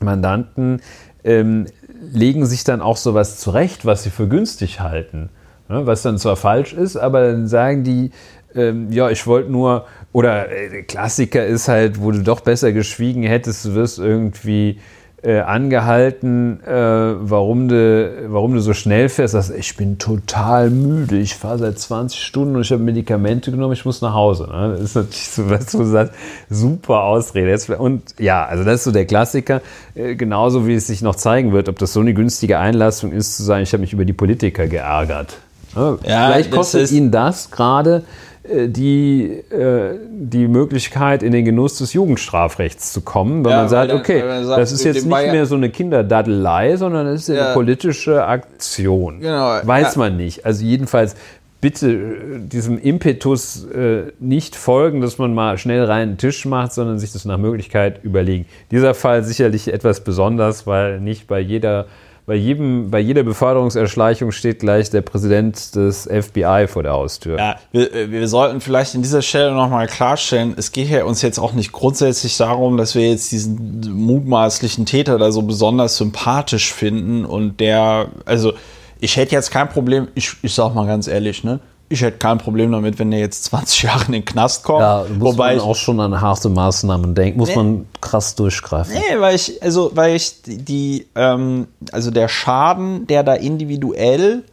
Mandanten ähm, legen sich dann auch sowas zurecht, was sie für günstig halten. Ja? Was dann zwar falsch ist, aber dann sagen die, ähm, ja, ich wollte nur, oder äh, Klassiker ist halt, wo du doch besser geschwiegen hättest, du wirst irgendwie äh, angehalten, äh, warum, du, warum du so schnell fährst. Sagst, ich bin total müde, ich fahre seit 20 Stunden und ich habe Medikamente genommen, ich muss nach Hause. Ne? Das ist natürlich so, was du sagst, super Ausrede. Und ja, also das ist so der Klassiker. Äh, genauso wie es sich noch zeigen wird, ob das so eine günstige Einlassung ist, zu sagen, ich habe mich über die Politiker geärgert. Ja, Vielleicht kostet Ihnen das gerade die, äh, die Möglichkeit, in den Genuss des Jugendstrafrechts zu kommen, wenn ja, man sagt, okay, sagt, das ist jetzt nicht mehr so eine Kinderdaddelei, sondern es ist ja. eine politische Aktion. Genau, Weiß man nicht. Also jedenfalls bitte äh, diesem Impetus äh, nicht folgen, dass man mal schnell rein einen Tisch macht, sondern sich das nach Möglichkeit überlegen. Dieser Fall sicherlich etwas besonders, weil nicht bei jeder bei, jedem, bei jeder Beförderungserschleichung steht gleich der Präsident des FBI vor der Haustür. Ja, wir, wir sollten vielleicht in dieser Stelle nochmal klarstellen, es geht ja uns jetzt auch nicht grundsätzlich darum, dass wir jetzt diesen mutmaßlichen Täter da so besonders sympathisch finden und der, also ich hätte jetzt kein Problem, ich, ich sag mal ganz ehrlich, ne? Ich hätte kein Problem damit, wenn er jetzt 20 Jahre in den Knast kommt. Ja, muss wobei man auch schon an harte Maßnahmen denken, muss Nee. man krass durchgreifen. Nee, weil ich, also, weil ich die- die, ähm, also der Schaden, der da individuell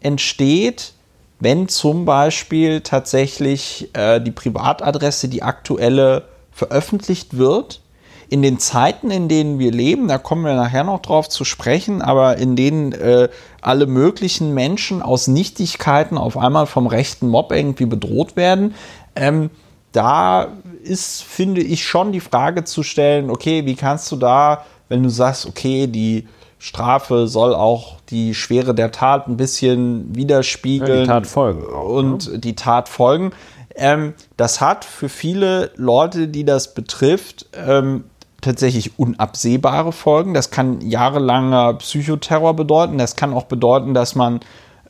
entsteht, wenn zum Beispiel tatsächlich äh, die Privatadresse, die aktuelle, veröffentlicht wird, in den Zeiten, in denen wir leben, da kommen wir nachher noch drauf zu sprechen, aber in denen äh, alle möglichen Menschen aus Nichtigkeiten auf einmal vom rechten Mob irgendwie bedroht werden, ähm, da ist, finde ich, schon die Frage zu stellen, okay, wie kannst du da, wenn du sagst, okay, die Strafe soll auch die Schwere der Tat ein bisschen widerspiegeln Ja, die Tat folgen auch, und die Tat folgen. Ähm, das hat für viele Leute, die das betrifft, ähm, tatsächlich unabsehbare Folgen. Das kann jahrelanger Psychoterror bedeuten. Das kann auch bedeuten, dass man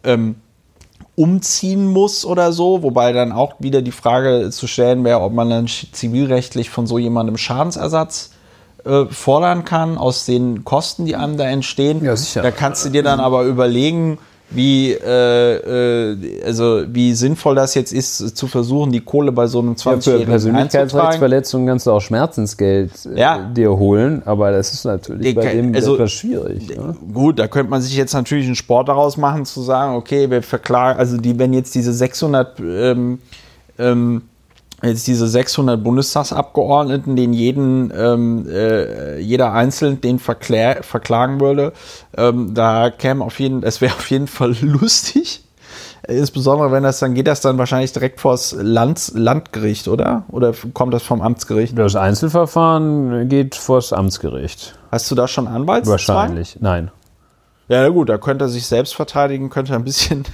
ähm, umziehen muss oder so, wobei dann auch wieder die Frage zu stellen wäre, ob man dann zivilrechtlich von so jemandem Schadensersatz äh, fordern kann aus den Kosten, die einem da entstehen. Ja, sicher. Da kannst du dir dann aber überlegen, wie, äh, äh, also wie sinnvoll das jetzt ist, zu versuchen, die Kohle bei so einem Ja, für 20-Jährigen. Persönlichkeitsrechtsverletzungen kannst du auch Schmerzensgeld äh, Ja. dir holen, aber das ist natürlich bei dem also- etwas schwierig. Ne? Gut, da könnte man sich jetzt natürlich einen Sport daraus machen, zu sagen, okay, wir verklagen, also die, wenn jetzt diese 600, ähm, ähm, jetzt diese 600 Bundestagsabgeordneten, den jeden, ähm, äh, jeder einzeln den verklär, verklagen würde, ähm, da käme auf jeden, es wäre auf jeden Fall lustig. Insbesondere wenn das dann geht, das dann wahrscheinlich direkt vors Land, Landgericht, oder? Oder kommt das vom Amtsgericht? Das Einzelverfahren geht vors Amtsgericht. Hast du da schon Anwaltszwang? Wahrscheinlich. Nein. Ja, na gut, da könnte er sich selbst verteidigen, könnte ein bisschen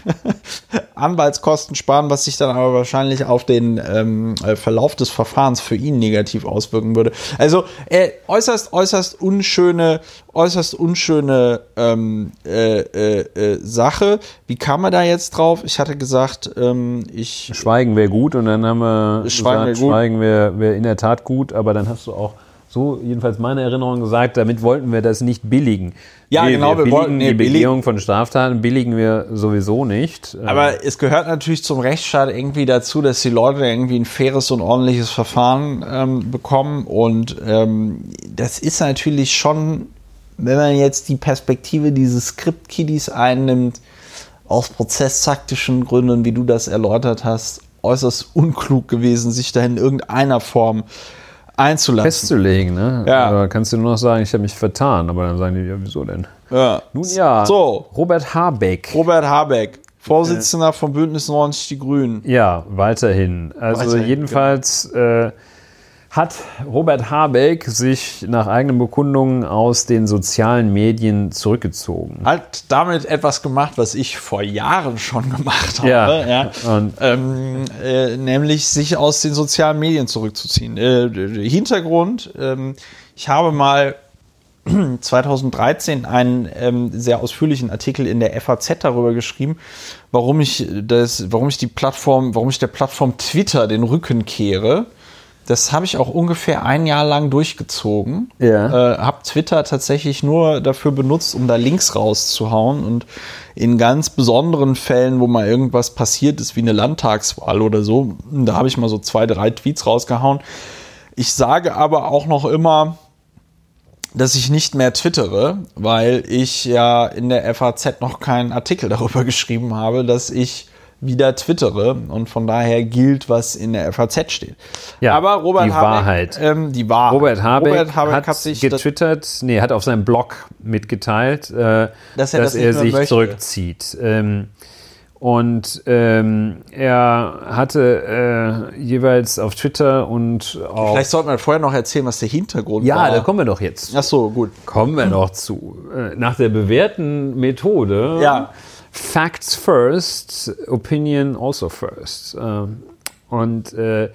Anwaltskosten sparen, was sich dann aber wahrscheinlich auf den ähm, äh, Verlauf des Verfahrens für ihn negativ auswirken würde. Also äh, äußerst, äußerst unschöne, äußerst unschöne ähm, äh, äh, äh, Sache. Wie kam er da jetzt drauf? Ich hatte gesagt, ähm, ich Schweigen wäre gut und dann haben wir Schweigen wäre wär in der Tat gut, aber dann hast du auch so jedenfalls meine Erinnerung gesagt, damit wollten wir das nicht billigen. Ja, genau, wir billigen wollten- nee, die Begehung von Straftaten billigen wir sowieso nicht. Äh, Aber es gehört natürlich zum Rechtsstaat irgendwie dazu, dass die Leute irgendwie ein faires und ordentliches Verfahren ähm, bekommen. Und ähm, das ist natürlich schon, wenn man jetzt die Perspektive dieses Script-Kiddies einnimmt, aus prozesstaktischen Gründen, wie du das erläutert hast, äußerst unklug gewesen, sich da in irgendeiner Form einzulassen. festzulegen, ne? Ja. Aber kannst du nur noch sagen, ich habe mich vertan, aber dann sagen die, ja, wieso denn? Ja. Nun ja, So. Robert Habeck. Robert Habeck, Vorsitzender von Bündnis 90 Die Grünen. Ja, weiterhin. Also Weiterhin, jedenfalls äh, hat Robert Habeck sich nach eigenen Bekundungen aus den sozialen Medien zurückgezogen. hat damit etwas gemacht, was ich vor Jahren schon gemacht habe. Ja. Ja. Ähm, äh, nämlich sich aus den sozialen Medien zurückzuziehen. Äh, Hintergrund, ähm, ich habe mal 2013 einen ähm, sehr ausführlichen Artikel in der FAZ darüber geschrieben, warum ich das, warum ich die Plattform, warum ich der Plattform Twitter den Rücken kehre. Das habe ich auch ungefähr ein Jahr lang durchgezogen. Ja. Äh, habe Twitter tatsächlich nur dafür benutzt, um da Links rauszuhauen und in ganz besonderen Fällen, wo mal irgendwas passiert ist, wie eine Landtagswahl oder so, da habe ich mal so zwei, drei Tweets rausgehauen. Ich sage aber auch noch immer, dass ich nicht mehr twittere, weil ich ja in der FAZ noch keinen Artikel darüber geschrieben habe, dass ich wieder twittere und von daher gilt, was in der FAZ steht. Ja, aber Robert die Habeck, Wahrheit. Ähm, die Wahrheit. Robert Habeck, Robert Habeck hat, sich das, getwittert, nee, hat auf seinem Blog mitgeteilt, äh, Dass er das nicht mehr sich möchte. zurückzieht. Ähm, und ähm, er hatte äh, jeweils auf Twitter und auch. Vielleicht sollten wir vorher noch erzählen, was der Hintergrund ja, war. da kommen wir doch jetzt. Ach so, gut. Kommen wir noch zu. Äh, Nach der bewährten Methode Ja. Facts first, Opinion also first. Ähm, Und äh,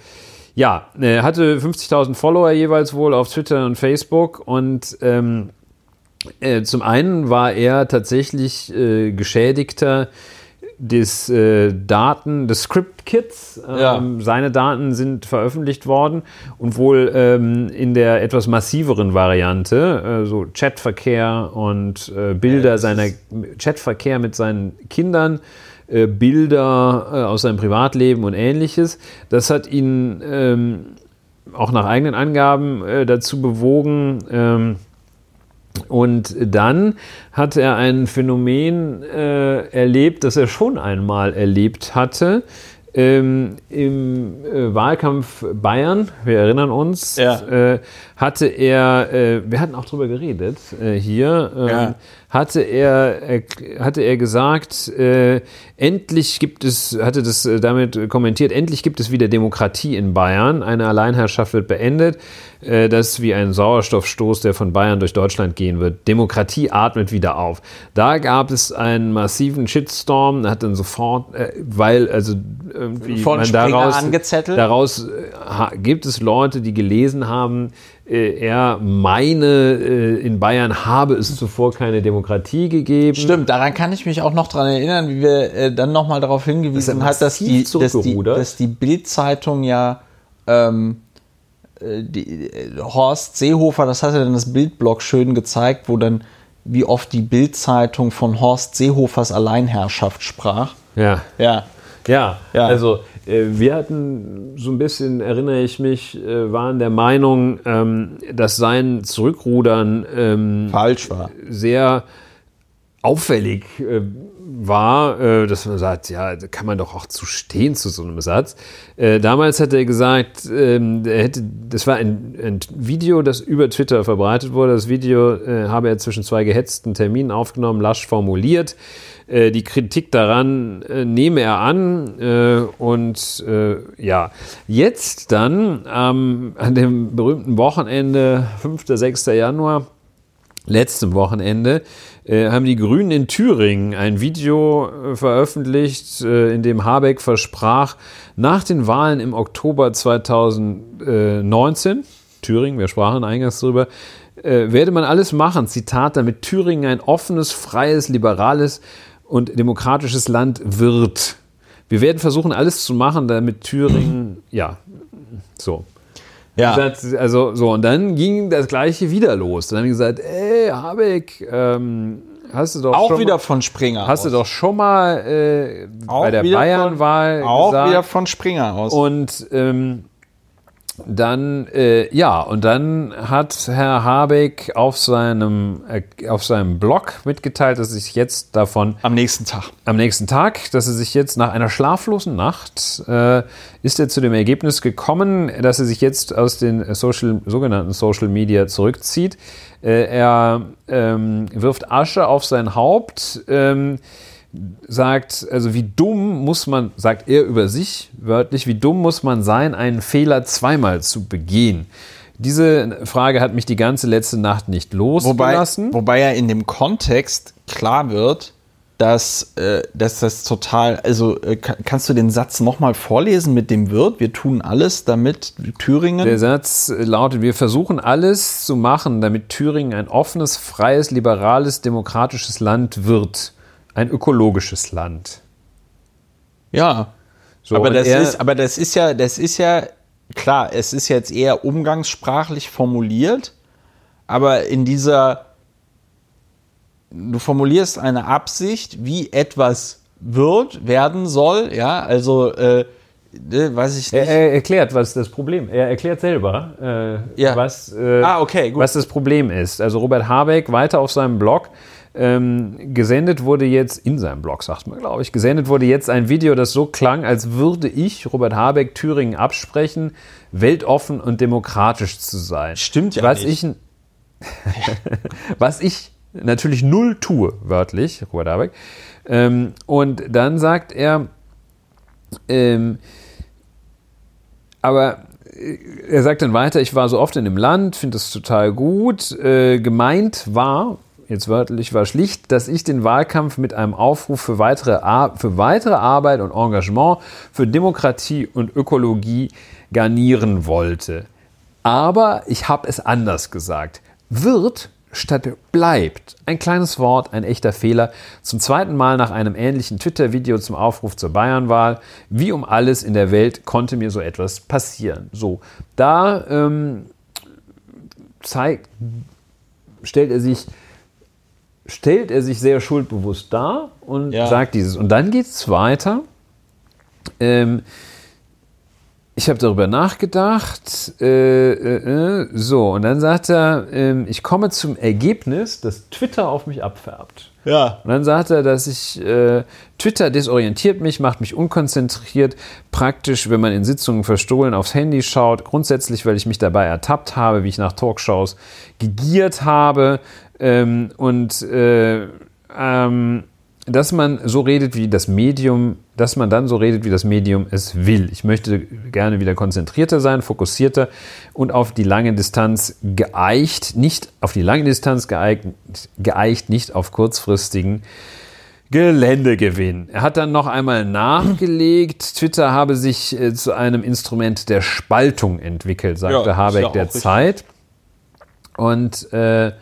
ja, er hatte 50.000 Follower jeweils wohl auf Twitter und Facebook und ähm, Äh, zum einen war er tatsächlich äh, Geschädigter des äh, Daten, des Script Kits. Ähm, Ja. Seine Daten sind veröffentlicht worden und wohl ähm, in der etwas massiveren Variante, äh, so Chatverkehr und äh, Bilder seiner Chatverkehr mit seinen Kindern. äh, Bilder äh, aus seinem Privatleben und ähnliches. Das hat ihn ähm, auch nach eigenen Angaben äh, dazu bewogen, ähm, und dann hat er ein Phänomen äh, erlebt, das er schon einmal erlebt hatte. Ähm, Im äh, Wahlkampf Bayern, wir erinnern uns, Ja. äh, hatte er, äh, wir hatten auch drüber geredet äh, hier, ähm, Ja. hatte, er, erk- hatte er gesagt, äh, endlich gibt es, hatte das äh, damit kommentiert, endlich gibt es wieder Demokratie in Bayern, eine Alleinherrschaft wird beendet, äh, das ist wie ein Sauerstoffstoß, der von Bayern durch Deutschland gehen wird. Demokratie atmet wieder auf. Da gab es einen massiven Shitstorm, hat dann sofort, äh, weil also irgendwie Von man Springer daraus, angezettelt? daraus äh, gibt es Leute, die gelesen haben, äh, er meine, äh, in Bayern habe es zuvor keine Demokratie gegeben. Stimmt, daran kann ich mich auch noch dran erinnern, wie wir äh, dann nochmal darauf hingewiesen er hat, dass die, dass die, dass die Bild-Zeitung ja ähm, äh, die, äh, Horst Seehofer, das hatte dann das Bildblog schön gezeigt, wo dann wie oft die Bild-Zeitung von Horst Seehofers Alleinherrschaft sprach. Ja. Ja, Ja, Ja. also äh, wir hatten so ein bisschen, erinnere ich mich, äh, waren der Meinung, ähm, dass sein Zurückrudern ähm, falsch war. sehr auffällig äh, war, äh, dass man sagt, ja, da kann man doch auch zu stehen zu so einem Satz. Äh, damals hat er gesagt, ähm, er hätte, das war ein, ein Video, das über Twitter verbreitet wurde. Das Video äh, habe er zwischen zwei gehetzten Terminen aufgenommen, lasch formuliert. Äh, die Kritik daran äh, nehme er an äh, und äh, ja, jetzt dann ähm, an dem berühmten Wochenende, 5. 6. Januar, letztem Wochenende äh, haben die Grünen in Thüringen ein Video äh, veröffentlicht, in dem Habeck versprach, nach den Wahlen im Oktober 2019, Thüringen, wir sprachen eingangs darüber, äh, werde man alles machen, Zitat, damit Thüringen ein offenes, freies, liberales und demokratisches Land wird. Wir werden versuchen, alles zu machen, damit Thüringen, ja, so. Ja, Das, also so, und dann ging das gleiche wieder los. Dann haben die gesagt, ey, Habeck, ähm, hast du doch auch schon wieder mal, von Springer hast du aus. doch schon mal äh, bei der Bayernwahl von, Auch gesagt. wieder von Springer aus. Und ähm, dann, äh, ja, und dann hat Herr Habeck auf seinem, äh, auf seinem Blog mitgeteilt, dass er sich jetzt davon Am nächsten Tag. am nächsten Tag, dass er sich jetzt nach einer schlaflosen Nacht äh, ist er zu dem Ergebnis gekommen, dass er sich jetzt aus den Social, sogenannten Social Media zurückzieht. Äh, er ähm, wirft Asche auf sein Haupt, ähm, sagt, also wie dumm muss man, sagt er über sich wörtlich, wie dumm muss man sein, einen Fehler zweimal zu begehen. Diese Frage hat mich die ganze letzte Nacht nicht Wobei, losgelassen. wobei ja in dem Kontext klar wird, dass, äh, dass das total, also äh, ka- kannst du den Satz nochmal vorlesen mit dem Wirt? Wir tun alles, damit Thüringen. Der Satz lautet, wir versuchen alles zu machen, damit Thüringen ein offenes, freies, liberales, demokratisches Land wird. Ein ökologisches Land. ja. So, aber, das er- ist, aber das ist ja, das ist ja, klar, es ist jetzt eher umgangssprachlich formuliert, aber in dieser, du formulierst eine Absicht, wie etwas wird, werden soll, ja, also, äh, ne, weiß ich nicht. Er, er erklärt, was das Problem Er erklärt selber, äh, Ja. was, äh, Ah, okay, was das Problem ist. Also Robert Habeck weiter auf seinem Blog. Ähm, gesendet wurde jetzt, in seinem Blog sagt man, glaube ich, gesendet wurde jetzt ein Video, das so klang, als würde ich, Robert Habeck, Thüringen absprechen, weltoffen und demokratisch zu sein. Stimmt ja was nicht. Ich, was ich natürlich null tue, wörtlich, Robert Habeck. Ähm, und dann sagt er, ähm, aber äh, er sagt dann weiter, ich war so oft in dem Land, finde es total gut. Äh, gemeint war, jetzt wörtlich war schlicht, dass ich den Wahlkampf mit einem Aufruf für weitere, Ar für weitere Arbeit und Engagement für Demokratie und Ökologie garnieren wollte. Aber ich habe es anders gesagt. Wird statt bleibt. Ein kleines Wort, ein echter Fehler. Zum zweiten Mal nach einem ähnlichen Twitter-Video zum Aufruf zur Bayernwahl. Wie um alles in der Welt konnte mir so etwas passieren. So, da ähm, zeigt, stellt er sich stellt er sich sehr schuldbewusst dar und Ja. sagt dieses. Und dann geht es weiter. Ähm, ich habe darüber nachgedacht. Äh, äh, äh, so, und dann sagt er, ähm, ich komme zum Ergebnis, dass Twitter auf mich abfärbt. Ja. Und dann sagt er, dass ich äh, Twitter desorientiert mich, macht mich unkonzentriert, praktisch, wenn man in Sitzungen verstohlen aufs Handy schaut, grundsätzlich, weil ich mich dabei ertappt habe, wie ich nach Talkshows gegiert habe ähm, und äh, ähm, dass man so redet, wie das Medium, dass man dann so redet, wie das Medium es will. Ich möchte gerne wieder konzentrierter sein, fokussierter und auf die lange Distanz geeicht, nicht auf die lange Distanz geeignet, geeicht, nicht auf kurzfristigen Geländegewinn. Er hat dann noch einmal nachgelegt, Twitter habe sich äh, zu einem Instrument der Spaltung entwickelt, Ja, sagte ist Habeck ja der richtig. Zeit. Und äh,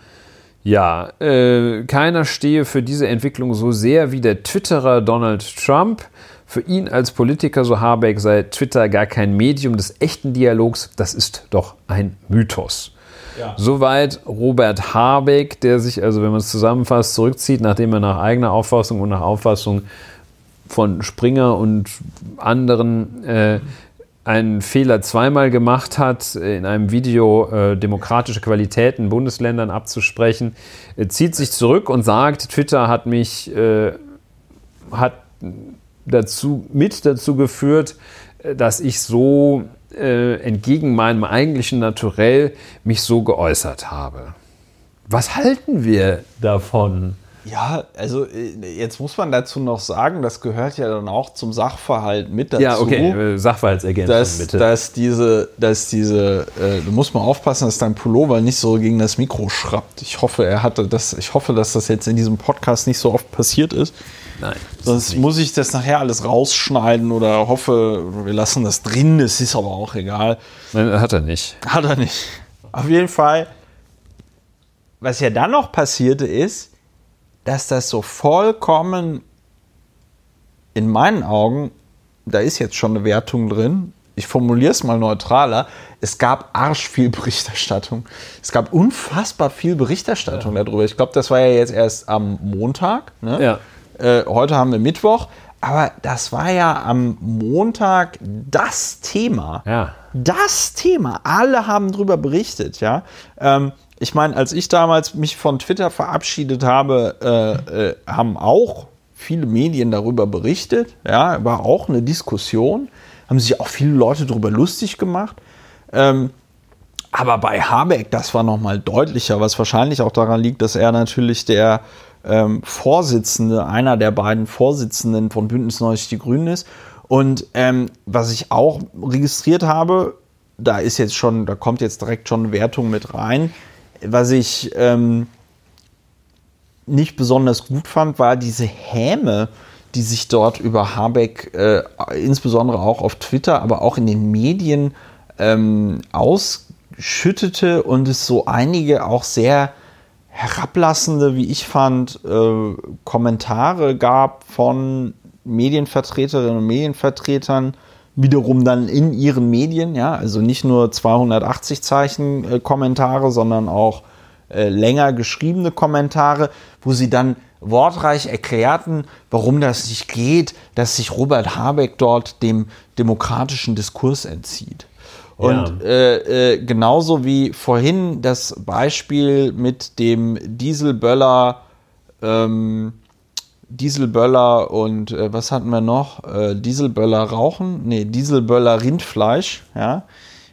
ja, äh, keiner stehe für diese Entwicklung so sehr wie der Twitterer Donald Trump. Für ihn als Politiker, so Habeck, sei Twitter gar kein Medium des echten Dialogs. Das ist doch ein Mythos. Ja. Soweit Robert Habeck, der sich also, wenn man es zusammenfasst, zurückzieht, nachdem er nach eigener Auffassung und nach Auffassung von Springer und anderen äh, einen Fehler zweimal gemacht hat, in einem Video äh, demokratische Qualitäten Bundesländern abzusprechen, äh, zieht sich zurück und sagt, Twitter hat mich äh, hat dazu mit dazu geführt, äh, dass ich so äh, entgegen meinem eigentlichen Naturell mich so geäußert habe. Was halten wir davon? Ja, also äh, jetzt muss man dazu noch sagen, das gehört ja dann auch zum Sachverhalt mit dazu. Ja, okay, äh, Sachverhaltsergänzung Dass, bitte. dass diese, dass diese, äh, du musst mal aufpassen, dass dein Pullover nicht so gegen das Mikro schrappt. Ich hoffe, er hatte das, ich hoffe, dass das jetzt in diesem Podcast nicht so oft passiert ist. Nein. Sonst muss ich das nachher alles rausschneiden oder hoffe, wir lassen das drin, es ist aber auch egal. Nein, hat er nicht. Hat er nicht. Auf jeden Fall, was ja dann noch passierte ist, dass das so vollkommen in meinen Augen, da ist jetzt schon eine Wertung drin, ich formuliere es mal neutraler, es gab arsch viel Berichterstattung. Es gab unfassbar viel Berichterstattung darüber. Ich glaube, das war ja jetzt erst am Montag. Ne? Ja. Äh, heute haben wir Mittwoch. Aber das war ja am Montag das Thema Ja. das Thema. Alle haben darüber berichtet, ja. Ähm, ich meine, als ich damals mich von Twitter verabschiedet habe, äh, äh, haben auch viele Medien darüber berichtet, ja, war auch eine Diskussion, haben sich auch viele Leute darüber lustig gemacht. Ähm, aber bei Habeck, das war noch mal deutlicher, was wahrscheinlich auch daran liegt, dass er natürlich der ähm, Vorsitzende, einer der beiden Vorsitzenden von Bündnis 90 Die Grünen ist. Und ähm, was ich auch registriert habe, da ist jetzt schon, da kommt jetzt direkt schon eine Wertung mit rein. Was ich ähm, nicht besonders gut fand, war diese Häme, die sich dort über Habeck, äh, insbesondere auch auf Twitter, aber auch in den Medien ähm, ausschüttete und es so einige auch sehr herablassende, wie ich fand, äh, Kommentare gab von Medienvertreterinnen und Medienvertretern, wiederum dann in ihren Medien, ja, also nicht nur 280 Zeichen äh, Kommentare, sondern auch äh, länger geschriebene Kommentare, wo sie dann wortreich erklärten, warum das nicht geht, dass sich Robert Habeck dort dem demokratischen Diskurs entzieht. Und äh, äh, genauso wie vorhin das Beispiel mit dem Dieselböller, ähm, Dieselböller und äh, was hatten wir noch? Äh, Dieselböller rauchen? Nee, Dieselböller Rindfleisch, ja.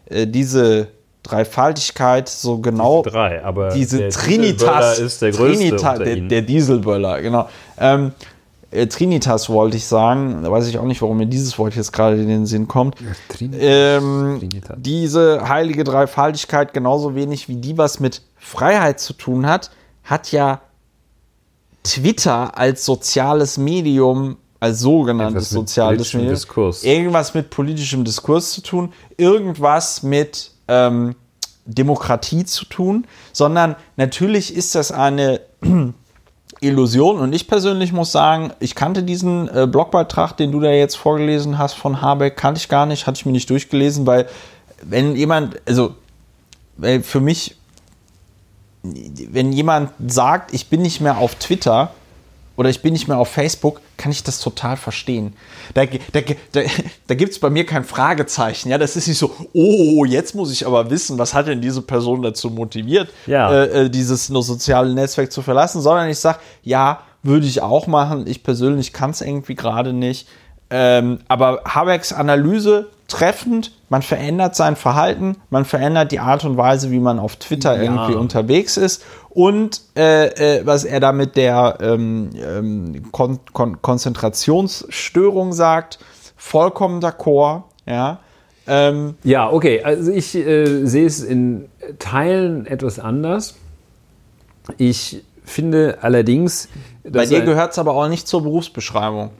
Äh, diese Dreifaltigkeit so genau Drei, aber diese der Trinitas Dieselböller ist der größte Trinita- unter der, ihnen. der Dieselböller, genau. Ähm, äh, Trinitas wollte ich sagen, da weiß ich auch nicht, warum mir dieses Wort jetzt gerade in den Sinn kommt. Ähm, Trinitas. diese heilige Dreifaltigkeit, genauso wenig wie die was mit Freiheit zu tun hat, hat ja Twitter als soziales Medium, als sogenanntes soziales Medium, Diskurs. irgendwas mit politischem Diskurs zu tun, irgendwas mit ähm, Demokratie zu tun, sondern natürlich ist das eine Illusion. Und ich persönlich muss sagen, ich kannte diesen äh, Blogbeitrag, den du da jetzt vorgelesen hast von Habeck, kannte ich gar nicht, hatte ich mir nicht durchgelesen, weil wenn jemand, also für mich, wenn jemand sagt, ich bin nicht mehr auf Twitter, oder ich bin nicht mehr auf Facebook, kann ich das total verstehen. Da, da, da, da gibt es bei mir kein Fragezeichen. Ja, das ist nicht so, oh, jetzt muss ich aber wissen, was hat denn diese Person dazu motiviert, Ja. äh, äh, dieses nur soziale Netzwerk zu verlassen, sondern ich sage, ja, würde ich auch machen. Ich persönlich kann es irgendwie gerade nicht. Ähm, aber Habecks Analyse treffend, man verändert sein Verhalten, man verändert die Art und Weise, wie man auf Twitter Ja. irgendwie unterwegs ist und äh, äh, was er da mit der ähm, ähm, Kon Kon Konzentrationsstörung sagt, vollkommen d'accord, ja. Ähm, Ja, okay. Also ich äh, sehe es in Teilen etwas anders. Ich finde allerdings, bei dir gehört es aber auch nicht zur Berufsbeschreibung.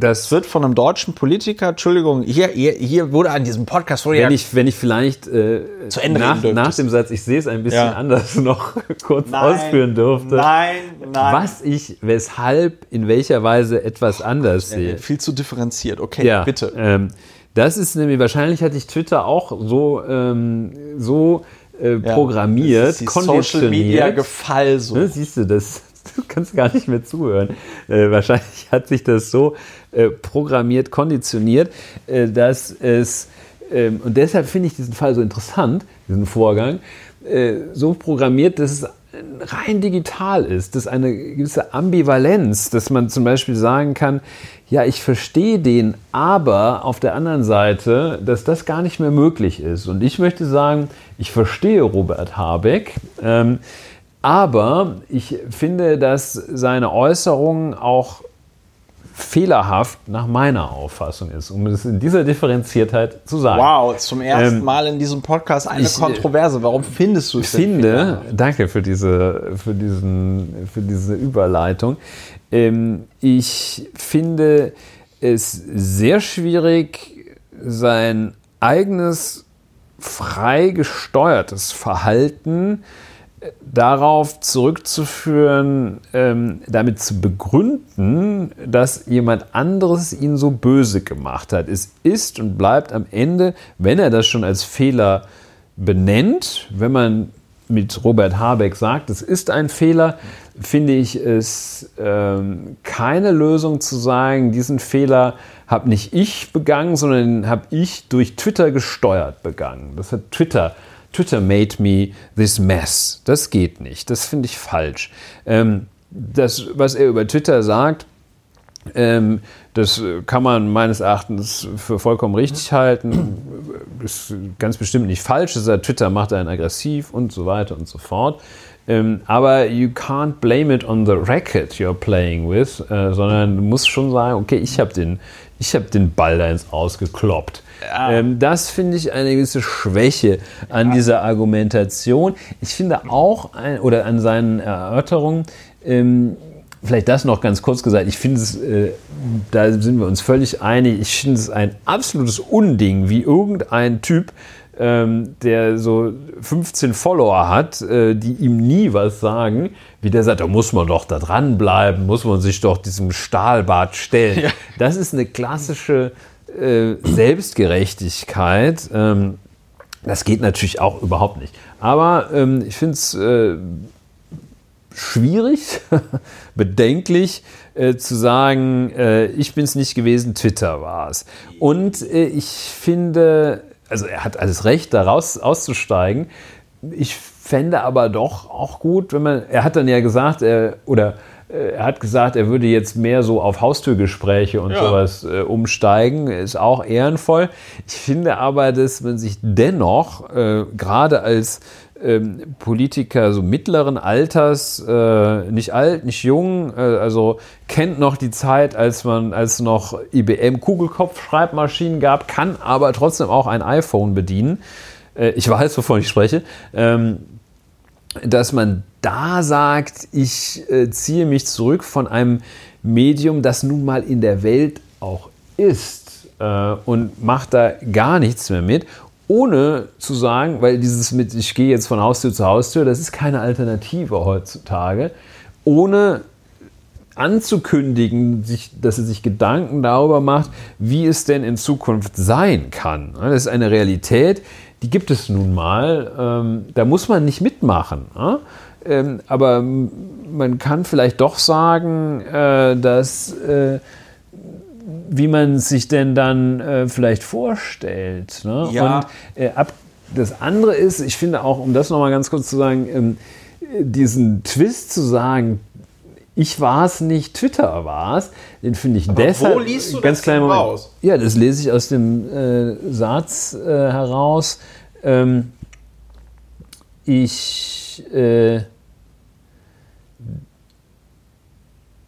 Dass Es wird von einem deutschen Politiker, Entschuldigung, hier, hier, hier wurde an diesem Podcast wurde wenn ja ich, wenn ich vielleicht äh, Zu Ende nach, nach dem Satz, ich sehe es ein bisschen Ja. anders, noch kurz Nein, ausführen durfte, Nein, nein. was ich, weshalb, in welcher Weise etwas anders sehe. Viel zu differenziert. Okay, Ja, bitte. Ähm, das ist nämlich, wahrscheinlich hatte ich Twitter auch so, ähm, so äh, Ja, programmiert, das Social Media. Gefall so. Ne, siehst du, das, du kannst gar nicht mehr zuhören. Äh, wahrscheinlich hat sich das so äh, programmiert, konditioniert, äh, dass es, ähm, und deshalb finde ich diesen Fall so interessant, diesen Vorgang, äh, so programmiert, dass es rein digital ist, dass eine gewisse Ambivalenz, dass man zum Beispiel sagen kann, ja, ich verstehe den, aber auf der anderen Seite, dass das gar nicht mehr möglich ist. Und ich möchte sagen, ich verstehe Robert Habeck, ähm, aber ich finde, dass seine Äußerungen auch fehlerhaft nach meiner Auffassung ist, um es in dieser Differenziertheit zu sagen. Wow, zum ersten Ähm, Mal in diesem Podcast eine ich, äh, Kontroverse. Warum findest du Ich es denn finde, danke für diese, für diesen, für diese Überleitung. Ähm, ich finde es sehr schwierig, sein eigenes frei gesteuertes Verhalten äh, darauf zurückzuführen, ähm, damit zu begründen, dass jemand anderes ihn so böse gemacht hat. Es ist und bleibt am Ende, wenn er das schon als Fehler benennt, wenn man mit Robert Habeck sagt, es ist ein Fehler, finde ich es ähm, keine Lösung zu sagen, diesen Fehler habe nicht ich begangen, sondern habe ich durch Twitter gesteuert begangen. Das hat Twitter, Twitter made me this mess. Das geht nicht. Das finde ich falsch. Ähm, das, was er über Twitter sagt, ähm, das kann man meines Erachtens für vollkommen richtig halten. Ist ganz bestimmt nicht falsch. Das ist, Twitter macht einen aggressiv und so weiter und so fort. Ähm, aber you can't blame it on the racket you're playing with, äh, sondern du musst schon sagen, okay, ich habe den, hab den Ball da ins Ausgekloppt. Ähm, das finde ich eine gewisse Schwäche an dieser Argumentation. Ich finde auch, ein, oder an seinen Erörterungen, ähm, Vielleicht das noch ganz kurz gesagt. Ich finde es, äh, da sind wir uns völlig einig, ich finde es ein absolutes Unding, wie irgendein Typ, ähm, der so 15 Follower hat, äh, die ihm nie was sagen, wie der sagt, da muss man doch da dranbleiben, muss man sich doch diesem Stahlbad stellen. Das ist eine klassische äh, Selbstgerechtigkeit. Ähm, das geht natürlich auch überhaupt nicht. Aber ähm, ich finde es äh, schwierig, bedenklich äh, zu sagen, äh, ich bin es nicht gewesen, Twitter war es. Und äh, ich finde, also er hat alles Recht, da raus auszusteigen. Ich fände aber doch auch gut, wenn man, er hat dann ja gesagt, er, oder er hat gesagt, er würde jetzt mehr so auf Haustürgespräche und Ja. sowas äh, umsteigen, ist auch ehrenvoll. Ich finde aber, dass man sich dennoch, äh, gerade als ähm, Politiker so mittleren Alters, äh, nicht alt, nicht jung, äh, also kennt noch die Zeit, als man, als es noch IBM Kugelkopf-Schreibmaschinen gab, kann aber trotzdem auch ein iPhone bedienen. Äh, ich weiß, wovon ich spreche. Ähm, dass man da sagt, ich äh, ziehe mich zurück von einem Medium, das nun mal in der Welt auch ist äh, und macht da gar nichts mehr mit. ohne zu sagen, weil dieses mit, ich gehe jetzt von Haustür zu Haustür, das ist keine Alternative heutzutage, ohne anzukündigen, dass er sich Gedanken darüber macht, wie es denn in Zukunft sein kann. Das ist eine Realität, die gibt es nun mal. Ähm, da muss man nicht mitmachen. Ähm, aber man kann vielleicht doch sagen, äh, dass äh, wie man sich denn dann äh, vielleicht vorstellt. Ne? Ja. Und äh, ab, das andere ist, ich finde auch, um das nochmal ganz kurz zu sagen, ähm, diesen Twist zu sagen, ich war es nicht, Twitter war es, den finde ich Aber deshalb. wo liest du ganz das Moment. raus? Ja, das lese ich aus dem äh, Satz äh, heraus. Ähm, ich. Äh,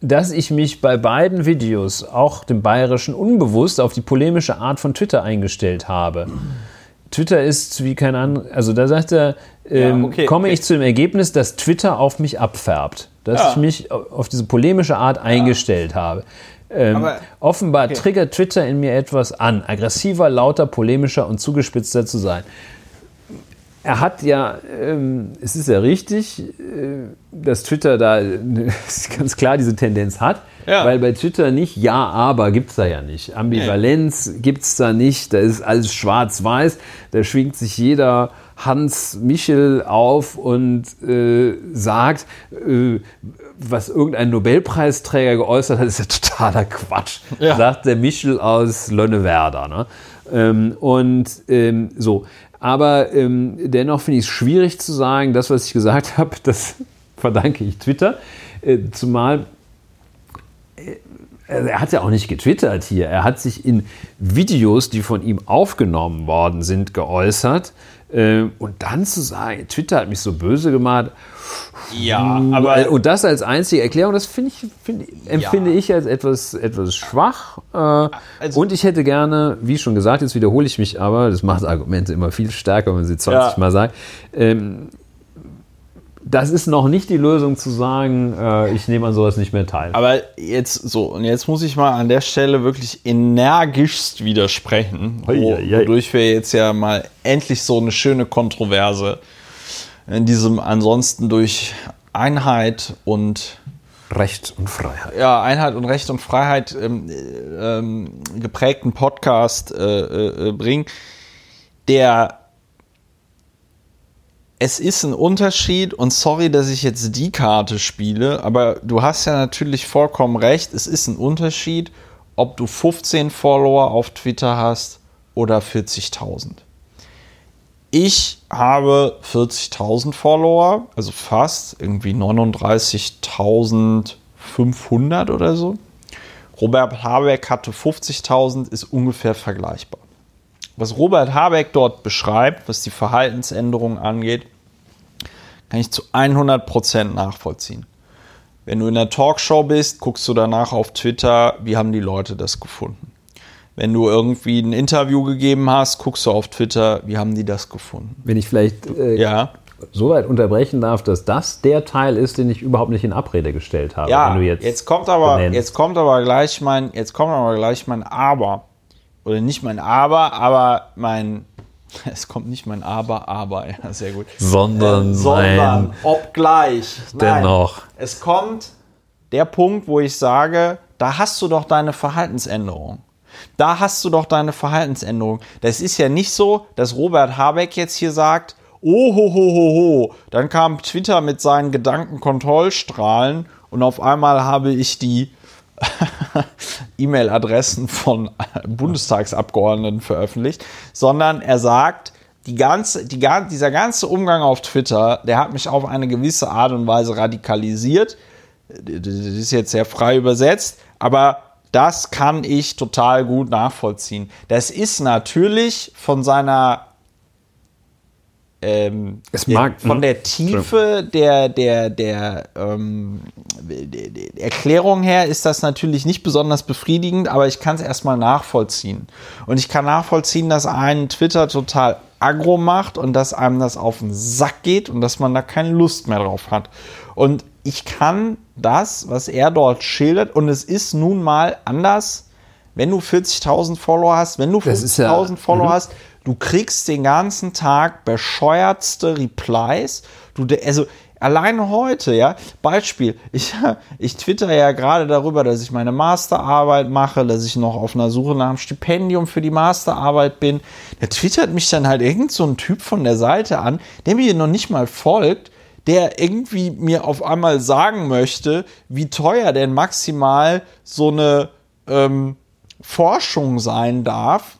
dass ich mich bei beiden Videos, auch dem bayerischen, unbewusst auf die polemische Art von Twitter eingestellt habe. Twitter ist wie kein anderer, also da sagt er, ähm, Ja, okay, komme okay. ich zu dem Ergebnis, dass Twitter auf mich abfärbt. Dass Ja. ich mich auf diese polemische Art eingestellt habe. Ähm, Aber- offenbar triggert Twitter in mir etwas an, aggressiver, lauter, polemischer und zugespitzter zu sein. Er hat ja, ähm, es ist ja richtig, äh, dass Twitter da äh, ganz klar diese Tendenz hat, Ja. weil bei Twitter nicht Ja, aber gibt es da ja nicht. Ambivalenz gibt es da nicht, da ist alles schwarz-weiß, da schwingt sich jeder Hans Michel auf und äh, sagt, äh, was irgendein Nobelpreisträger geäußert hat, ist ja totaler Quatsch, Ja. sagt der Michel aus Lönnewerder. Ne? Ähm, und ähm, so. Aber ähm, dennoch finde ich es schwierig zu sagen, das, was ich gesagt habe, das verdanke ich Twitter. Äh, zumal also er hat ja auch nicht getwittert hier. Er hat sich in Videos, die von ihm aufgenommen worden sind, geäußert. Äh, Und dann zu sagen, Twitter hat mich so böse gemacht. Ja, Aber, und das als einzige Erklärung, das finde ich, finde, empfinde Ja. ich als etwas, etwas schwach. Äh, Also- und ich hätte gerne, wie schon gesagt, jetzt wiederhole ich mich aber, das macht Argumente immer viel stärker, wenn man sie 20 Ja. Mal sagt. Ähm, das ist noch nicht die Lösung zu sagen, äh, ich nehme an sowas nicht mehr teil. Aber jetzt so, und jetzt muss ich mal an der Stelle wirklich energischst widersprechen, wo, wodurch wir jetzt ja mal endlich so eine schöne Kontroverse in diesem ansonsten durch Einheit und Recht und Freiheit. ja, Einheit und Recht und Freiheit ähm, äh, ähm, geprägten Podcast äh, äh, bringen, der es ist ein Unterschied und sorry, dass ich jetzt die Karte spiele, aber du hast ja natürlich vollkommen recht, es ist ein Unterschied, ob du 15 Follower auf Twitter hast oder 40.000. Ich habe 40.000 Follower, also fast irgendwie 39.500 oder so. Robert Habeck hatte 50.000, ist ungefähr vergleichbar. Was Robert Habeck dort beschreibt, was die Verhaltensänderung angeht, kann ich zu 100% nachvollziehen. Wenn du in der Talkshow bist, guckst du danach auf Twitter, wie haben die Leute das gefunden. Wenn du irgendwie ein Interview gegeben hast, guckst du auf Twitter, wie haben die das gefunden. Wenn ich vielleicht äh, Ja, so weit unterbrechen darf, dass das der Teil ist, den ich überhaupt nicht in Abrede gestellt habe. ja wenn du jetzt, jetzt, kommt aber, benennst. jetzt kommt aber gleich mein, jetzt kommt aber gleich mein Aber. Oder nicht mein Aber, aber mein, es kommt nicht mein Aber, aber, ja, sehr gut. sondern, sondern mein obgleich. Nein, dennoch. Es kommt der Punkt, wo ich sage, da hast du doch deine Verhaltensänderung. Da hast du doch deine Verhaltensänderung. Das ist ja nicht so, dass Robert Habeck jetzt hier sagt, oh ho ho ho ho, dann kam Twitter mit seinen Gedankenkontrollstrahlen und auf einmal habe ich die E-Mail-Adressen von Bundestagsabgeordneten veröffentlicht, sondern er sagt, die ganze, die, dieser ganze Umgang auf Twitter, der hat mich auf eine gewisse Art und Weise radikalisiert. Das ist jetzt sehr frei übersetzt, aber das kann ich total gut nachvollziehen. Das ist natürlich von seiner ähm, Es mag- von hm. der Tiefe der, der, der, ähm, der, Erklärung her ist das natürlich nicht besonders befriedigend, aber ich kann es erstmal nachvollziehen. Und ich kann nachvollziehen, dass einen Twitter total aggro macht und dass einem das auf den Sack geht und dass man da keine Lust mehr drauf hat. Und ich kann das, was er dort schildert, und es ist nun mal anders, wenn du 40.000 Follower hast, wenn du Das ist 50.000 ja- Follower Mhm. hast, du kriegst den ganzen Tag bescheuertste Replies. Du, also alleine heute, ja, Beispiel, ich, ich twitter ja gerade darüber, dass ich meine Masterarbeit mache, dass ich noch auf einer Suche nach einem Stipendium für die Masterarbeit bin. Da twittert mich dann halt irgend so ein Typ von der Seite an, der mir noch nicht mal folgt, der irgendwie mir auf einmal sagen möchte, wie teuer denn maximal so eine ähm, Forschung sein darf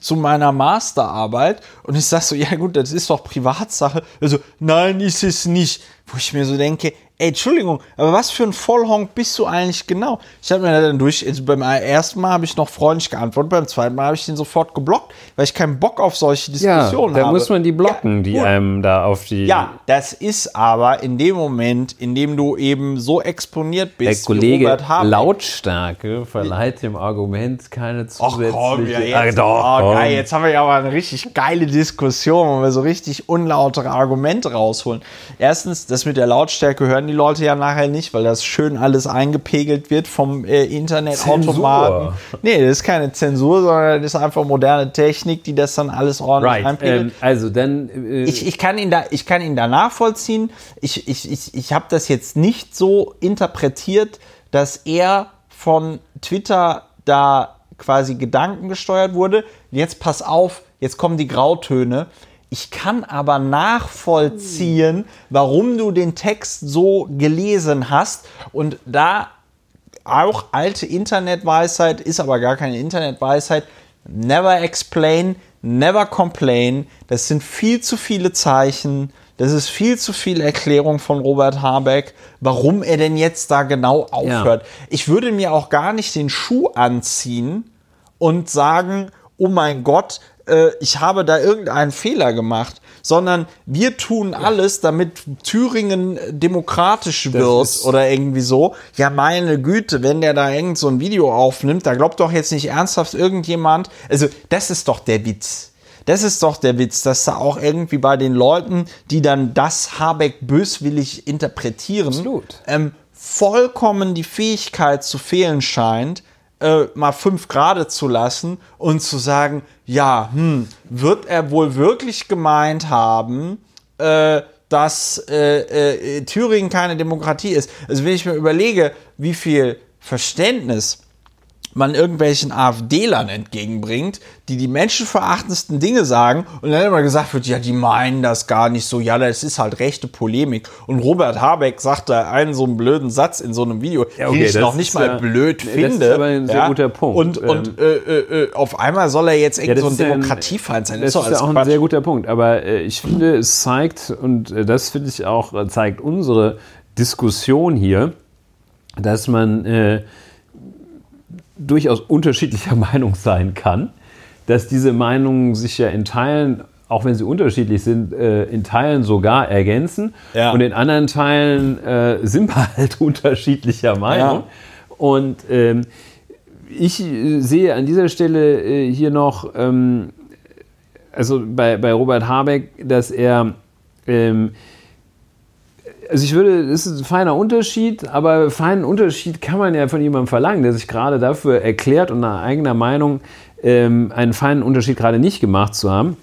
zu meiner Masterarbeit und ich sag so, ja gut, das ist doch Privatsache. Also, nein, ist es nicht. Wo ich mir so denke, ey, Entschuldigung, aber was für ein Vollhonk bist du eigentlich genau? Ich habe mir dann durch, also beim ersten Mal habe ich noch freundlich geantwortet, beim zweiten Mal habe ich den sofort geblockt, weil ich keinen Bock auf solche Ja, Diskussionen da habe. muss man die blocken, die gut. einem da auf die. Ja, das ist aber in dem Moment, in dem du eben so exponiert Der bist, wie Kollege. Lautstärke verleiht dem Argument keine Ach zusätzliche. komm, ja, Ah, jetzt, doch, oh, komm. geil, jetzt haben wir ja aber eine richtig geile Diskussion, wo wir so richtig unlautere Argumente rausholen. Erstens, das mit der Lautstärke hören die Leute ja nachher nicht, weil das schön alles eingepegelt wird vom äh, Internetautomaten. Nee, das ist keine Zensur, sondern das ist einfach moderne Technik, die das dann alles ordentlich Right, einpegelt. ähm, also dann. Äh, ich, ich, kann ihn da, ich kann ihn da nachvollziehen. Ich, ich, ich, ich habe das jetzt nicht so interpretiert, dass er von Twitter da quasi Gedanken gesteuert wurde. Jetzt pass auf, jetzt kommen die Grautöne. Ich kann aber nachvollziehen, warum du den Text so gelesen hast. Und da auch alte Internetweisheit, ist aber gar keine Internetweisheit. Never explain, never complain. Das sind viel zu viele Zeichen. Das ist viel zu viel Erklärung von Robert Habeck, warum er denn jetzt da genau aufhört. Ich würde mir auch gar nicht den Schuh anziehen und sagen, oh mein Gott, äh, ich habe da irgendeinen Fehler gemacht, sondern wir tun alles, damit Thüringen demokratisch wird oder irgendwie so. Ja, meine Güte, wenn der da irgend so ein Video aufnimmt, da glaubt doch jetzt nicht ernsthaft irgendjemand. Also, das ist doch der Witz. Das ist doch der Witz, dass da auch irgendwie bei den Leuten, die dann das Habeck böswillig interpretieren, ähm, vollkommen die Fähigkeit zu fehlen scheint, äh, mal fünf Grade zu lassen und zu sagen, ja, hm, wird er wohl wirklich gemeint haben, äh, dass äh, äh, Thüringen keine Demokratie ist. Also wenn ich mir überlege, wie viel Verständnis man irgendwelchen AfD-Lern entgegenbringt, die die menschenverachtendsten Dinge sagen und dann immer gesagt wird, ja, die meinen das gar nicht so, ja, das ist halt rechte Polemik. Und Robert Habeck sagt da einen so einen blöden Satz in so einem Video, Ja, okay, den ich das noch nicht mal ja- blöd Nee, das finde. ist aber ein sehr guter Punkt. Und, Ähm, und äh, äh, äh, auf einmal soll er jetzt irgendwie das so ein ein- Demokratiefeind sein. Das doch ist auch ein Quatsch. sehr guter Punkt. Aber äh, ich finde, es zeigt, und äh, das finde ich auch, äh, zeigt unsere Diskussion hier, dass man durchaus unterschiedlicher Meinung sein kann, dass diese Meinungen sich ja in Teilen, auch wenn sie unterschiedlich sind, äh, in Teilen sogar ergänzen Ja. und in anderen Teilen äh, sind wir halt unterschiedlicher Meinung. Und ähm, ich äh, sehe an dieser Stelle äh, hier noch, ähm, also bei, bei Robert Habeck, dass er, ähm, also ich würde, das ist ein feiner Unterschied, aber feinen Unterschied kann man ja von jemandem verlangen, der sich gerade dafür erklärt und nach eigener Meinung ähm, einen feinen Unterschied gerade nicht gemacht zu haben.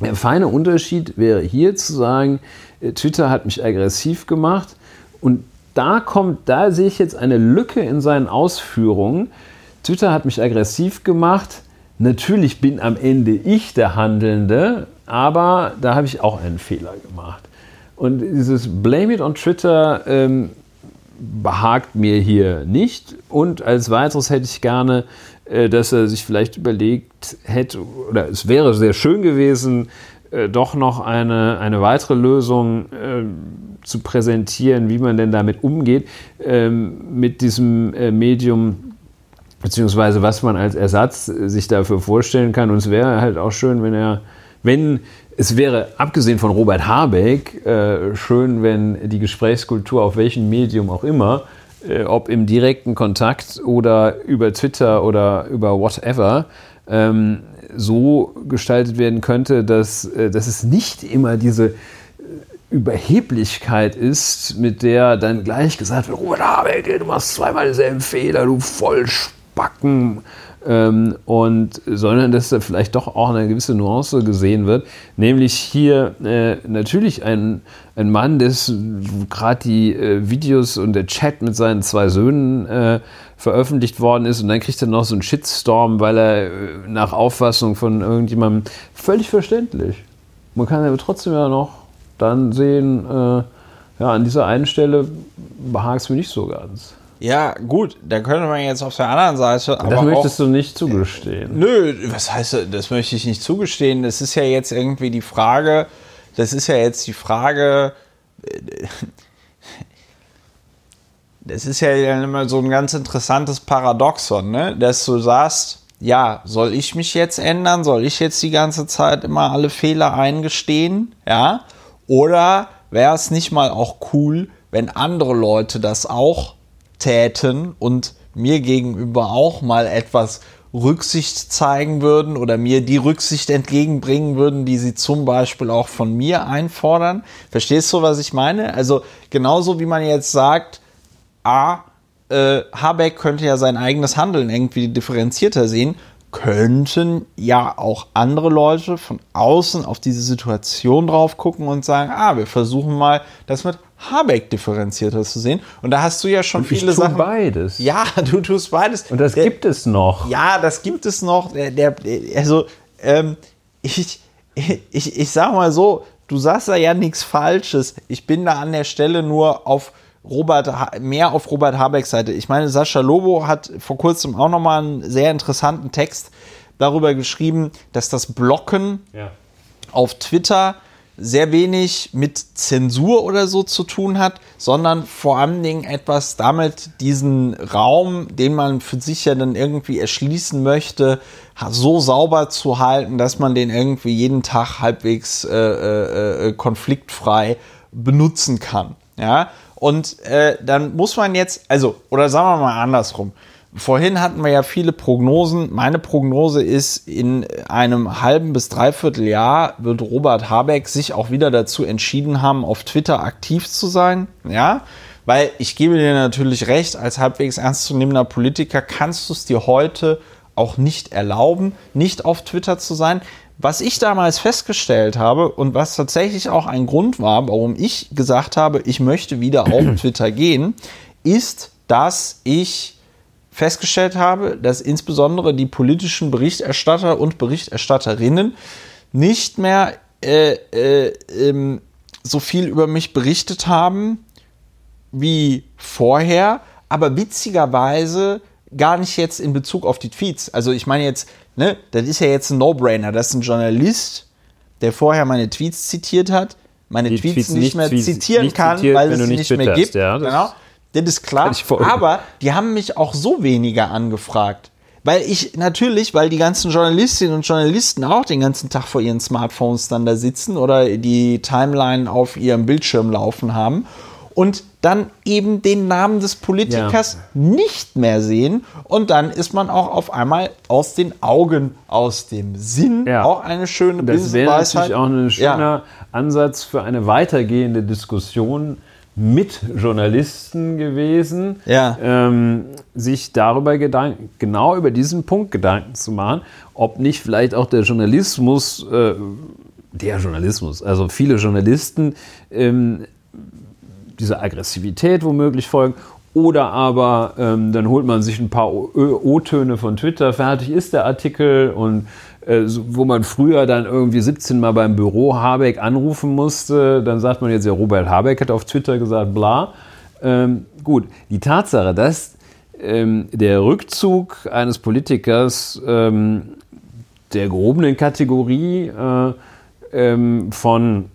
Der feine Unterschied wäre hier zu sagen, äh, Twitter hat mich aggressiv gemacht und da kommt, da sehe ich jetzt eine Lücke in seinen Ausführungen. Twitter hat mich aggressiv gemacht. Natürlich bin am Ende ich der Handelnde, aber da habe ich auch einen Fehler gemacht. Und dieses Blame it on Twitter ähm, behagt mir hier nicht. Und als weiteres hätte ich gerne, äh, dass er sich vielleicht überlegt hätte, oder es wäre sehr schön gewesen, äh, doch noch eine, eine weitere Lösung äh, zu präsentieren, wie man denn damit umgeht, ähm, mit diesem äh, Medium, beziehungsweise was man als Ersatz äh, sich dafür vorstellen kann. Und es wäre halt auch schön, wenn er, wenn es wäre, abgesehen von Robert Habeck, äh, schön, wenn die Gesprächskultur auf welchem Medium auch immer, äh, ob im direkten Kontakt oder über Twitter oder über whatever, ähm, so gestaltet werden könnte, dass, äh, dass es nicht immer diese Überheblichkeit ist, mit der dann gleich gesagt wird, Robert Habeck, du machst zweimal denselben Fehler, du Vollspacken, ähm, und sondern dass da vielleicht doch auch eine gewisse Nuance gesehen wird, nämlich hier äh, natürlich ein, ein Mann, des gerade die äh, Videos und der Chat mit seinen zwei Söhnen äh, veröffentlicht worden ist und dann kriegt er noch so einen Shitstorm, weil er äh, nach Auffassung von irgendjemandem völlig verständlich. Man kann aber trotzdem ja noch dann sehen, äh, ja, an dieser einen Stelle behagt es mir nicht so ganz. Ja, gut, da könnte man jetzt auf der anderen Seite. Aber das möchtest auch, du nicht zugestehen. Nö, was heißt das? Das möchte ich nicht zugestehen. Das ist ja jetzt irgendwie die Frage. Das ist ja jetzt die Frage. Das ist ja immer so ein ganz interessantes Paradoxon, ne? dass du sagst, ja, soll ich mich jetzt ändern? Soll ich jetzt die ganze Zeit immer alle Fehler eingestehen? Ja? Oder wäre es nicht mal auch cool, wenn andere Leute das auch täten und mir gegenüber auch mal etwas Rücksicht zeigen würden oder mir die Rücksicht entgegenbringen würden, die sie zum Beispiel auch von mir einfordern. Verstehst du, was ich meine? Also genauso wie man jetzt sagt, A, äh, Habeck könnte ja sein eigenes Handeln irgendwie differenzierter sehen, könnten ja auch andere Leute von außen auf diese Situation drauf gucken und sagen, ah, wir versuchen mal das mit Habeck differenzierter zu sehen. Und da hast du ja schon und viele ich Sachen. beides. Ja, du tust beides. Und das der, gibt es noch. Ja, das gibt es noch. Der, der also, ähm, ich, ich, ich sag mal so, du sagst da ja nichts Falsches. Ich bin da an der Stelle nur auf Robert, mehr auf Robert Habecks Seite. Ich meine, Sascha Lobo hat vor kurzem auch nochmal einen sehr interessanten Text darüber geschrieben, dass das Blocken ja. auf Twitter sehr wenig mit Zensur oder so zu tun hat, sondern vor allen Dingen etwas damit, diesen Raum, den man für sich ja dann irgendwie erschließen möchte, so sauber zu halten, dass man den irgendwie jeden Tag halbwegs äh, äh, äh konfliktfrei benutzen kann. Ja, und äh, dann muss man jetzt, also, oder sagen wir mal andersrum. Vorhin hatten wir ja viele Prognosen. Meine Prognose ist, in einem halben bis dreiviertel Jahr wird Robert Habeck sich auch wieder dazu entschieden haben, auf Twitter aktiv zu sein. Ja, weil ich gebe dir natürlich recht, als halbwegs ernstzunehmender Politiker kannst du es dir heute auch nicht erlauben, nicht auf Twitter zu sein. Was ich damals festgestellt habe und was tatsächlich auch ein Grund war, warum ich gesagt habe, ich möchte wieder auf Twitter gehen, ist, dass ich festgestellt habe, dass insbesondere die politischen Berichterstatter und Berichterstatterinnen nicht mehr äh, äh, ähm, so viel über mich berichtet haben wie vorher, aber witzigerweise gar nicht jetzt in Bezug auf die Tweets. Also ich meine jetzt, ne, das ist ja jetzt ein No-Brainer. Das ist ein Journalist, der vorher meine Tweets zitiert hat, meine Tweets, Tweets, nicht, nicht mehr zitieren nicht kann, zitiert, weil es sie nicht mehr gibt. Ja, genau. Das ist klar. Aber die haben mich auch so weniger angefragt. Weil ich natürlich, weil die ganzen Journalistinnen und Journalisten auch den ganzen Tag vor ihren Smartphones dann da sitzen oder die Timeline auf ihrem Bildschirm laufen haben und dann eben den Namen des Politikers ja. nicht mehr sehen und dann ist man auch auf einmal aus den Augen, aus dem Sinn. Ja. Auch eine schöne Das wäre natürlich auch ein schöner ja. Ansatz für eine weitergehende Diskussion mit Journalisten gewesen, ja. ähm, sich darüber Gedanken, genau über diesen Punkt Gedanken zu machen, ob nicht vielleicht auch der Journalismus, äh, der Journalismus, also viele Journalisten ähm, dieser Aggressivität womöglich folgen. Oder aber ähm, dann holt man sich ein paar O-Töne von Twitter, fertig ist der Artikel und wo man früher dann irgendwie 17 Mal beim Büro Habeck anrufen musste, dann sagt man jetzt ja, Robert Habeck hat auf Twitter gesagt, bla. Ähm, gut, die Tatsache, dass ähm, der Rückzug eines Politikers ähm, der gehobenen Kategorie äh, ähm, von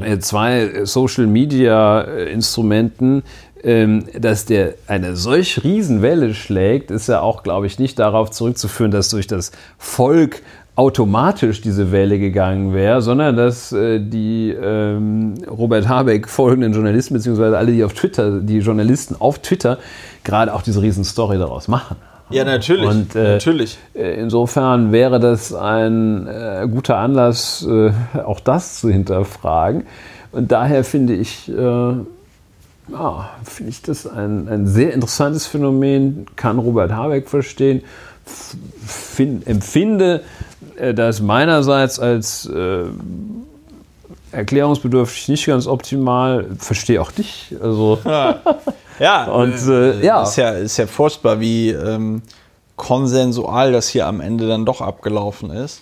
äh, zwei Social-Media-Instrumenten, ähm, dass der eine solch Riesenwelle schlägt, ist ja auch, glaube ich, nicht darauf zurückzuführen, dass durch das Volk automatisch diese Welle gegangen wäre, sondern dass äh, die ähm, Robert Habeck folgenden Journalisten, beziehungsweise alle, die auf Twitter, die Journalisten auf Twitter, gerade auch diese Riesenstory daraus machen. Ja, natürlich. Und, äh, natürlich. Äh, insofern wäre das ein äh, guter Anlass, äh, auch das zu hinterfragen. Und daher finde ich, äh, ja, finde ich das ein, ein sehr interessantes Phänomen, kann Robert Habeck verstehen, fin- empfinde äh, das meinerseits als äh, erklärungsbedürftig nicht ganz optimal. Verstehe auch dich. Also, Ja, Und, äh, ja. Ist ja, ist ja furchtbar, wie ähm, konsensual das hier am Ende dann doch abgelaufen ist.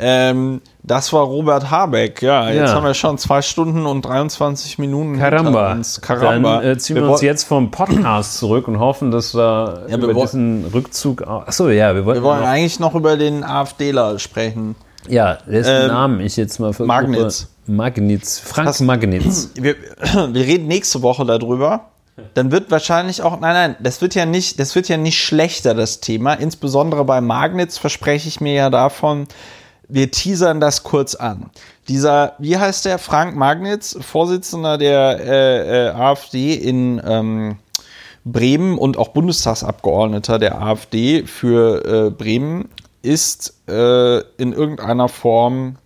Ähm, das war Robert Habeck. Ja, jetzt Ja. haben wir schon zwei Stunden und 23 Minuten Karamba. uns. Karamba. Dann äh, ziehen wir, Wir uns jetzt vom Podcast zurück und hoffen, dass wir Ja, über diesen Rückzug. Achso, ja, wir wollten. wir wollen noch, eigentlich noch über den AfDler sprechen. ja, dessen Ähm, Namen ich jetzt mal versuche. Magnitz. Magnitz. Frank Hast- Magnitz. Wir, wir reden nächste Woche darüber. Dann wird wahrscheinlich auch, nein, nein, das wird ja nicht, das wird ja nicht schlechter, das Thema. Insbesondere bei Magnitz verspreche ich mir ja davon, wir teasern das kurz an. Dieser, wie heißt der, Frank Magnitz, Vorsitzender der äh, äh, AfD in ähm, Bremen und auch Bundestagsabgeordneter der AfD für äh, Bremen, ist äh, in irgendeiner Form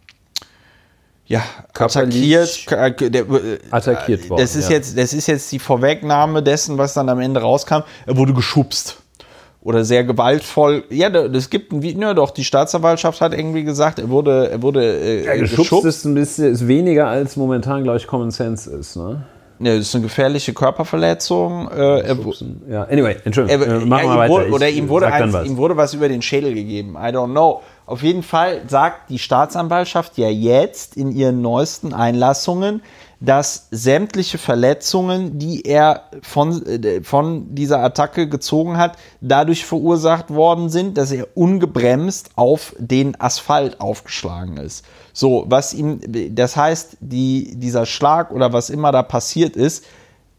ja, attackiert, äh, der, äh, attackiert worden, Das ist, ja. jetzt, das ist jetzt die Vorwegnahme dessen, was dann am Ende rauskam. Er wurde geschubst. Oder sehr gewaltvoll. Ja, das gibt ein Video, doch, die Staatsanwaltschaft hat irgendwie gesagt, er wurde, er wurde äh, Ja, geschubst geschubst. ist ein bisschen ist weniger als momentan, glaube ich, Common Sense ist. Ne? Ja, das ist eine gefährliche Körperverletzung. Äh, Ja, anyway, er, Entschuldigung. äh, machen ja, wir weiter. wurde, Ich oder ihm wurde, eins, ihm wurde was über den Schädel gegeben. I don't know. Auf jeden Fall sagt die Staatsanwaltschaft ja jetzt in ihren neuesten Einlassungen, dass sämtliche Verletzungen, die er von, äh, von dieser Attacke gezogen hat, dadurch verursacht worden sind, dass er ungebremst auf den Asphalt aufgeschlagen ist. So, was ihm, das heißt, die, dieser Schlag oder was immer da passiert ist,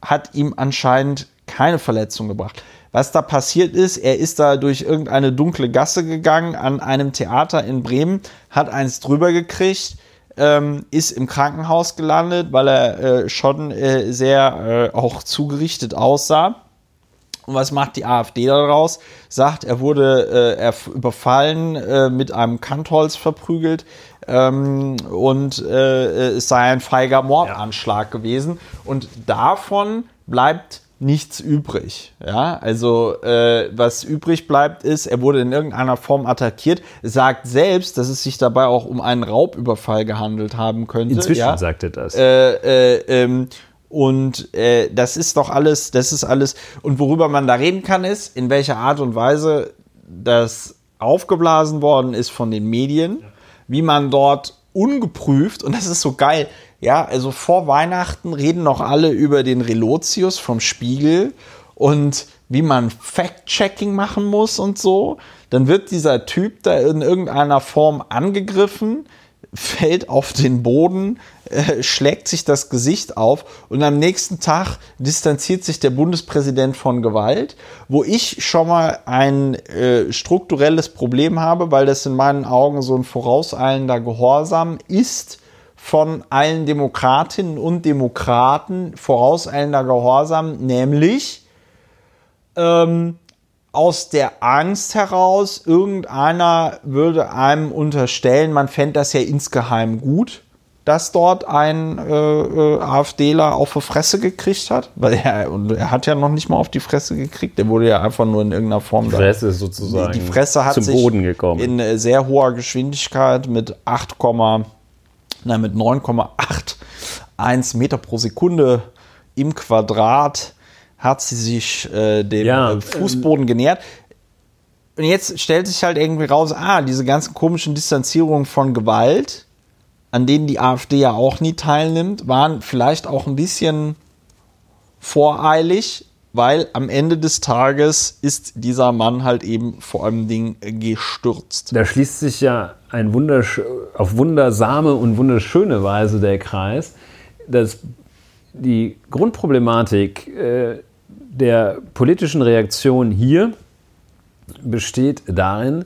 hat ihm anscheinend keine Verletzung gebracht. Was da passiert ist, er ist da durch irgendeine dunkle Gasse gegangen an einem Theater in Bremen, hat eins drüber gekriegt, ähm, ist im Krankenhaus gelandet, weil er äh, schon äh, sehr äh, auch zugerichtet aussah. Und was macht die AfD daraus? Sagt, er wurde äh, er überfallen, äh, mit einem Kantholz verprügelt ähm, und äh, es sei ein feiger Mordanschlag gewesen. Und davon bleibt nichts übrig. Ja, also äh, was übrig bleibt ist, er wurde in irgendeiner Form attackiert, sagt selbst, dass es sich dabei auch um einen Raubüberfall gehandelt haben könnte. Inzwischen ja? sagt er das. Äh, äh, ähm, und äh, das ist doch alles, das ist alles. Und worüber man da reden kann, ist, in welcher Art und Weise das aufgeblasen worden ist von den Medien, wie man dort ungeprüft, und das ist so geil, ja, also vor Weihnachten reden noch alle über den Relotius vom Spiegel und wie man Fact-Checking machen muss und so. Dann wird dieser Typ da in irgendeiner Form angegriffen, fällt auf den Boden, äh, schlägt sich das Gesicht auf und am nächsten Tag distanziert sich der Bundespräsident von Gewalt, wo ich schon mal ein äh, strukturelles Problem habe, weil das in meinen Augen so ein vorauseilender Gehorsam ist von allen Demokratinnen und Demokraten, vorauseilender Gehorsam, nämlich ähm, aus der Angst heraus, irgendeiner würde einem unterstellen, man fände das ja insgeheim gut, dass dort ein äh, äh, AfDler auf die Fresse gekriegt hat. Weil er, und er hat ja noch nicht mal auf die Fresse gekriegt, der wurde ja einfach nur in irgendeiner Form da- Fresse ist sozusagen die Fresse hat zum Boden gekommen. in äh, sehr hoher Geschwindigkeit mit 8, nein, mit 9,81 Meter pro Sekunde im Quadrat hat sie sich äh, dem Ja, äh, Fußboden genähert. Und jetzt stellt sich halt irgendwie raus, ah, diese ganzen komischen Distanzierungen von Gewalt, an denen die AfD ja auch nie teilnimmt, waren vielleicht auch ein bisschen voreilig, weil am Ende des Tages ist dieser Mann halt eben vor allem Ding gestürzt. Da schließt sich ja ein wundersch auf wundersame und wunderschöne Weise der Kreis, dass die Grundproblematik äh, der politischen Reaktion hier besteht darin,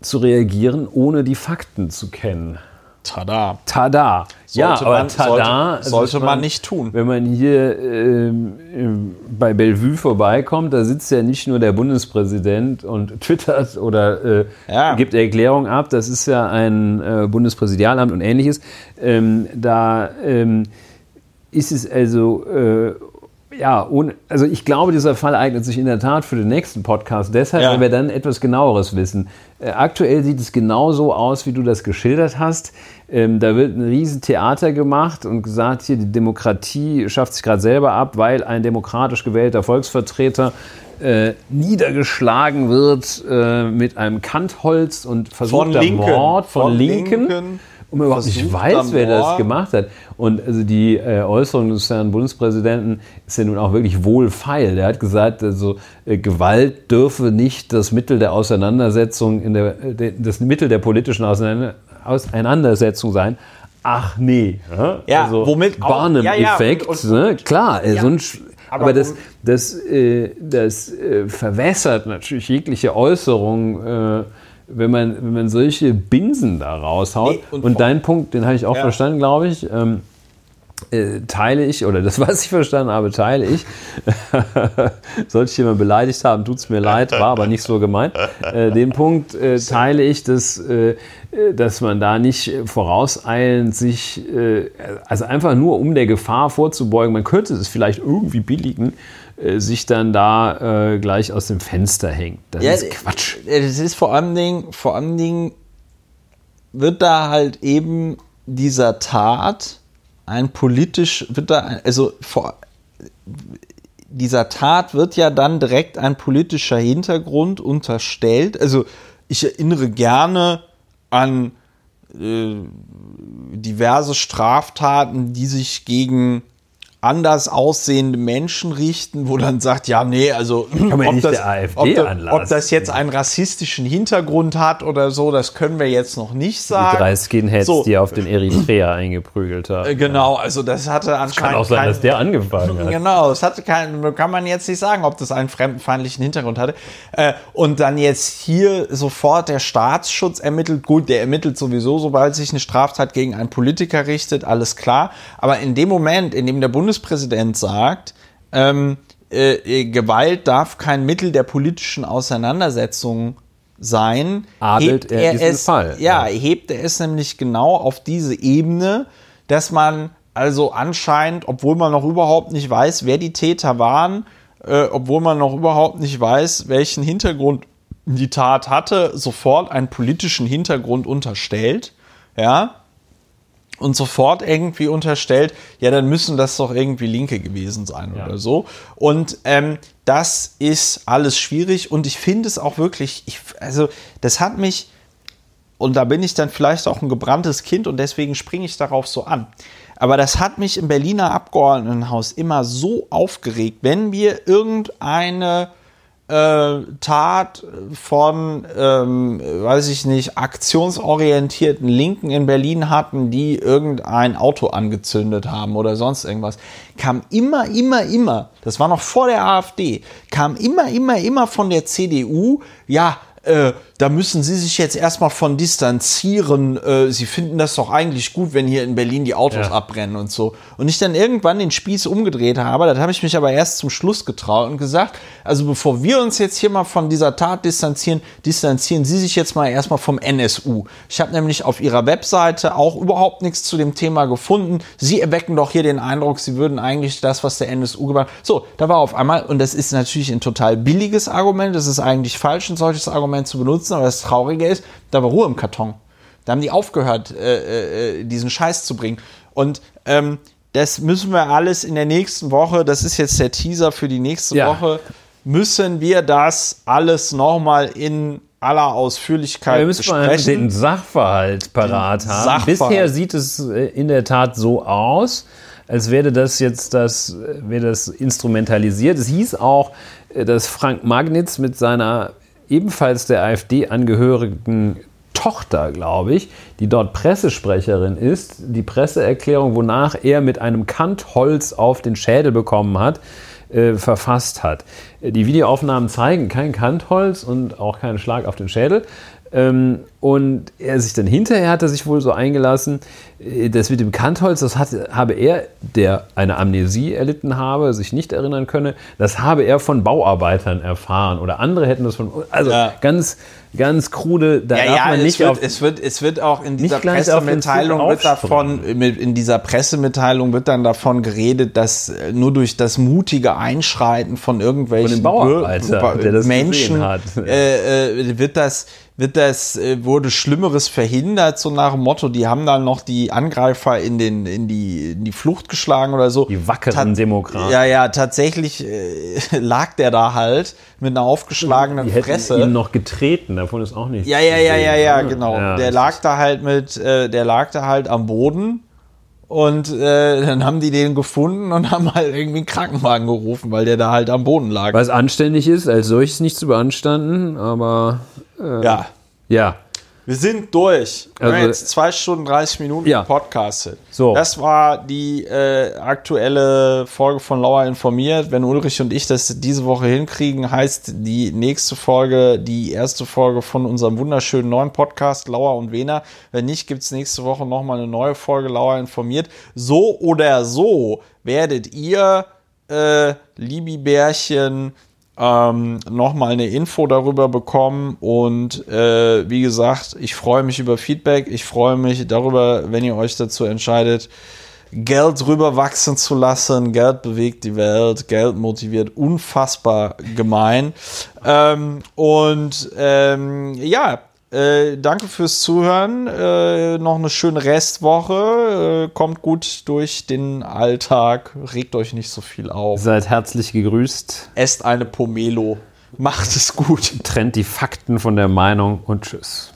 zu reagieren, ohne die Fakten zu kennen. Tada. Tada. ja, Sollte aber man- tada sollte- sollte ich man nicht tun. Wenn man hier ähm, bei Bellevue vorbeikommt, da sitzt ja nicht nur der Bundespräsident und twittert oder äh, Ja. gibt Erklärung ab. Das ist ja ein äh, Bundespräsidialamt und ähnliches. Ähm, da ähm, ist es also äh, ja, ohne, also ich glaube, dieser Fall eignet sich in der Tat für den nächsten Podcast. Deshalb, ja. weil wir dann etwas genaueres wissen. Äh, aktuell sieht es genauso aus, wie du das geschildert hast. Ähm, da wird ein Riesentheater gemacht und gesagt, hier die Demokratie schafft sich gerade selber ab, weil ein demokratisch gewählter Volksvertreter äh, niedergeschlagen wird äh, mit einem Kantholz und versuchter Mord von, von Linken. Linken und man überhaupt nicht weiß, wer das gemacht hat. Und also die äh, Äußerung des Herrn Bundespräsidenten ist ja nun auch wirklich wohlfeil. Der hat gesagt, also, äh, Gewalt dürfe nicht das Mittel der Auseinandersetzung, in der, äh, das Mittel der politischen Auseinander Auseinandersetzung sein. Ach nee. Ja, ja also womit Barnum-Effekt. Ja, ja, ne? Klar, ja, so ein, aber, aber das, das, äh, das äh, verwässert natürlich jegliche Äußerung wenn man, wenn man solche Binsen da raushaut. Nee, und, und dein Punkt, den habe ich auch ja. verstanden, glaube ich. Ähm, äh, teile ich, oder das, was ich verstanden habe, teile ich. Sollte ich jemanden beleidigt haben, tut es mir leid, war aber nicht so gemeint. Äh, den Punkt äh, teile ich, dass, äh, dass man da nicht vorauseilend sich, äh, also einfach nur um der Gefahr vorzubeugen, man könnte es vielleicht irgendwie billigen, sich dann da äh, gleich aus dem Fenster hängt. Das ja, ist Quatsch. Äh, das ist vor allen Dingen, vor allen Dingen wird da halt eben dieser Tat ein politisch, wird da, also vor, dieser Tat wird ja dann direkt ein politischer Hintergrund unterstellt. Also ich erinnere gerne an äh, diverse Straftaten, die sich gegen anders aussehende Menschen richten, wo dann sagt, ja, nee, also ob das, ob, da, ob, das, jetzt einen rassistischen Hintergrund hat oder so, das können wir jetzt noch nicht sagen. Die drei Skinheads, so. die auf den Eritrea eingeprügelt haben. Äh, genau, also das hatte anscheinend. kann auch sein, kein, dass der angefangen hat. Genau, es hatte keinen, kann man jetzt nicht sagen, ob das einen fremdenfeindlichen Hintergrund hatte. Äh, und dann jetzt hier sofort der Staatsschutz ermittelt. Gut, der ermittelt sowieso, sobald sich eine Straftat gegen einen Politiker richtet, alles klar. Aber in dem Moment, in dem der Bundes Bundespräsident sagt, ähm, äh, äh, Gewalt darf kein Mittel der politischen Auseinandersetzung sein, adelt er, er es, Fall. Ja, ja, hebt er es nämlich genau auf diese Ebene, dass man also anscheinend, obwohl man noch überhaupt nicht weiß, wer die Täter waren, äh, obwohl man noch überhaupt nicht weiß, welchen Hintergrund die Tat hatte, sofort einen politischen Hintergrund unterstellt. Ja, und sofort irgendwie unterstellt, ja, dann müssen das doch irgendwie Linke gewesen sein ja. oder so. Und ähm, das ist alles schwierig und ich finde es auch wirklich, ich, also das hat mich, und da bin ich dann vielleicht auch ein gebranntes Kind und deswegen springe ich darauf so an. Aber das hat mich im Berliner Abgeordnetenhaus immer so aufgeregt, wenn wir irgendeine äh, Tat von, ähm, weiß ich nicht, aktionsorientierten Linken in Berlin hatten, die irgendein Auto angezündet haben oder sonst irgendwas, kam immer, immer, immer, das war noch vor der AfD, kam immer, immer, immer von der CDU, ja, äh, da müssen Sie sich jetzt erstmal von distanzieren. Äh, Sie finden das doch eigentlich gut, wenn hier in Berlin die Autos ja. abbrennen und so. Und ich dann irgendwann den Spieß umgedreht habe, das habe ich mich aber erst zum Schluss getraut und gesagt, also bevor wir uns jetzt hier mal von dieser Tat distanzieren, distanzieren Sie sich jetzt mal erstmal vom NSU. Ich habe nämlich auf Ihrer Webseite auch überhaupt nichts zu dem Thema gefunden. Sie erwecken doch hier den Eindruck, Sie würden eigentlich das, was der NSU gemacht hat. So, da war auf einmal, und das ist natürlich ein total billiges Argument, das ist eigentlich falsch, ein solches Argument zu benutzen, aber das Traurige ist, da war Ruhe im Karton. Da haben die aufgehört, äh, äh, diesen Scheiß zu bringen. Und ähm, das müssen wir alles in der nächsten Woche, das ist jetzt der Teaser für die nächste ja. Woche, müssen wir das alles nochmal in aller Ausführlichkeit ja, wir müssen besprechen. den Sachverhalt parat den haben. Sachverhalt. Bisher sieht es äh, in der Tat so aus, als wäre das jetzt das, wäre das instrumentalisiert. Es hieß auch, äh, dass Frank Magnitz mit seiner ebenfalls der AfD angehörigen Tochter, glaube ich, die dort Pressesprecherin ist, die Presseerklärung, wonach er mit einem Kantholz auf den Schädel bekommen hat, äh, verfasst hat. Die Videoaufnahmen zeigen kein Kantholz und auch keinen Schlag auf den Schädel. Ähm, und er sich dann hinterher hat er sich wohl so eingelassen, äh, das mit dem Kantholz, das hat, habe er, der eine Amnesie erlitten habe, sich nicht erinnern könne, das habe er von Bauarbeitern erfahren oder andere hätten das von, also Ja. ganz, ganz krude, da Ja, darf ja, man es nicht wird, auf, es, wird, es wird auch in dieser Pressemitteilung wird davon, in dieser Pressemitteilung wird dann davon geredet, dass nur durch das mutige Einschreiten von irgendwelchen Von Bauarbeiter, Menschen äh, äh, wird das wird das äh, wurde Schlimmeres verhindert so nach dem Motto die haben dann noch die Angreifer in den in die in die Flucht geschlagen oder so Die wackeren Demokraten. ja ja tatsächlich äh, lag der da halt mit einer aufgeschlagenen die hätten Fresse ihn noch getreten, davon ist auch nichts. ja, ja, ja, ja, ja, genau. Ja, der lag da halt mit, äh, der lag da halt am Boden und äh, dann haben die den gefunden und haben halt irgendwie einen Krankenwagen gerufen, weil der da halt am Boden lag. Was anständig ist, als solches nicht zu beanstanden, aber Ja, ja. Wir sind durch. Wir Also- haben jetzt zwei Stunden 30 Minuten Ja. Podcast. So. Das war die äh, aktuelle Folge von Lauer informiert. Wenn Ulrich und ich das diese Woche hinkriegen, heißt die nächste Folge die erste Folge von unserem wunderschönen neuen Podcast Lauer und Wena. Wenn nicht, gibt es nächste Woche nochmal eine neue Folge Lauer informiert. So oder so werdet ihr, äh, Libi-Bärchen, ähm, nochmal eine Info darüber bekommen. Und äh, wie gesagt, ich freue mich über Feedback. Ich freue mich darüber, wenn ihr euch dazu entscheidet, Geld rüberwachsen zu lassen. Geld bewegt die Welt. Geld motiviert unfassbar gemein. Ähm, und ähm, ja, äh, danke fürs Zuhören. Äh, noch eine schöne Restwoche. Äh, kommt gut durch den Alltag. Regt euch nicht so viel auf. Seid herzlich gegrüßt. Esst eine Pomelo. Macht es gut. Trennt die Fakten von der Meinung und tschüss.